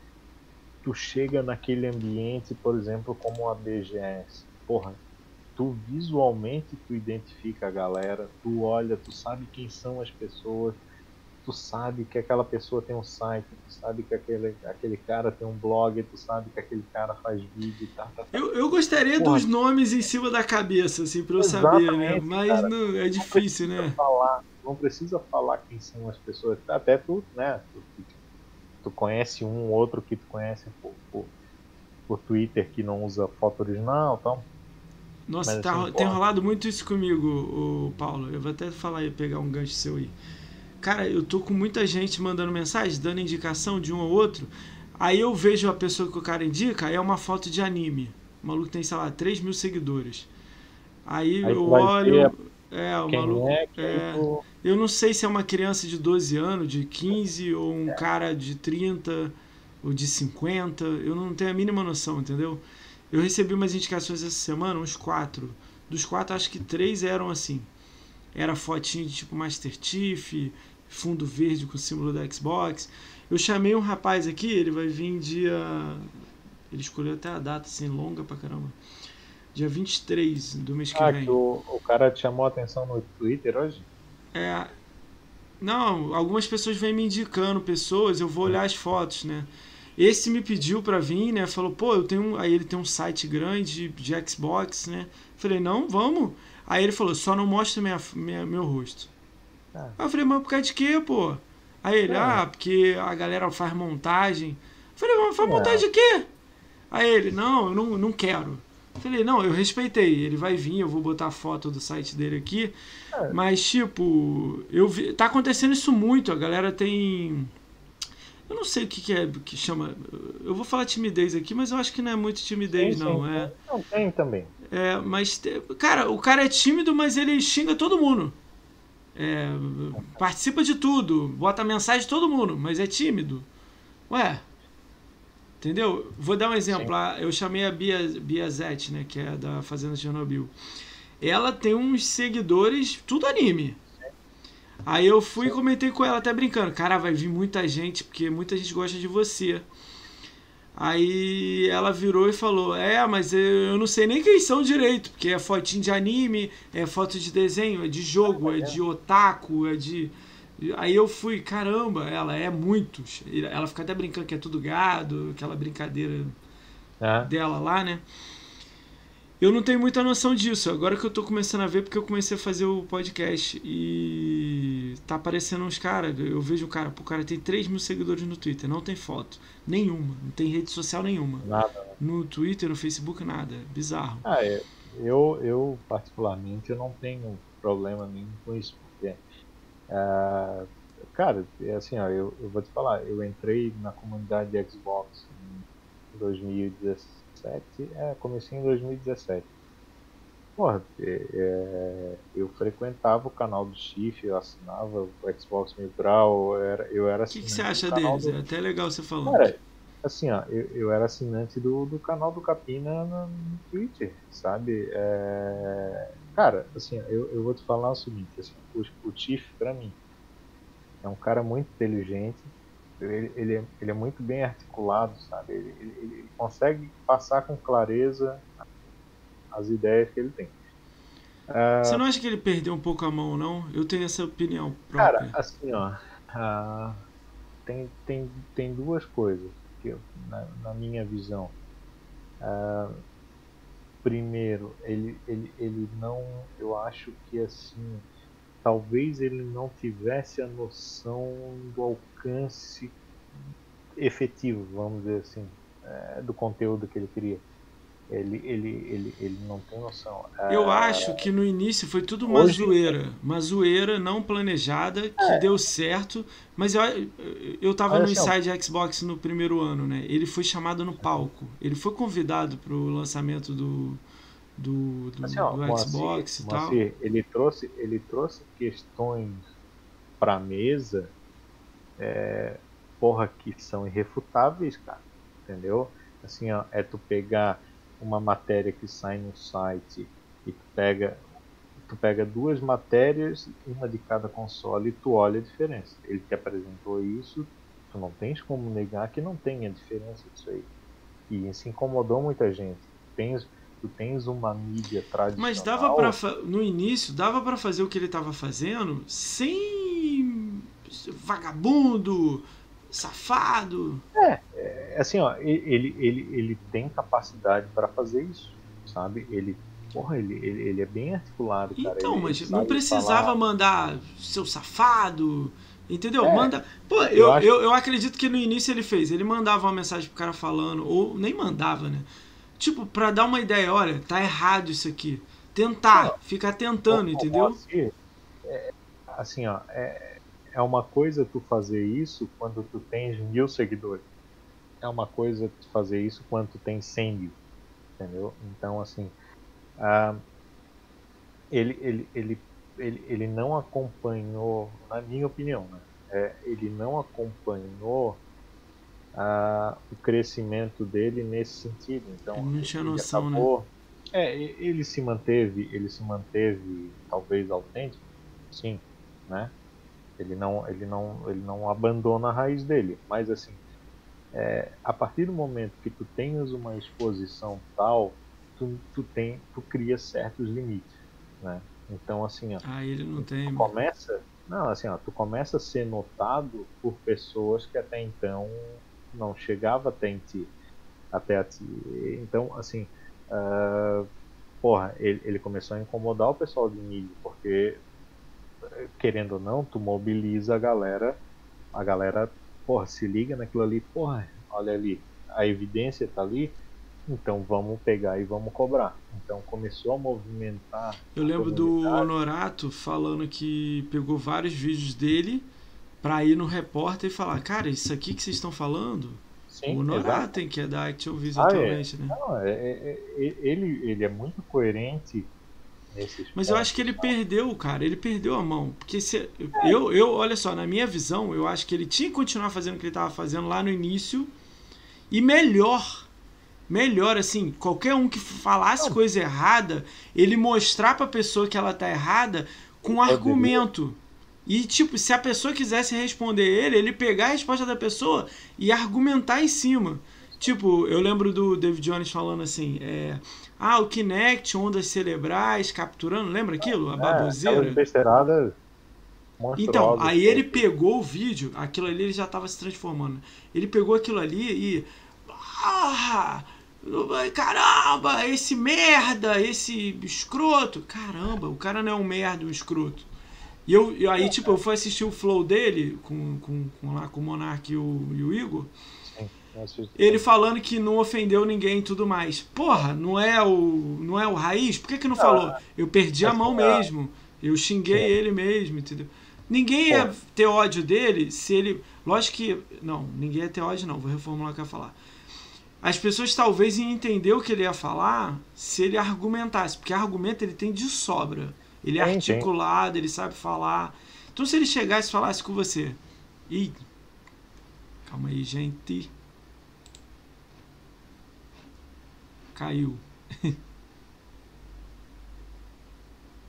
tu chega naquele ambiente, por exemplo, como a BGS, porra, tu visualmente tu identifica a galera, tu olha, tu sabe quem são as pessoas, tu sabe que aquela pessoa tem um site, tu sabe que aquele, aquele cara tem um blog, tu sabe que aquele cara faz vídeo, tá, tá, tá. Eu, eu gostaria Porra. dos nomes em cima da cabeça, assim, pra eu saber, né? Exatamente, Mas cara. não, é difícil, precisa né? falar, não precisa falar quem são as pessoas. Até tu, né? Tu, tu- conhece um ou outro que tu conhece por, por, por Twitter que não usa foto original e tal. Nossa, Mas, tá- assim, tem rolado muito isso comigo, o Paulo. Eu vou até falar aí, pegar um gancho seu aí. Cara, eu tô com muita gente mandando mensagem, dando indicação de um ou outro. Aí eu vejo a pessoa que o cara indica, aí é uma foto de anime. O maluco tem, sei lá, 3 mil seguidores. Aí, Aí eu olho. É, o maluco. é, é. Eu não sei se é uma criança de 12 anos, de 15, ou É. um cara de 30, ou de 50. Eu não tenho a mínima noção, entendeu? Eu recebi umas indicações essa semana, uns quatro. Dos quatro, acho que três eram assim. Era fotinho de tipo Master Chief, fundo verde com o símbolo da Xbox. Eu chamei um rapaz aqui, ele vai vir dia. Ele escolheu até a data, assim, longa pra caramba. Dia 23 do mês que Ah, vem. que o, o cara te chamou a atenção no Twitter hoje? É. Não, algumas pessoas vêm me indicando pessoas, eu vou olhar as fotos, né? Esse me pediu pra vir, né? Falou, pô, eu tenho. Aí ele tem um site grande de Xbox, né? Falei, não, vamos. Aí ele falou, só não mostra minha, minha- meu rosto. Ah. Aí eu falei, mas por causa de quê, pô? Aí ele, É. ah, porque a galera faz montagem. Falei, mas faz É. montagem de quê? Aí ele, não, eu não, não quero. Falei, não, eu respeitei. Ele vai vir, eu vou botar a foto do site dele aqui. É. Mas, tipo, eu vi, tá acontecendo isso muito. A galera tem. Eu não sei o que, que é que chama. Eu vou falar timidez aqui, mas eu acho que não é muito timidez, Sim, sim. não. É, Não, tem também. é, mas, cara, o cara é tímido, mas ele xinga todo mundo. É, participa de tudo, bota mensagem de todo mundo, mas é tímido. Ué, entendeu? Vou dar um exemplo. Sim. Eu chamei a Bia, Bia Zete, né, que é da Fazenda Chernobyl. Ela tem uns seguidores, tudo anime. Aí eu fui e comentei com ela, até brincando. Cara, vai vir muita gente, porque muita gente gosta de você. Aí ela virou e falou: É, mas eu eu não sei nem quem são direito, porque é fotinho de anime, é foto de desenho, é de jogo, é de otaku, é de. Aí eu fui, caramba, ela é muitos. Ela fica até brincando que é tudo gado, aquela brincadeira né? dela lá, né? Eu não tenho muita noção disso. Agora que eu tô começando a ver, porque eu comecei a fazer o podcast. E tá aparecendo uns caras. Eu vejo o cara, pô, o cara tem 3 mil seguidores no Twitter, não tem foto. Nenhuma. Não tem rede social nenhuma. Nada. No Twitter, no Facebook, nada. Bizarro. Ah, é, eu, eu particularmente eu não tenho problema nenhum com isso, porque ah, cara, é assim, ó, eu, eu vou te falar, eu entrei na comunidade de Xbox em 2017, é, comecei em 2017. Porra, é, é, eu frequentava o canal do Chif, eu assinava o Xbox eu era, eu era O que, que assinante você acha deles? do- É até legal você falando. Cara, assim, ó, eu, eu era assinante do, do canal do Capina no, no Twitter, sabe? É, cara, assim, eu, eu vou te falar o seguinte, assim, o, o Tiff, pra mim, é um cara muito inteligente, ele, ele, é, ele é muito bem articulado, sabe? Ele, ele, ele consegue passar com clareza as ideias que ele tem. Uh, Você não acha que ele perdeu um pouco a mão, não? Eu tenho essa opinião própria. Cara, assim, ó, uh, tem, tem, tem duas coisas que eu, na, na minha visão. Uh, primeiro, ele, ele, ele não, eu acho que assim, talvez ele não tivesse a noção do alcance efetivo, vamos dizer assim, é, do conteúdo que ele queria. Ele, ele, ele, ele não tem noção. Eu é... acho que no início foi tudo uma Hoje... zoeira. Uma zoeira não planejada que é. deu certo. Mas eu, eu tava no assim, Inside Xbox no primeiro ano, né? Ele foi chamado no palco. Ele foi convidado para o lançamento do, do, do, assim, ó, do Xbox e tal. ele trouxe, ele trouxe questões para mesa é, porra que são irrefutáveis, cara. Entendeu? Assim, ó, é tu pegar uma matéria que sai no site e tu pega tu pega duas matérias, uma de cada console e tu olha a diferença. Ele te apresentou isso, tu não tens como negar que não tem a diferença disso aí. E isso incomodou muita gente. Tens, tu tens uma mídia tradicional. Mas dava para no início dava para fazer o que ele estava fazendo sem vagabundo, safado. É, é assim, ó, ele, ele, ele tem capacidade para fazer isso, sabe? Ele, porra, ele, ele, ele é bem articulado, cara. Então, ele mas não precisava falar... mandar seu safado, entendeu? É, Manda. Pô, eu, eu, acho... eu, eu acredito que no início ele fez. Ele mandava uma mensagem pro cara falando, ou nem mandava, né? Tipo, pra dar uma ideia, olha, tá errado isso aqui. Tentar, ficar tentando, entendeu? Assim, é, assim, ó, é, é uma coisa tu fazer isso quando tu tens mil seguidores. É uma coisa tu fazer isso quando tu tens cem mil. Entendeu? Então, assim, uh, ele, ele, ele, ele, ele não acompanhou, na minha opinião, né? É, ele não acompanhou uh, o crescimento dele nesse sentido. Então, ele não tinha noção, né? acabou, né? É, ele se manteve, ele se manteve talvez autêntico, sim, né? Ele não, ele não, ele não abandona a raiz dele. Mas assim, é, a partir do momento que tu tens uma exposição tal, tu, tu tem, tu cria certos limites, né? Então assim, ó, ah, ele não tem. Começa, não, assim, ó, tu começa a ser notado por pessoas que até então não chegava até em ti, até a ti. Então, assim, uh, porra, ele, ele começou a incomodar o pessoal de mídia, porque querendo ou não, tu mobiliza a galera, a galera, porra, se liga naquilo ali, porra, olha ali, a evidência tá ali, então vamos pegar e vamos cobrar. Então começou a movimentar. Eu lembro do Honorato falando que pegou vários vídeos dele para ir no repórter e falar, cara, isso aqui que vocês estão falando, Sim, o Honorato tem que é da Activision ah, atualmente, é. né? Não, é, é, é, ele, ele é muito coerente mas eu acho que ele perdeu, cara. Ele perdeu a mão. Porque se, eu, eu, olha só, na minha visão, eu acho que ele tinha que continuar fazendo o que ele estava fazendo lá no início. E melhor. Melhor, assim, qualquer um que falasse Não. coisa errada, ele mostrar pra pessoa que ela tá errada com argumento. E, tipo, se a pessoa quisesse responder ele, ele pegar a resposta da pessoa e argumentar em cima. Tipo, eu lembro do David Jones falando assim: é, ah, o Kinect, ondas cerebrais, capturando, lembra aquilo? A é, baboseira. É, então, aí ele pegou o vídeo, aquilo ali ele já estava se transformando. Ele pegou aquilo ali e. Ah! Caramba, esse merda, esse escroto. Caramba, o cara não é um merda, um escroto. E eu, aí, tipo, eu fui assistir o flow dele com, com, com lá com o Monark e o, e o Igor. Ele falando que não ofendeu ninguém e tudo mais. Porra, não é o não é o raiz? Por que, que não falou? Ah, eu perdi a mão mesmo. Eu xinguei ele mesmo, entendeu? Ninguém ia ter ódio dele se ele. Lógico que. Não, ninguém ia ter ódio, não. Vou reformular o que eu ia falar. As pessoas talvez iam entender o que ele ia falar se ele argumentasse. Porque argumento ele tem de sobra. Ele é articulado, ele sabe falar. Então se ele chegasse e falasse com você. Ih, calma aí, gente. Caiu.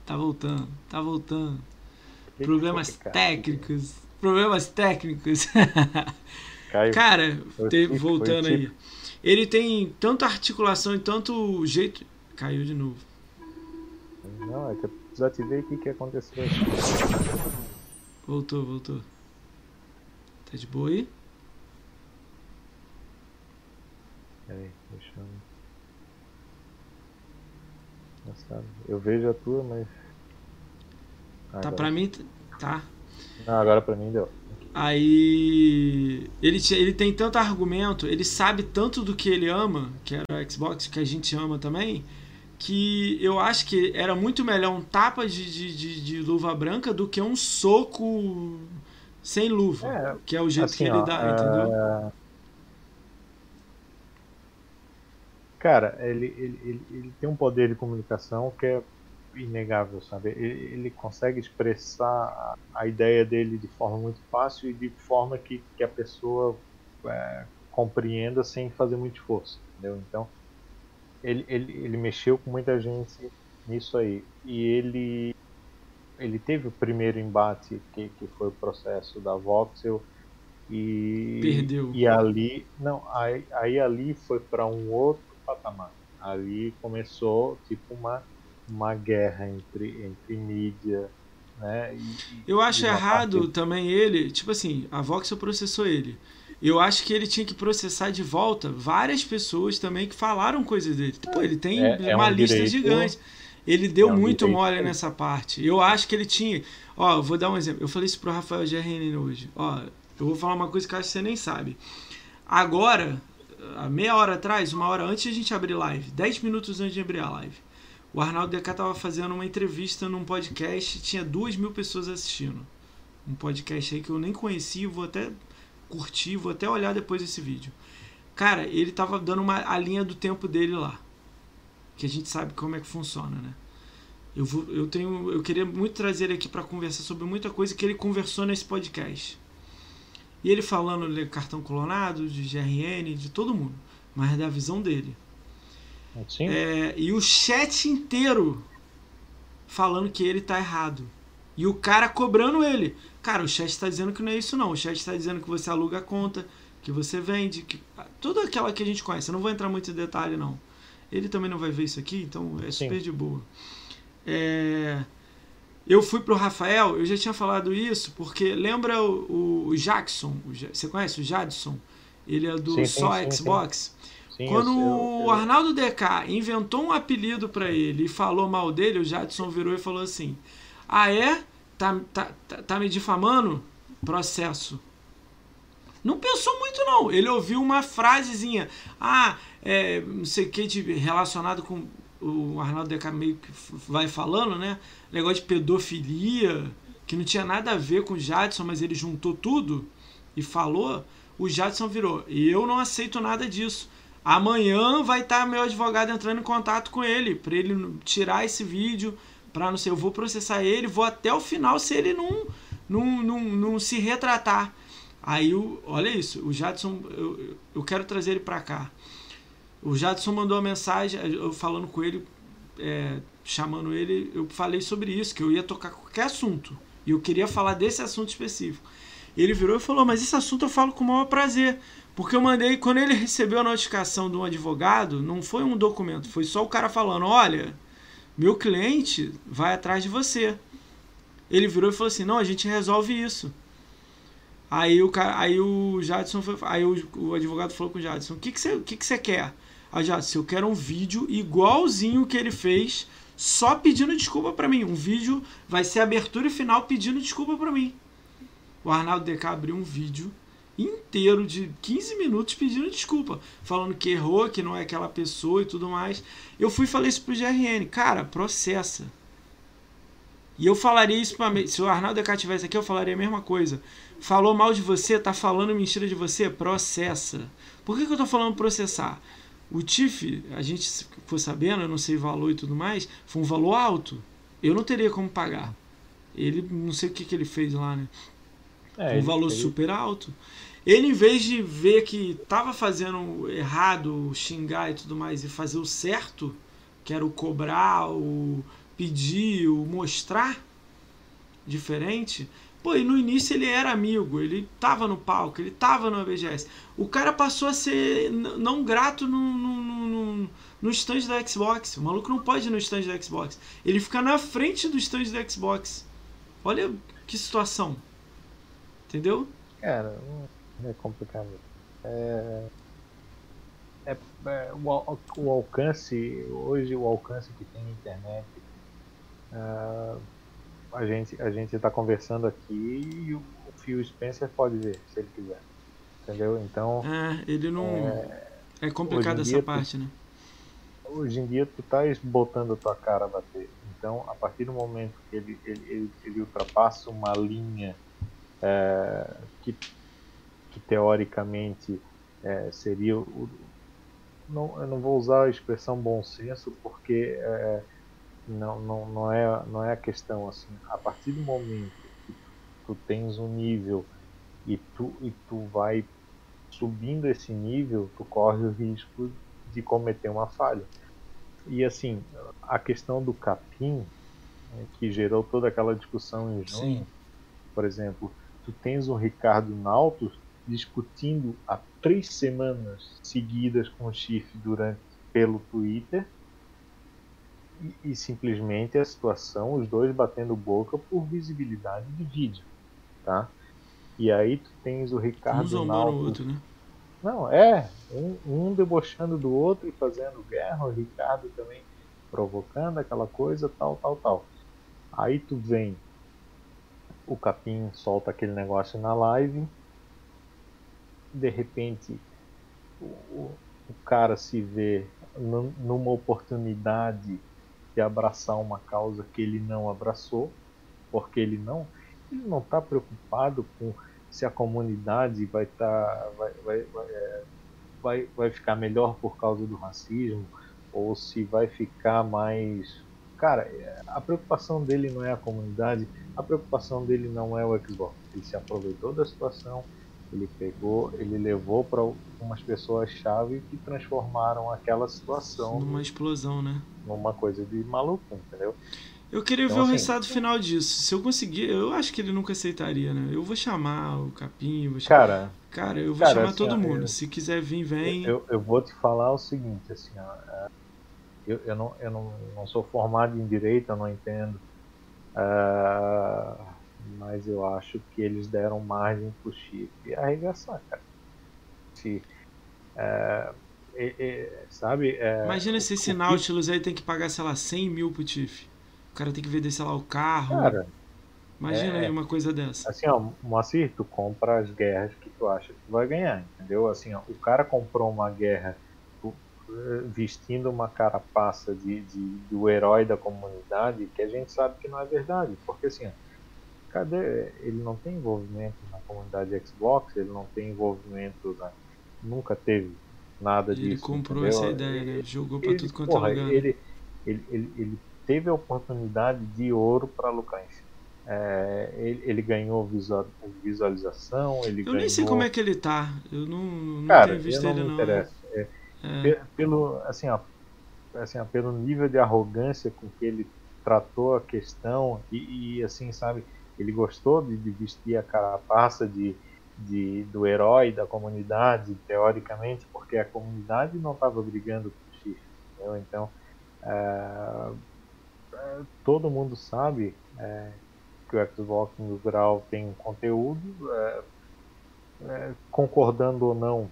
tá voltando, tá voltando. Que Problemas técnicos. Problemas técnicos. Caiu. Cara, voltando aí. chip. Ele tem tanta articulação e tanto jeito. Caiu de novo. Não, é que eu desativei o que, que aconteceu. Voltou, voltou. Tá de boa aí? Peraí, deixa eu. Eu vejo a tua, mas. Tá Agora- pra mim. Tá. Não, agora pra mim deu. Aí ele, ele tem tanto argumento, ele sabe tanto do que ele ama, que era o Xbox, que a gente ama também, que eu acho que era muito melhor um tapa de, de, de, de luva branca do que um soco sem luva, É, que é o jeito assim, que ele ó, dá, entendeu? ah, Cara, ele, ele, ele, ele tem um poder de comunicação que é inegável, sabe? Ele, ele consegue expressar a, ideia dele de forma muito fácil e de forma que, que a pessoa é, compreenda sem fazer muito esforço, entendeu? Então, ele, ele, ele mexeu com muita gente nisso aí. E ele, ele teve o primeiro embate, que, que foi o processo da Voxel, e, Perdeu. e ali, não, aí, aí ali foi para um outro patamar. Ali começou tipo uma, uma guerra entre, entre mídia, né? e- Eu acho errado parte- também ele, tipo assim, a Voxel processou ele. Eu acho que ele tinha que processar de volta várias pessoas também que falaram coisas dele. Pô, ele tem É- é uma um lista direito- gigante. Ele deu é um muito direito. mole nessa parte. Eu acho que ele tinha. Ó, vou dar um exemplo. Eu falei isso pro Rafael GRN hoje. Ó, eu vou falar uma coisa que eu acho que você nem sabe. Agora, meia hora atrás, uma hora antes de a gente abrir live, 10 minutos antes de abrir a live, o Arnaldo DK tava fazendo uma entrevista num podcast, tinha duas mil pessoas assistindo. Um podcast aí que eu nem conhecia, vou até curtir, vou até olhar depois esse vídeo. Cara, ele tava dando uma, a linha do tempo dele lá. Que a gente sabe como é que funciona, né? Eu, vou, eu, tenho, eu queria muito trazer ele aqui para conversar sobre muita coisa que ele conversou nesse podcast. E ele falando de cartão clonado, de GRN, de todo mundo, mas da visão dele. Sim, É, e o chat inteiro falando que ele tá errado. E o cara cobrando ele. Cara, o chat tá dizendo que não é isso não. O chat tá dizendo que você aluga a conta, que você vende, que tudo aquela que a gente conhece. Eu não vou entrar muito em detalhe não. Ele também não vai ver isso aqui, então é Sim. super de boa. É, eu fui pro Rafael, eu já tinha falado isso, porque lembra o, o Jackson? O você conhece o Jadson? Ele é do Sim, só sim. Xbox. sim, Quando eu- eu- o Arnaldo DK inventou um apelido pra ele e falou mal dele, o Jadson virou e falou assim: Ah, é? Tá, tá, tá, tá me difamando? Processo. Não pensou muito, não. Ele ouviu uma frasezinha. Ah, é, não sei o que, de, relacionado com. O Arnaldo DK meio que vai falando, né? Negócio de pedofilia, que não tinha nada a ver com o Jadson, mas ele juntou tudo e falou. O Jadson virou. E eu não aceito nada disso. Amanhã vai estar meu advogado entrando em contato com ele para ele tirar esse vídeo, para não sei, eu vou processar ele, vou até o final se ele não não, não, não se retratar. Aí o, olha isso, o Jadson, eu, eu quero trazer ele para cá. O Jadson mandou uma mensagem, eu falando com ele, é, chamando ele, eu falei sobre isso, que eu ia tocar qualquer assunto. E eu queria falar desse assunto específico. Ele virou e falou: Mas esse assunto eu falo com o maior prazer. Porque eu mandei, quando ele recebeu a notificação de um advogado, não foi um documento, foi só o cara falando: Olha, meu cliente vai atrás de você. Ele virou e falou assim: Não, a gente resolve isso. Aí o, cara, aí o Jadson foi. Aí o, o advogado falou com o Jadson: O que, que, você, o que, que você quer? Aí o Jadson, eu quero um vídeo igualzinho que ele fez, só pedindo desculpa pra mim. Um vídeo vai ser abertura e final pedindo desculpa pra mim. O Arnaldo DK abriu um vídeo inteiro de 15 minutos pedindo desculpa, falando que errou, que não é aquela pessoa e tudo mais. Eu fui e falei isso pro GRN, cara, processa. E eu falaria isso pra. Se o Arnaldo DK tivesse aqui, eu falaria a mesma coisa. Falou mal de você, tá falando mentira de você, processa. Por que, que eu tô falando processar? O TIF, a gente ficou sabendo, eu não sei o valor e tudo mais, foi um valor alto. Eu não teria como pagar. Ele, não sei o que, que ele fez lá, né? é, um valor ele- super alto. Ele, em vez de ver que tava fazendo errado, xingar e tudo mais, e fazer o certo, que era o cobrar, o pedir, o mostrar diferente. Pô, e no início ele era amigo, ele tava no palco, ele tava no BGS. O cara passou a ser não grato no, no, no, no stand da Xbox. O maluco não pode ir no stand da Xbox. Ele fica na frente do stand da Xbox. Olha que situação. Entendeu? Cara, é complicado. É, é, é o, o, alcance, hoje o alcance que tem na internet, uh, a gente a gente está conversando aqui e o, Phil Spencer pode ver, se ele quiser. Entendeu? Então. É, ele não. É, é complicado essa parte, tu, né? Hoje em dia tu estás botando a tua cara a bater. Então, a partir do momento que ele, ele, ele, ele ultrapassa uma linha é, que, que teoricamente é, seria o, não, eu não vou usar a expressão bom senso porque é, não, não, não, é, não é a questão assim. A partir do momento que tu tens um nível e tu, e tu vai subindo esse nível, tu corre o risco de cometer uma falha. E assim, a questão do capim, né, que gerou toda aquela discussão em junho, Sim. por exemplo, tu tens o Ricardo Nautos discutindo há três semanas seguidas com o Chif durante pelo Twitter e, e, simplesmente a situação, os dois batendo boca por visibilidade de vídeo, tá? E aí tu tens o Ricardo um Nauto, o outro, né? Não, é, um, um debochando do outro e fazendo guerra, o Ricardo também provocando aquela coisa, tal, tal, tal. Aí tu vem, o Capim solta aquele negócio na live, de repente o, o cara se vê numa oportunidade abraçar uma causa que ele não abraçou, porque ele não ele não está preocupado com se a comunidade vai estar tá, vai, vai, vai, é, vai, vai ficar melhor por causa do racismo ou se vai ficar mais cara a preocupação dele não é a comunidade a preocupação dele não é o Xbox ele se aproveitou da situação ele pegou ele levou para umas pessoas chave que transformaram aquela situação numa explosão né numa coisa de maluco entendeu eu queria então, ver assim, o resultado final disso. Se eu conseguir, eu acho que ele nunca aceitaria, né? Eu vou chamar o Capim, vou chamar... Cara, cara, eu vou cara, chamar assim, todo mundo. Eu, Se quiser vir, vem. Eu, eu vou te falar o seguinte, assim, ó, é, eu, eu, não, eu não, não sou formado em direito, eu não entendo. Uh, mas eu acho que eles deram margem pro Chip arregaçar, cara. Se, uh, é, é, sabe? É, Imagina se esse Nautilus aí tem que pagar, sei lá, 100 mil pro Tiff. O cara tem que vender, sei lá, o carro. Cara, Imagina é, aí uma coisa dessa. Assim, ó, Moacir, tu compra as guerras que tu acha que tu vai ganhar, entendeu? Assim, ó, o cara comprou uma guerra vestindo uma carapaça de, de, do herói da comunidade que a gente sabe que não é verdade. Porque assim, ó, cadê? Ele não tem envolvimento na comunidade Xbox, ele não tem envolvimento, na, nunca teve nada ele disso. Ele comprou entendeu? essa ideia, né? Jogou pra ele, tudo quanto é porra, é lugar. Ele, ele, ele, ele teve a oportunidade de ouro para em cima. É, ele, ele, ganhou visual, visualização, ele eu ganhou... nem sei como é que ele tá. Eu não, não Cara, tenho visto não ele me não. Interessa. É, é. Pelo, assim, ó, assim, ó, pelo nível de arrogância com que ele tratou a questão e, e assim, sabe, ele gostou de, de, vestir a carapaça de, de, do herói da comunidade, teoricamente, porque a comunidade não estava brigando com o Chifre, entendeu? Então, é, todo mundo sabe é, que o Xbox no grau tem conteúdo, é, é, concordando ou não,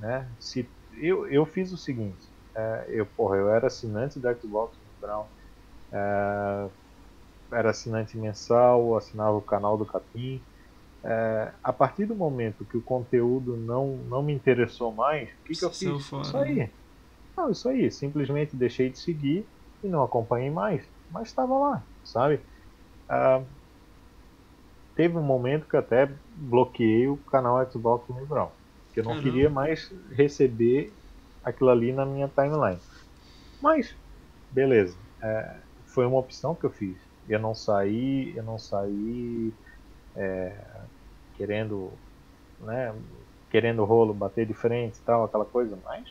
né? Se eu, eu fiz o seguinte, é, eu porra, eu era assinante do Xbox no é, era assinante mensal, assinava o canal do Capim. É, a partir do momento que o conteúdo não, não me interessou mais, o que, que eu fiz? Isso aí. Né? Não, isso aí. Simplesmente deixei de seguir e não acompanhei mais mas estava lá, sabe? Ah, teve um momento que até bloqueei o canal Xbox no Brown, que eu não queria mais receber aquilo ali na minha timeline. Mas, beleza, é, foi uma opção que eu fiz. Eu não saí, eu não saí é, querendo, né, querendo rolo, bater de frente e tal, aquela coisa, mas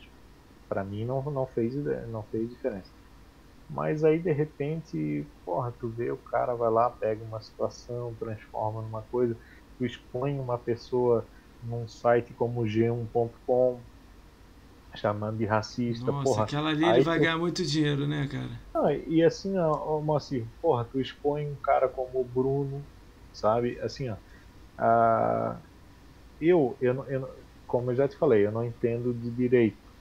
para mim não, não, fez, não fez diferença. Mas aí de repente, porra, tu vê o cara vai lá, pega uma situação, transforma numa coisa, tu expõe uma pessoa num site como g1.com chamando de racista, Nossa, porra. aquela ali ele vai tu... ganhar muito dinheiro, né, cara? Não, e assim, ó, ó Moacir, porra, tu expõe um cara como o Bruno, sabe? Assim, ó. Uh, eu, eu, eu, como eu já te falei, eu não entendo de direito,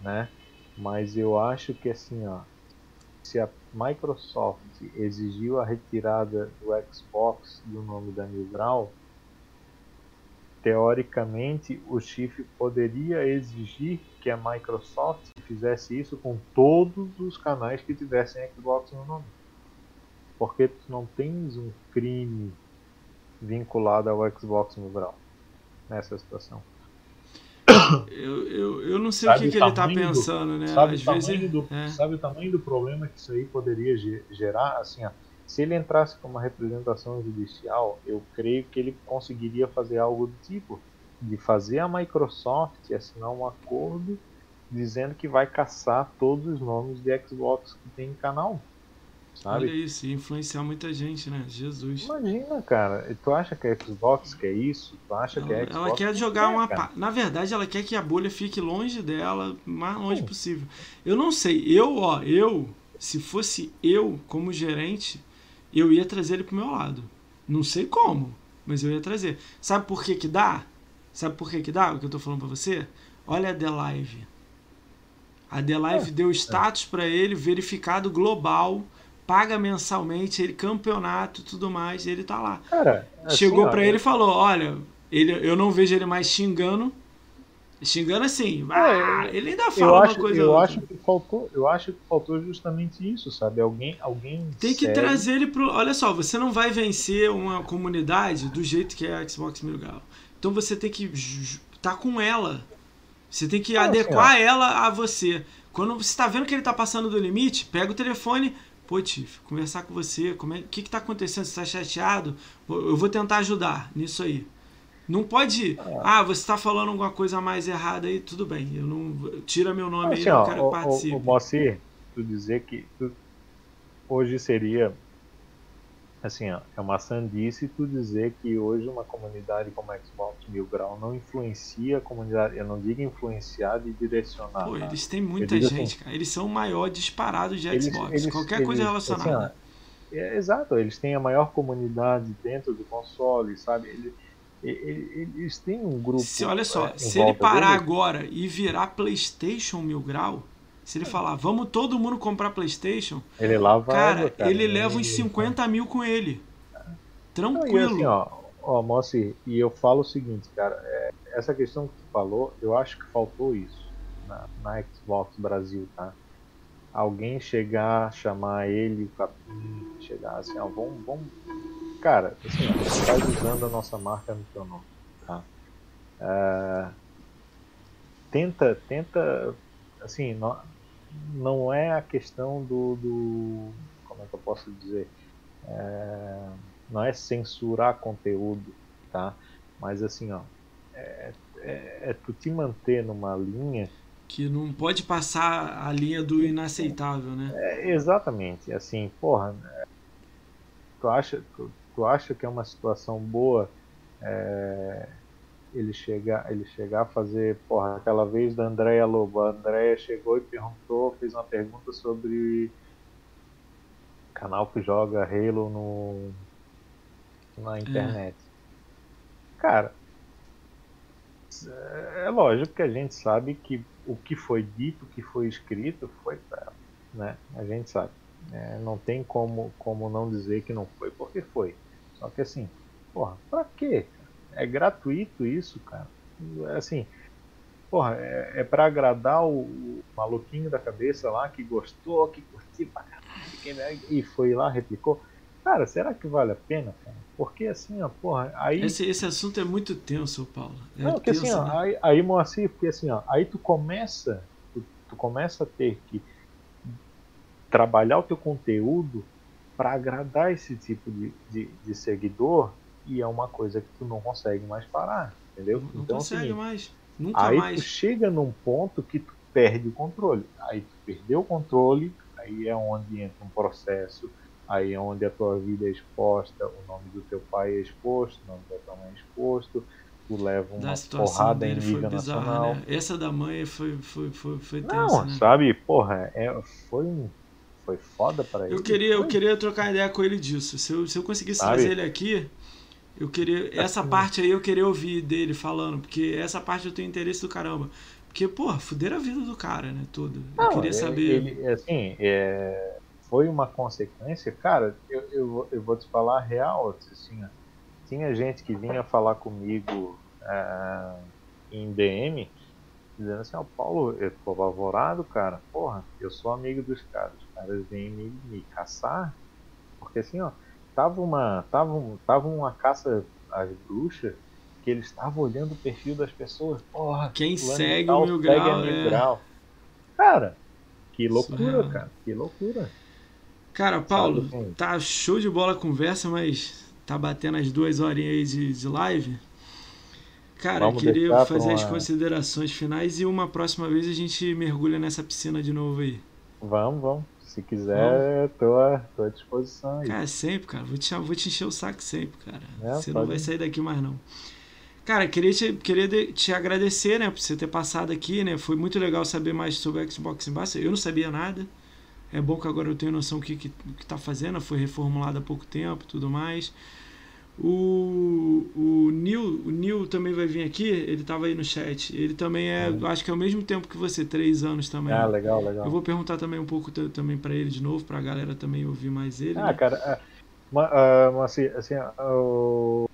né? Mas eu acho que assim, ó, se a Microsoft exigiu a retirada do Xbox do nome da New Grau, teoricamente o Chief poderia exigir que a Microsoft fizesse isso com todos os canais que tivessem Xbox no nome. Porque tu não tens um crime vinculado ao Xbox no Grau nessa situação. Eu, eu, eu não sei sabe o que, que ele está pensando, do, né? Sabe, Às o vezes tamanho do, é. sabe o tamanho do problema que isso aí poderia gerar? Assim, ó, se ele entrasse com uma representação judicial, eu creio que ele conseguiria fazer algo do tipo de fazer a Microsoft assinar um acordo dizendo que vai caçar todos os nomes de Xbox que tem em canal. Sabe? Olha isso, influenciar muita gente, né? Jesus. Imagina, cara. Tu acha que a Xbox quer isso? Tu acha ela, que a Xbox ela quer jogar quer, uma. Cara? Na verdade, ela quer que a bolha fique longe dela, mais longe Sim. possível. Eu não sei. Eu, ó, eu, se fosse eu como gerente, eu ia trazer ele pro meu lado. Não sei como, mas eu ia trazer. Sabe por que que dá? Sabe por que que dá o que eu tô falando pra você? Olha a The Live. A The Live é, deu status é. para ele verificado global paga mensalmente, ele campeonato tudo mais, ele tá lá. Cara, assim, Chegou para ele e falou: Olha, ele, eu não vejo ele mais xingando. Xingando assim, ah, é, ele ainda fala acho, uma coisa. Eu outra. acho que faltou, eu acho que faltou justamente isso, sabe? Alguém, alguém. Tem que sério... trazer ele pro. Olha só, você não vai vencer uma comunidade do jeito que é a Xbox Mil Grau. Então você tem que estar tá com ela. Você tem que adequar assim, ela a você. Quando você está vendo que ele está passando do limite, pega o telefone, Pô, Tiff, conversar com você, como é, o que está acontecendo? Você está chateado? Eu vou tentar ajudar nisso aí. Não pode. Ah, você está falando alguma coisa mais errada aí, tudo bem. Eu não. Tira meu nome assim, aí, eu não quero que participe. O, o Moacir, tu dizer que tu, hoje seria assim, ó, é uma sandice tu dizer que hoje uma comunidade como a Xbox Mil Grau não influencia a comunidade, eu não digo influenciar e direcionar. Pô, eles têm muita assim, gente, assim, cara. Eles são o maior disparado de eles, Xbox, eles, qualquer eles, coisa relacionada. Assim, ó, é, exato, eles têm a maior comunidade dentro do console, sabe? Eles, eles têm um grupo. Se, olha só, é, se ele parar dele. agora e virar PlayStation Mil Grau, se ele falar, vamos todo mundo comprar PlayStation, ele cara, água, cara ele leva uns 50 mil com ele. Tranquilo. e assim, ó, ó Moacir, e eu falo o seguinte, cara, é, essa questão que tu falou, eu acho que faltou isso na, na Xbox Brasil, tá? Alguém chegar, chamar ele, o capim, chegar assim, ó, vamos, vamos. Cara, assim, ó, você tá usando a nossa marca no teu nome, tá? Uh, tenta, tenta, assim, não, não é a questão do, do como é que eu posso dizer? É, não é censurar conteúdo tá? Mas assim ó é, é, é, tu te manter numa linha que não pode passar a linha do inaceitável né? É, exatamente. Assim porra é, tu acha tu, tu acha que é uma situação boa é, ele chegar, ele chegar a fazer, porra, aquela vez da Andréia Lobo. A Andréia chegou e perguntou, fez uma pergunta sobre canal que joga Halo no, na internet. É. Cara, é lógico que a gente sabe que o que foi dito, o que foi escrito, foi pra né? A gente sabe. É, não tem como, como não dizer que não foi, porque foi. Só que assim, porra, pra quê? É gratuito isso, cara. É assim, porra, é, é para agradar o, o, maluquinho da cabeça lá que gostou, que curtiu pra caralho, e foi lá, replicou. Cara, será que vale a pena, cara? Porque assim, ó, porra, aí. Esse, esse assunto é muito tenso, Paulo. É Não, porque assim, ó, né? aí, aí, Moacir, porque assim, ó, aí tu começa, tu, tu começa a ter que trabalhar o teu conteúdo para agradar esse tipo de, de, de seguidor e é uma coisa que tu não consegue mais parar. entendeu? Não então, consegue assim, mais. Nunca aí mais. tu chega num ponto que tu perde o controle. Aí tu perdeu o controle, aí é onde entra um processo, aí é onde a tua vida é exposta, o nome do teu pai é exposto, o nome da tua mãe é exposto, tu leva uma porrada em liga bizarra, nacional. né? Essa da mãe foi, foi, foi, foi tensa, Não, né? sabe, porra, é, foi, um- foi foda pra ele. Eu queria, eu queria trocar ideia com ele disso. Se eu, se eu conseguisse Sabe? trazer ele aqui, eu queria. Essa parte aí eu queria ouvir dele falando, porque essa parte eu tenho interesse do caramba. Porque, porra, fuderam a vida do cara, né? Eu Não, queria ele- saber. Ele, assim, é, foi uma consequência, cara, eu, eu, vou- eu vou te falar a real, assim, tinha gente que vinha falar comigo ah, em DM, dizendo assim, ó, Paulo, eu tô apavorado, cara, porra, eu sou amigo dos caras, os caras vêm me, me caçar, porque assim, ó, tava uma, tava, tava uma caça às bruxas, que eles estavam olhando o perfil das pessoas, porra, Quem de segue tal o Mil segue Grau, Mil é. Grau. Cara, que loucura, cara, que loucura. Cara, Paulo, Sabe, tá show de bola a conversa, mas tá batendo as duas horinhas aí de, de live. Cara, Vamos eu queria fazer as uma- considerações finais e uma próxima vez a gente mergulha nessa piscina de novo aí. Vamos, vamos. Se quiser, tô, à- tô à disposição aí. Cara, sempre, cara. Vou te, vou te encher o saco sempre, cara. É, você não vai sair daqui mais, não. Cara, queria te, queria te agradecer, né, por você ter passado aqui, né? Foi muito legal saber mais sobre o Xbox Embaixo. Eu não sabia nada. É bom que agora eu tenho noção do que, que, que tá fazendo. Foi reformulado há pouco tempo e tudo mais. O, o Neil, o Neil também vai vir aqui, ele tava aí no chat. Ele também é, Uhum. acho que é o mesmo tempo que você, três anos também. Ah, legal, legal. Eu vou perguntar também um pouco também para ele de novo, pra galera também ouvir mais ele. Ah, né? cara, ma- ah, assim, assim ah, o,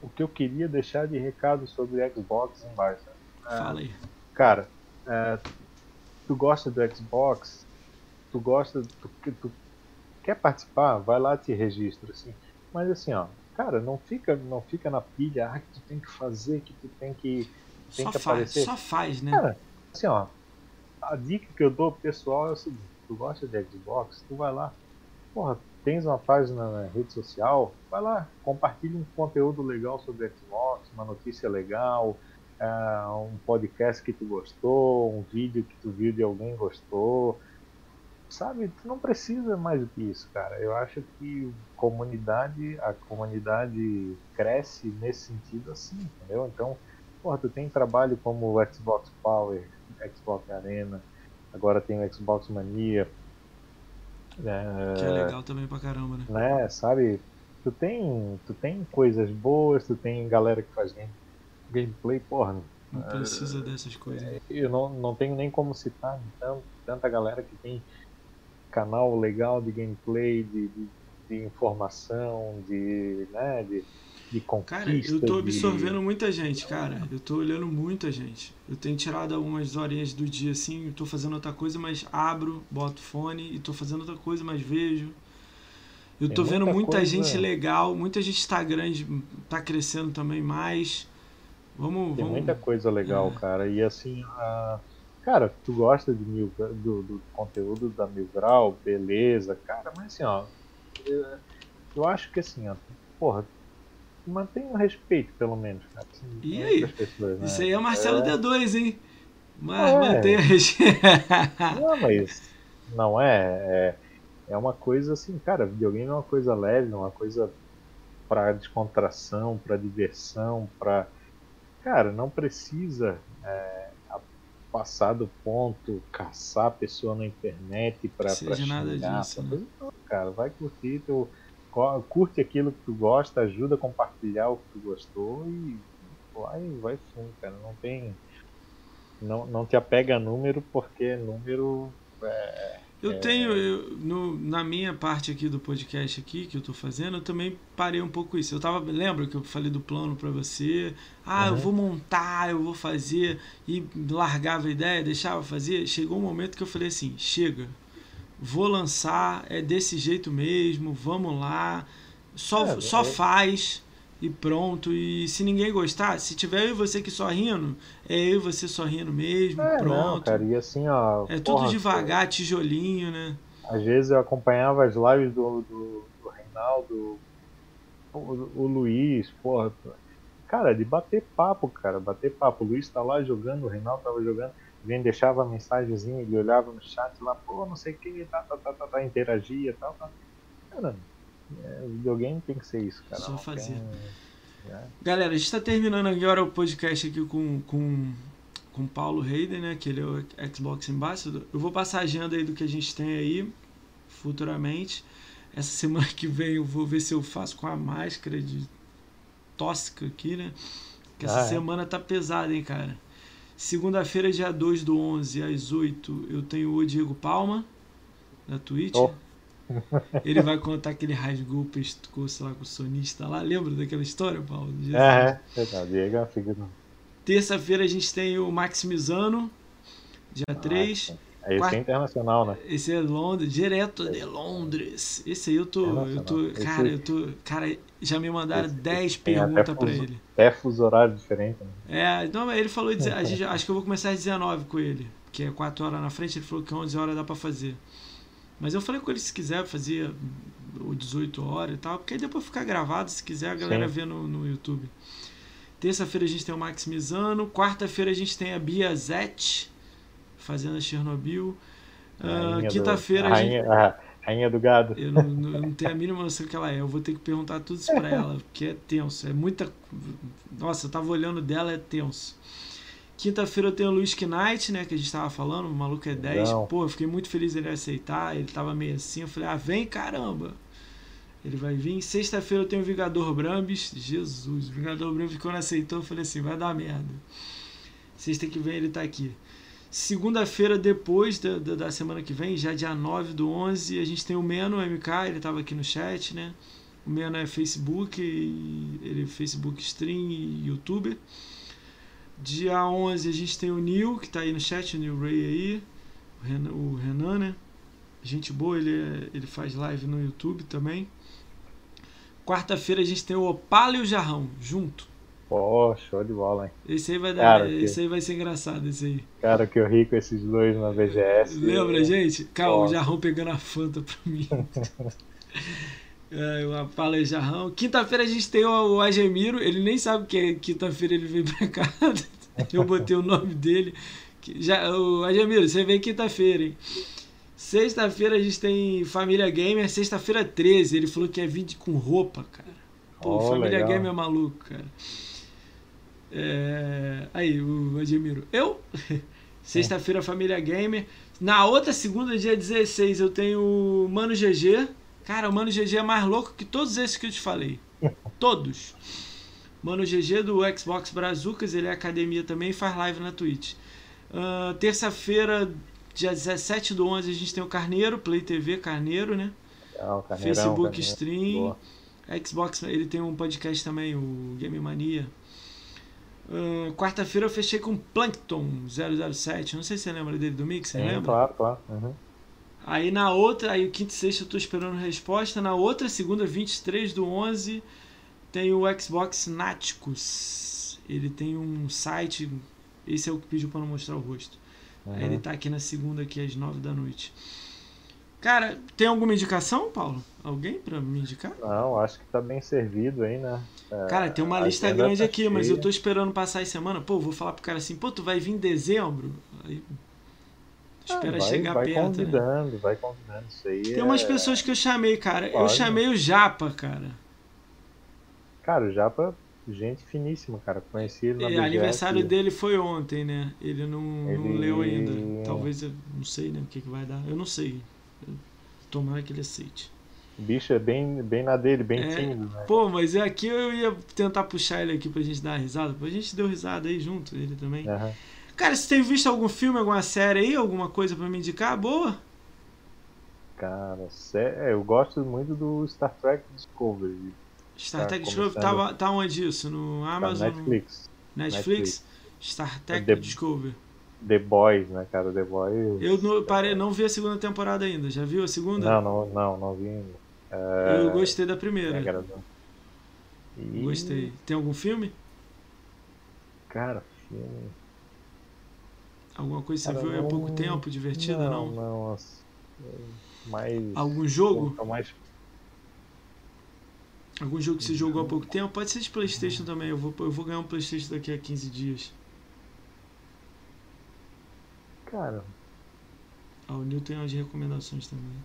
o que eu queria deixar de recado sobre o Xbox embaixo. ah, Fala aí. Cara, ah, tu gosta do Xbox, tu gosta, tu, tu quer participar, vai lá te registra, assim. Mas assim, ó, cara, não fica, não fica na pilha, ah, que tu tem que fazer, que tu tem que, tem Só que faz, aparecer. só faz, né? Cara, assim, ó, a dica que eu dou pro pessoal é o seguinte, tu gosta de Xbox, tu vai lá, porra, tens uma página na rede social, vai lá, compartilha um conteúdo legal sobre Xbox, uma notícia legal, ah, um podcast que tu gostou, um vídeo que tu viu de alguém gostou, sabe, tu não precisa mais do que isso, cara. Eu acho que comunidade, a comunidade cresce nesse sentido assim, entendeu? Então, porra, tu tem trabalho como o Xbox Power, Xbox Arena, agora tem o Xbox Mania, é, Que é legal também pra caramba, né? né, sabe? Tu tem, tu tem coisas boas, tu tem galera que faz game, gameplay, porra, Não precisa dessas coisas. eu não, não tenho nem como citar então, tanta galera que tem canal legal de gameplay, de, de, de informação, de, né, de, de conquista. Cara, eu tô de- absorvendo muita gente, cara. Eu tô olhando muita gente. Eu tenho tirado algumas horinhas do dia assim, eu tô fazendo outra coisa, mas abro, boto fone e tô fazendo outra coisa, mas vejo. Eu tô vendo muita muita coisa. gente legal, muita gente Instagram tá crescendo também mais. Vamos, Tem vamos. muita coisa legal, É. cara. E assim, a- cara, tu gosta de mil, do, do conteúdo da Mil Grau, beleza, cara, mas assim, ó, eu, eu acho que assim, ó, porra, mantém o respeito, pelo menos, cara. Assim, E aí? as pessoas, né? Isso aí é Marcelo É. D2, hein? Mas É. mantém a regi- Não, mas não é, é. É uma coisa assim, cara, videogame é uma coisa leve, uma coisa pra descontração, pra diversão, pra. Cara, não precisa é, passar do ponto, caçar a pessoa na internet pra, Seja pra nada xingar. disso, pra né? Não, cara, vai curtir, teu, curte aquilo que tu gosta, ajuda a compartilhar o que tu gostou e vai, vai fundo, cara. Não tem. Não, não te apega a número, porque número é, Eu tenho, eu- no- na minha parte aqui do podcast aqui que eu tô fazendo, eu também parei um pouco isso. Eu tava, lembra que eu falei do plano pra você? Ah, eu Uhum. vou montar, eu vou fazer e largava a ideia, deixava fazer. Chegou um momento que eu falei assim, chega. Vou lançar, é desse jeito mesmo, vamos lá. Só, É, só é- faz e pronto. E se ninguém gostar, se tiver eu e você que só rindo, é eu e você só rindo mesmo, É, não, pronto. cara, e assim, ó. É tudo porra, devagar, tijolinho, né? Às vezes eu acompanhava as lives do, do, do Reinaldo, o, o Luiz, porra. cara, de bater papo, cara, bater papo. O Luiz tá lá jogando, o Reinaldo tava jogando, vem deixava a mensagenzinha, ele olhava no chat lá, pô, não sei o que, tá, tá, tá, tá, tá, interagia e tal, tá. Cara, é, videogame tem que ser isso, cara. Só fazer. tem- é. Galera, a gente tá terminando agora o podcast aqui com, com, com o Paulo Hayden, né? Que ele é o Xbox Ambassador. Eu vou passar a agenda aí do que a gente tem aí futuramente. Essa semana que vem eu vou ver se eu faço com a máscara de tóxica aqui, né? Que essa Ah, é? semana tá pesada, hein, cara. Segunda-feira, dia 2 do 11, às 8, eu tenho o Diego Palma, na Twitch. Oh. Ele vai contar que ele rasgou o pescoço lá com o sonista lá. Lembra daquela história, Paulo? Jesus. É, é, é figura. Terça-feira a gente tem o Maximizano, dia Ah, 3. Aí Quarta- é internacional, né? Esse é Londres, direto de Londres. Esse aí eu tô. Eu tô. Internacional. Cara, Esse- eu tô. Cara, já me mandaram Esse- 10 tem até perguntas pra fuso- ele. Até fuso horário diferente, né? É, não, ele falou. A gente, acho que eu vou começar às 19 com ele. Que é 4 horas na frente, ele falou que 11 horas dá pra fazer. Mas eu falei com ele se quiser fazer ou 18 horas e tal, porque aí depois fica gravado, se quiser a galera Sim. vê no, no YouTube. Terça-feira a gente tem o Maximizano, quarta-feira a gente tem a Bia Zete, fazendo a Chernobyl. Ah, do- Quinta-feira a gente. rainha, a rainha do gado. Eu não, não- eu não tenho a mínima noção que ela é. Eu vou ter que perguntar tudo isso pra ela, porque é tenso. É muita. Nossa, eu tava olhando dela, é tenso. Quinta-feira eu tenho o Luiz Knight, né? Que a gente tava falando, o maluco é 10. Não. Pô, eu fiquei muito feliz ele aceitar. Ele tava meio assim. Eu falei, ah, vem caramba. Ele vai vir. Sexta-feira eu tenho o Vingador Brambis. Jesus, o Vingador Brambis, quando aceitou, eu falei assim: vai dar merda. Sexta que vem ele tá aqui. Segunda-feira, depois da, da, da semana que vem, já dia 9 do 11, a gente tem o Meno MK, ele tava aqui no chat, né? O Meno é Facebook, ele é Facebook Stream e YouTuber. Dia 11 a gente tem o Neil, que tá aí no chat, o Neil Ray aí. O Renan, o Renan né? Gente boa, ele, é- ele faz live no YouTube também. Quarta-feira a gente tem o Opala e o Jarrão, junto. Pô, show de bola, hein? Esse aí vai dar, Cara, que- esse aí vai ser engraçado, esse aí. Cara, que eu ri com esses dois na VGS. Lembra, gente? Calma, o. Jarrão pegando a Fanta pra mim. É, uma fala Jarrão. Quinta-feira a gente tem o, o Agemiro, ele nem sabe que é quinta-feira ele veio pra cá. Eu botei o nome dele. Já, o Agemiro, você vem quinta-feira, hein? Sexta-feira a gente tem Família Gamer, sexta-feira 13. Ele falou que é vídeo com roupa, cara. Pô, Ó, Família legal. Gamer é maluco, cara. É, Aí, o Admiro. Eu? Sexta-feira, Família Gamer. Na outra segunda, dia 16, eu tenho o Mano GG. Cara, o Mano GG é mais louco que todos esses que eu te falei. Todos. Mano GG do Xbox Brazucas, ele é academia também e faz live na Twitch. Ah, Terça-feira, dia 17 do 11, a gente tem o Carneiro, Play TV Carneiro, né? Carneirão, Facebook carneiro. Stream. Boa. Xbox, ele tem um podcast também, o Game Mania. Ah, Quarta-feira eu fechei com Plankton 007. Não sei se você lembra dele do Mix, você Sim, lembra? claro, claro. Uhum. Aí na outra, aí o quinta e sexta eu tô esperando resposta. Na outra, segunda, 23 do 11, tem o Xbox Náticos. Ele tem um site. Esse é o que pediu pra não mostrar o rosto. Aí ele Uhum. tá aqui na segunda, aqui às 9 da noite. Cara, tem alguma indicação, Paulo? Alguém pra me indicar? Não, acho que tá bem servido aí, né? É, Cara, tem uma a lista grande tá aqui, mas eu cheia. tô esperando passar as semana. Pô, vou falar pro cara assim, pô, tu vai vir em dezembro? Aí. Espera Ah, vai, chegar vai perto, né? convidando, vai convidando. Isso aí Tem umas é- pessoas que eu chamei, cara. Eu Pode. chamei o Japa, cara. Cara, o Japa, gente finíssima, cara. Conheci ele na BGS. aniversário dele foi ontem, né? Ele não, não Ele- leu ainda. Talvez eu não sei, né? O que, que vai dar. Eu não sei. Tomara que ele aceite. O bicho é bem, bem na dele, bem É, tímido, né? Pô, mas é aqui eu ia tentar puxar ele aqui pra gente dar uma risada. A gente deu risada aí junto, ele também. Aham. Cara, você tem visto algum filme, alguma série aí, alguma coisa pra me indicar? Boa? Cara, sé- é, eu gosto muito do Star Trek Discovery. Star Tá Trek começando. Discovery tá, tá onde isso? No Tá, Amazon? Netflix. Netflix? Netflix. Star Trek The- Discovery. The Boys, né, cara? The Boys. Eu não, parei, não vi a segunda temporada ainda. Já viu a segunda? Não, não, não, não vi ainda. É, Eu gostei da me primeira. agradou. E, Gostei. Tem algum filme? Cara, filme. Alguma coisa que você Cara, viu há não- pouco tempo, divertida, não? Não, não. as- é, Mais. Algum jogo? Mais, Algum jogo que você jogou há pouco tempo? Pode ser de Playstation também. Eu vou, eu vou ganhar um Playstation daqui a 15 dias. Cara, Ah, o Nil tem umas recomendações também.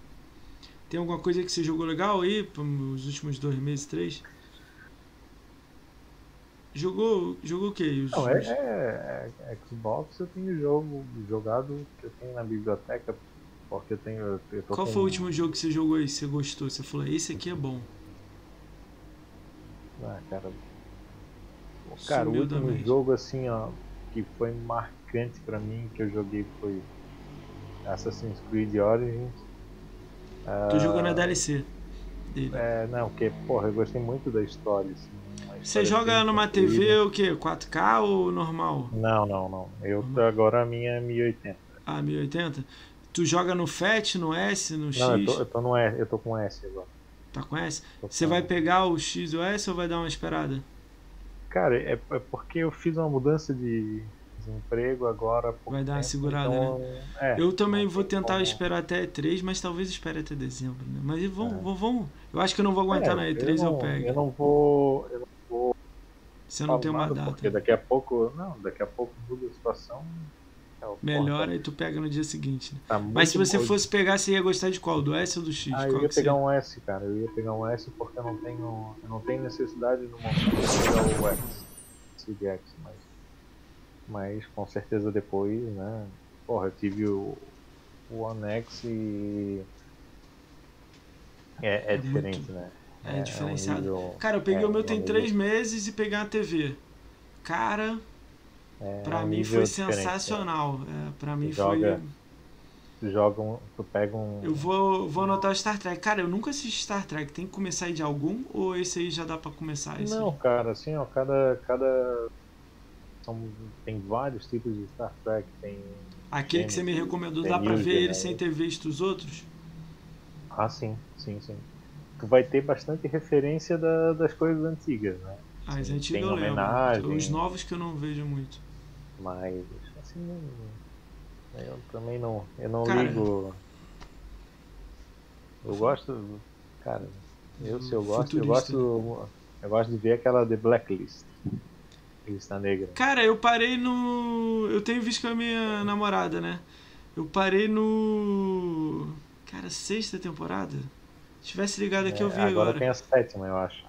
Tem alguma coisa que você jogou legal aí? Os últimos dois meses, três? Jogou, jogou o quê? Os- não, é, é- é Xbox eu tenho jogo jogado que eu tenho na biblioteca, porque eu tenho. Eu Qual com- foi o último jogo que você jogou aí? que Você gostou? Você falou, esse aqui é bom. Ah, cara. Cara, o último jogo assim, ó, que foi marcante pra mim que eu joguei foi Assassin's Creed Origins. Tu Ah, jogou na DLC dele. É, não, porque, porra, eu gostei muito da história, assim. Você joga numa. TV o quê? 4K ou normal? Não, não, não. Eu agora a minha é 1080. Ah, 1080? Tu joga no FAT, no S, no X? Não, eu tô, eu tô no S, eu tô com S agora. Tá com S? Tô Você com- vai pegar o X e o S ou vai dar uma esperada? Cara, é, é porque eu fiz uma mudança de desemprego agora. Vai dar uma tempo, segurada, então, é, Eu também vou tentar como- esperar até E3, mas talvez espere até dezembro, né? Mas vamos, É. vamos. Eu acho que eu não vou aguentar É, na E3, eu, não, pego. Eu não vou. Eu vou Você não tem uma data. Porque daqui a pouco. Não, daqui a pouco muda a situação. é, Melhor, aí tu pega no dia seguinte. né? tá Mas se você bom. fosse pegar, você ia gostar de qual? Do S ou do X? Ah, eu ia pegar um S, cara. Eu ia pegar um S porque eu não tenho. Eu não tenho necessidade no momento de pegar o X. Seed X, mas. Mas com certeza depois, né? Porra, eu tive o, o One X e. É, é, É diferente, muito- né? É um diferenciado. nível- Cara, eu peguei é, o meu um tem três meses e peguei uma TV. Cara, é pra um mim foi né? sensacional. É, pra mim joga- foi. Tu joga um. Tu pega um. Eu vou, vou anotar o Star Trek. Cara, eu nunca assisti Star Trek. Tem que começar aí de algum? Ou esse aí já dá pra começar? Esse Não, cara, assim, ó, cada. cada são, tem vários tipos de Star Trek. Tem. Aquele que você me Tem- recomendou, tem dá pra ver ele sem ter visto os outros? Ah, sim, sim, sim. Tu vai ter bastante referência da- das coisas antigas, né? Ah, as antigas eu lembro. Os novos que eu não vejo muito. Mas, assim, eu também não. Eu não Cara. ligo. Eu gosto. Cara, eu se eu gosto, eu Futurista. gosto. Eu gosto de ver aquela The Blacklist. Lista negra. Cara, eu parei no. Eu tenho visto com a minha namorada, né? Eu parei no. Cara, sexta temporada? Se tivesse ligado aqui, eu vi É, agora, agora. tem a sétima, eu acho.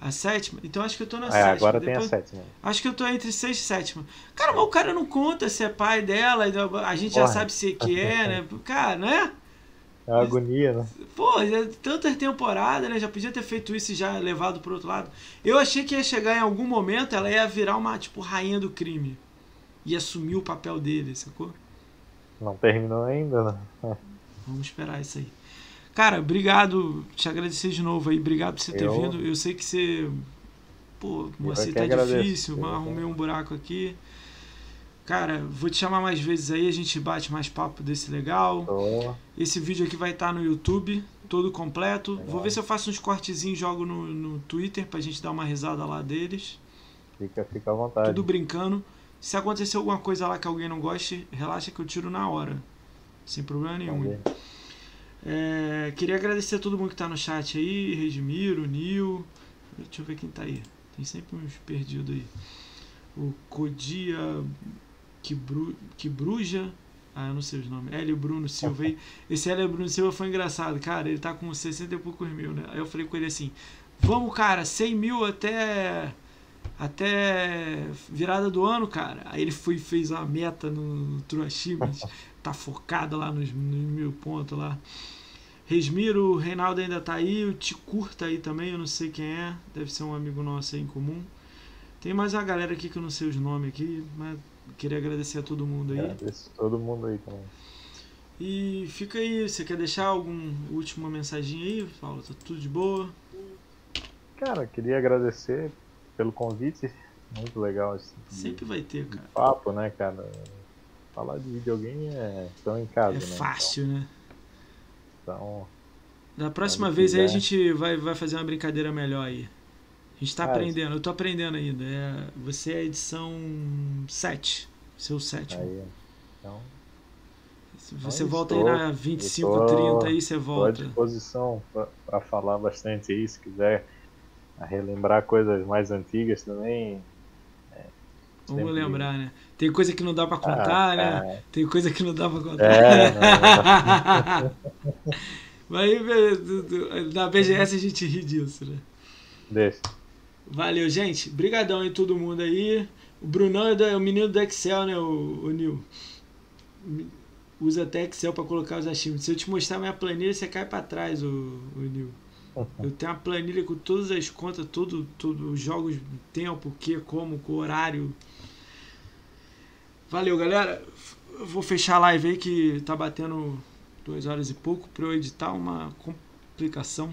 A sétima? Então acho que eu tô na É, sétima. agora Depois- tem a sétima. Acho que eu tô entre sexta e sétima. Cara, mas o cara não conta se é pai dela, a gente já Porra. sabe se que é, né? Cara, né? É uma agonia, né? Pô, já tantas temporadas, né? Já podia ter feito isso e já levado pro outro lado. Eu achei que ia chegar em algum momento, ela ia virar uma, tipo, rainha do crime. Ia assumir o papel dele, sacou? Não terminou ainda, né? Vamos esperar isso aí. Cara, obrigado. Te agradecer de novo aí. Obrigado por você ter Eu- vindo. Eu sei que você. Pô, Moacir que tá agradeço. difícil. Eu- Arrumei um buraco aqui. Cara, vou te chamar mais vezes aí. A gente bate mais papo desse legal. Tô. Esse vídeo aqui vai estar no YouTube, todo completo. Legal. Vou ver se eu faço uns cortezinhos e jogo no, no Twitter pra gente dar uma risada lá deles. Fica, fica à vontade. Tudo brincando. Se acontecer alguma coisa lá que alguém não goste, relaxa que eu tiro na hora. Sem problema nenhum. Ver. É, queria agradecer a todo mundo que tá no chat aí, Redmiro, Nil. Deixa eu ver quem tá aí. Tem sempre uns perdidos aí. O Codia Quibru, Quibruja. Ah, eu não sei os nomes. Hélio Bruno Silva aí. Esse Hélio Bruno Silva foi engraçado, cara. Ele tá com 60 e poucos mil, né? Aí eu falei com ele assim: Vamos, cara, 100 mil até. Até virada do ano, cara. Aí ele foi fez uma meta no, no True Achievements. tá focado lá nos, nos mil pontos lá. Resmiro, o Reinaldo ainda tá aí, o Ticur tá aí também, eu não sei quem é, deve ser um amigo nosso aí em comum. Tem mais uma galera aqui que eu não sei os nomes aqui, mas queria agradecer a todo mundo aí. Agradeço todo mundo aí também. E fica aí, você quer deixar alguma última mensagem aí, Paulo? Tá tudo de boa? Cara, queria agradecer pelo convite. Muito legal esse de Sempre vai ter, cara. papo, né, cara? Falar de videogame é tão em casa, É né? fácil, né? Então, Da próxima vez aí a quiser. gente vai, vai fazer uma brincadeira melhor aí. A gente tá Ah, aprendendo, eu tô aprendendo ainda. É, você é a edição 7, seu sétimo. aí. Então, Se você eu volta estou- aí na 25, eu tô- 30 aí, você Estou à volta. disposição para falar bastante aí, se quiser a relembrar coisas mais antigas também. Vamos sempre- lembrar, né? Tem coisa que não dá pra contar, Ah, né? Tem coisa que não dá pra contar. É, Mas na BGS a gente ri disso, né? deixa. Valeu, gente. Brigadão aí todo mundo aí. O Brunão é, do- é o menino do Excel, né, o, o Nil? Usa até Excel pra colocar os achievements. Se eu te mostrar minha planilha, você cai pra trás, o, o Nil. Eu tenho uma planilha com todas as contas, tudo, os jogos, tempo, o que, como, com horário. Valeu, galera. Eu vou fechar a live aí que tá batendo duas horas e pouco pra eu editar uma complicação.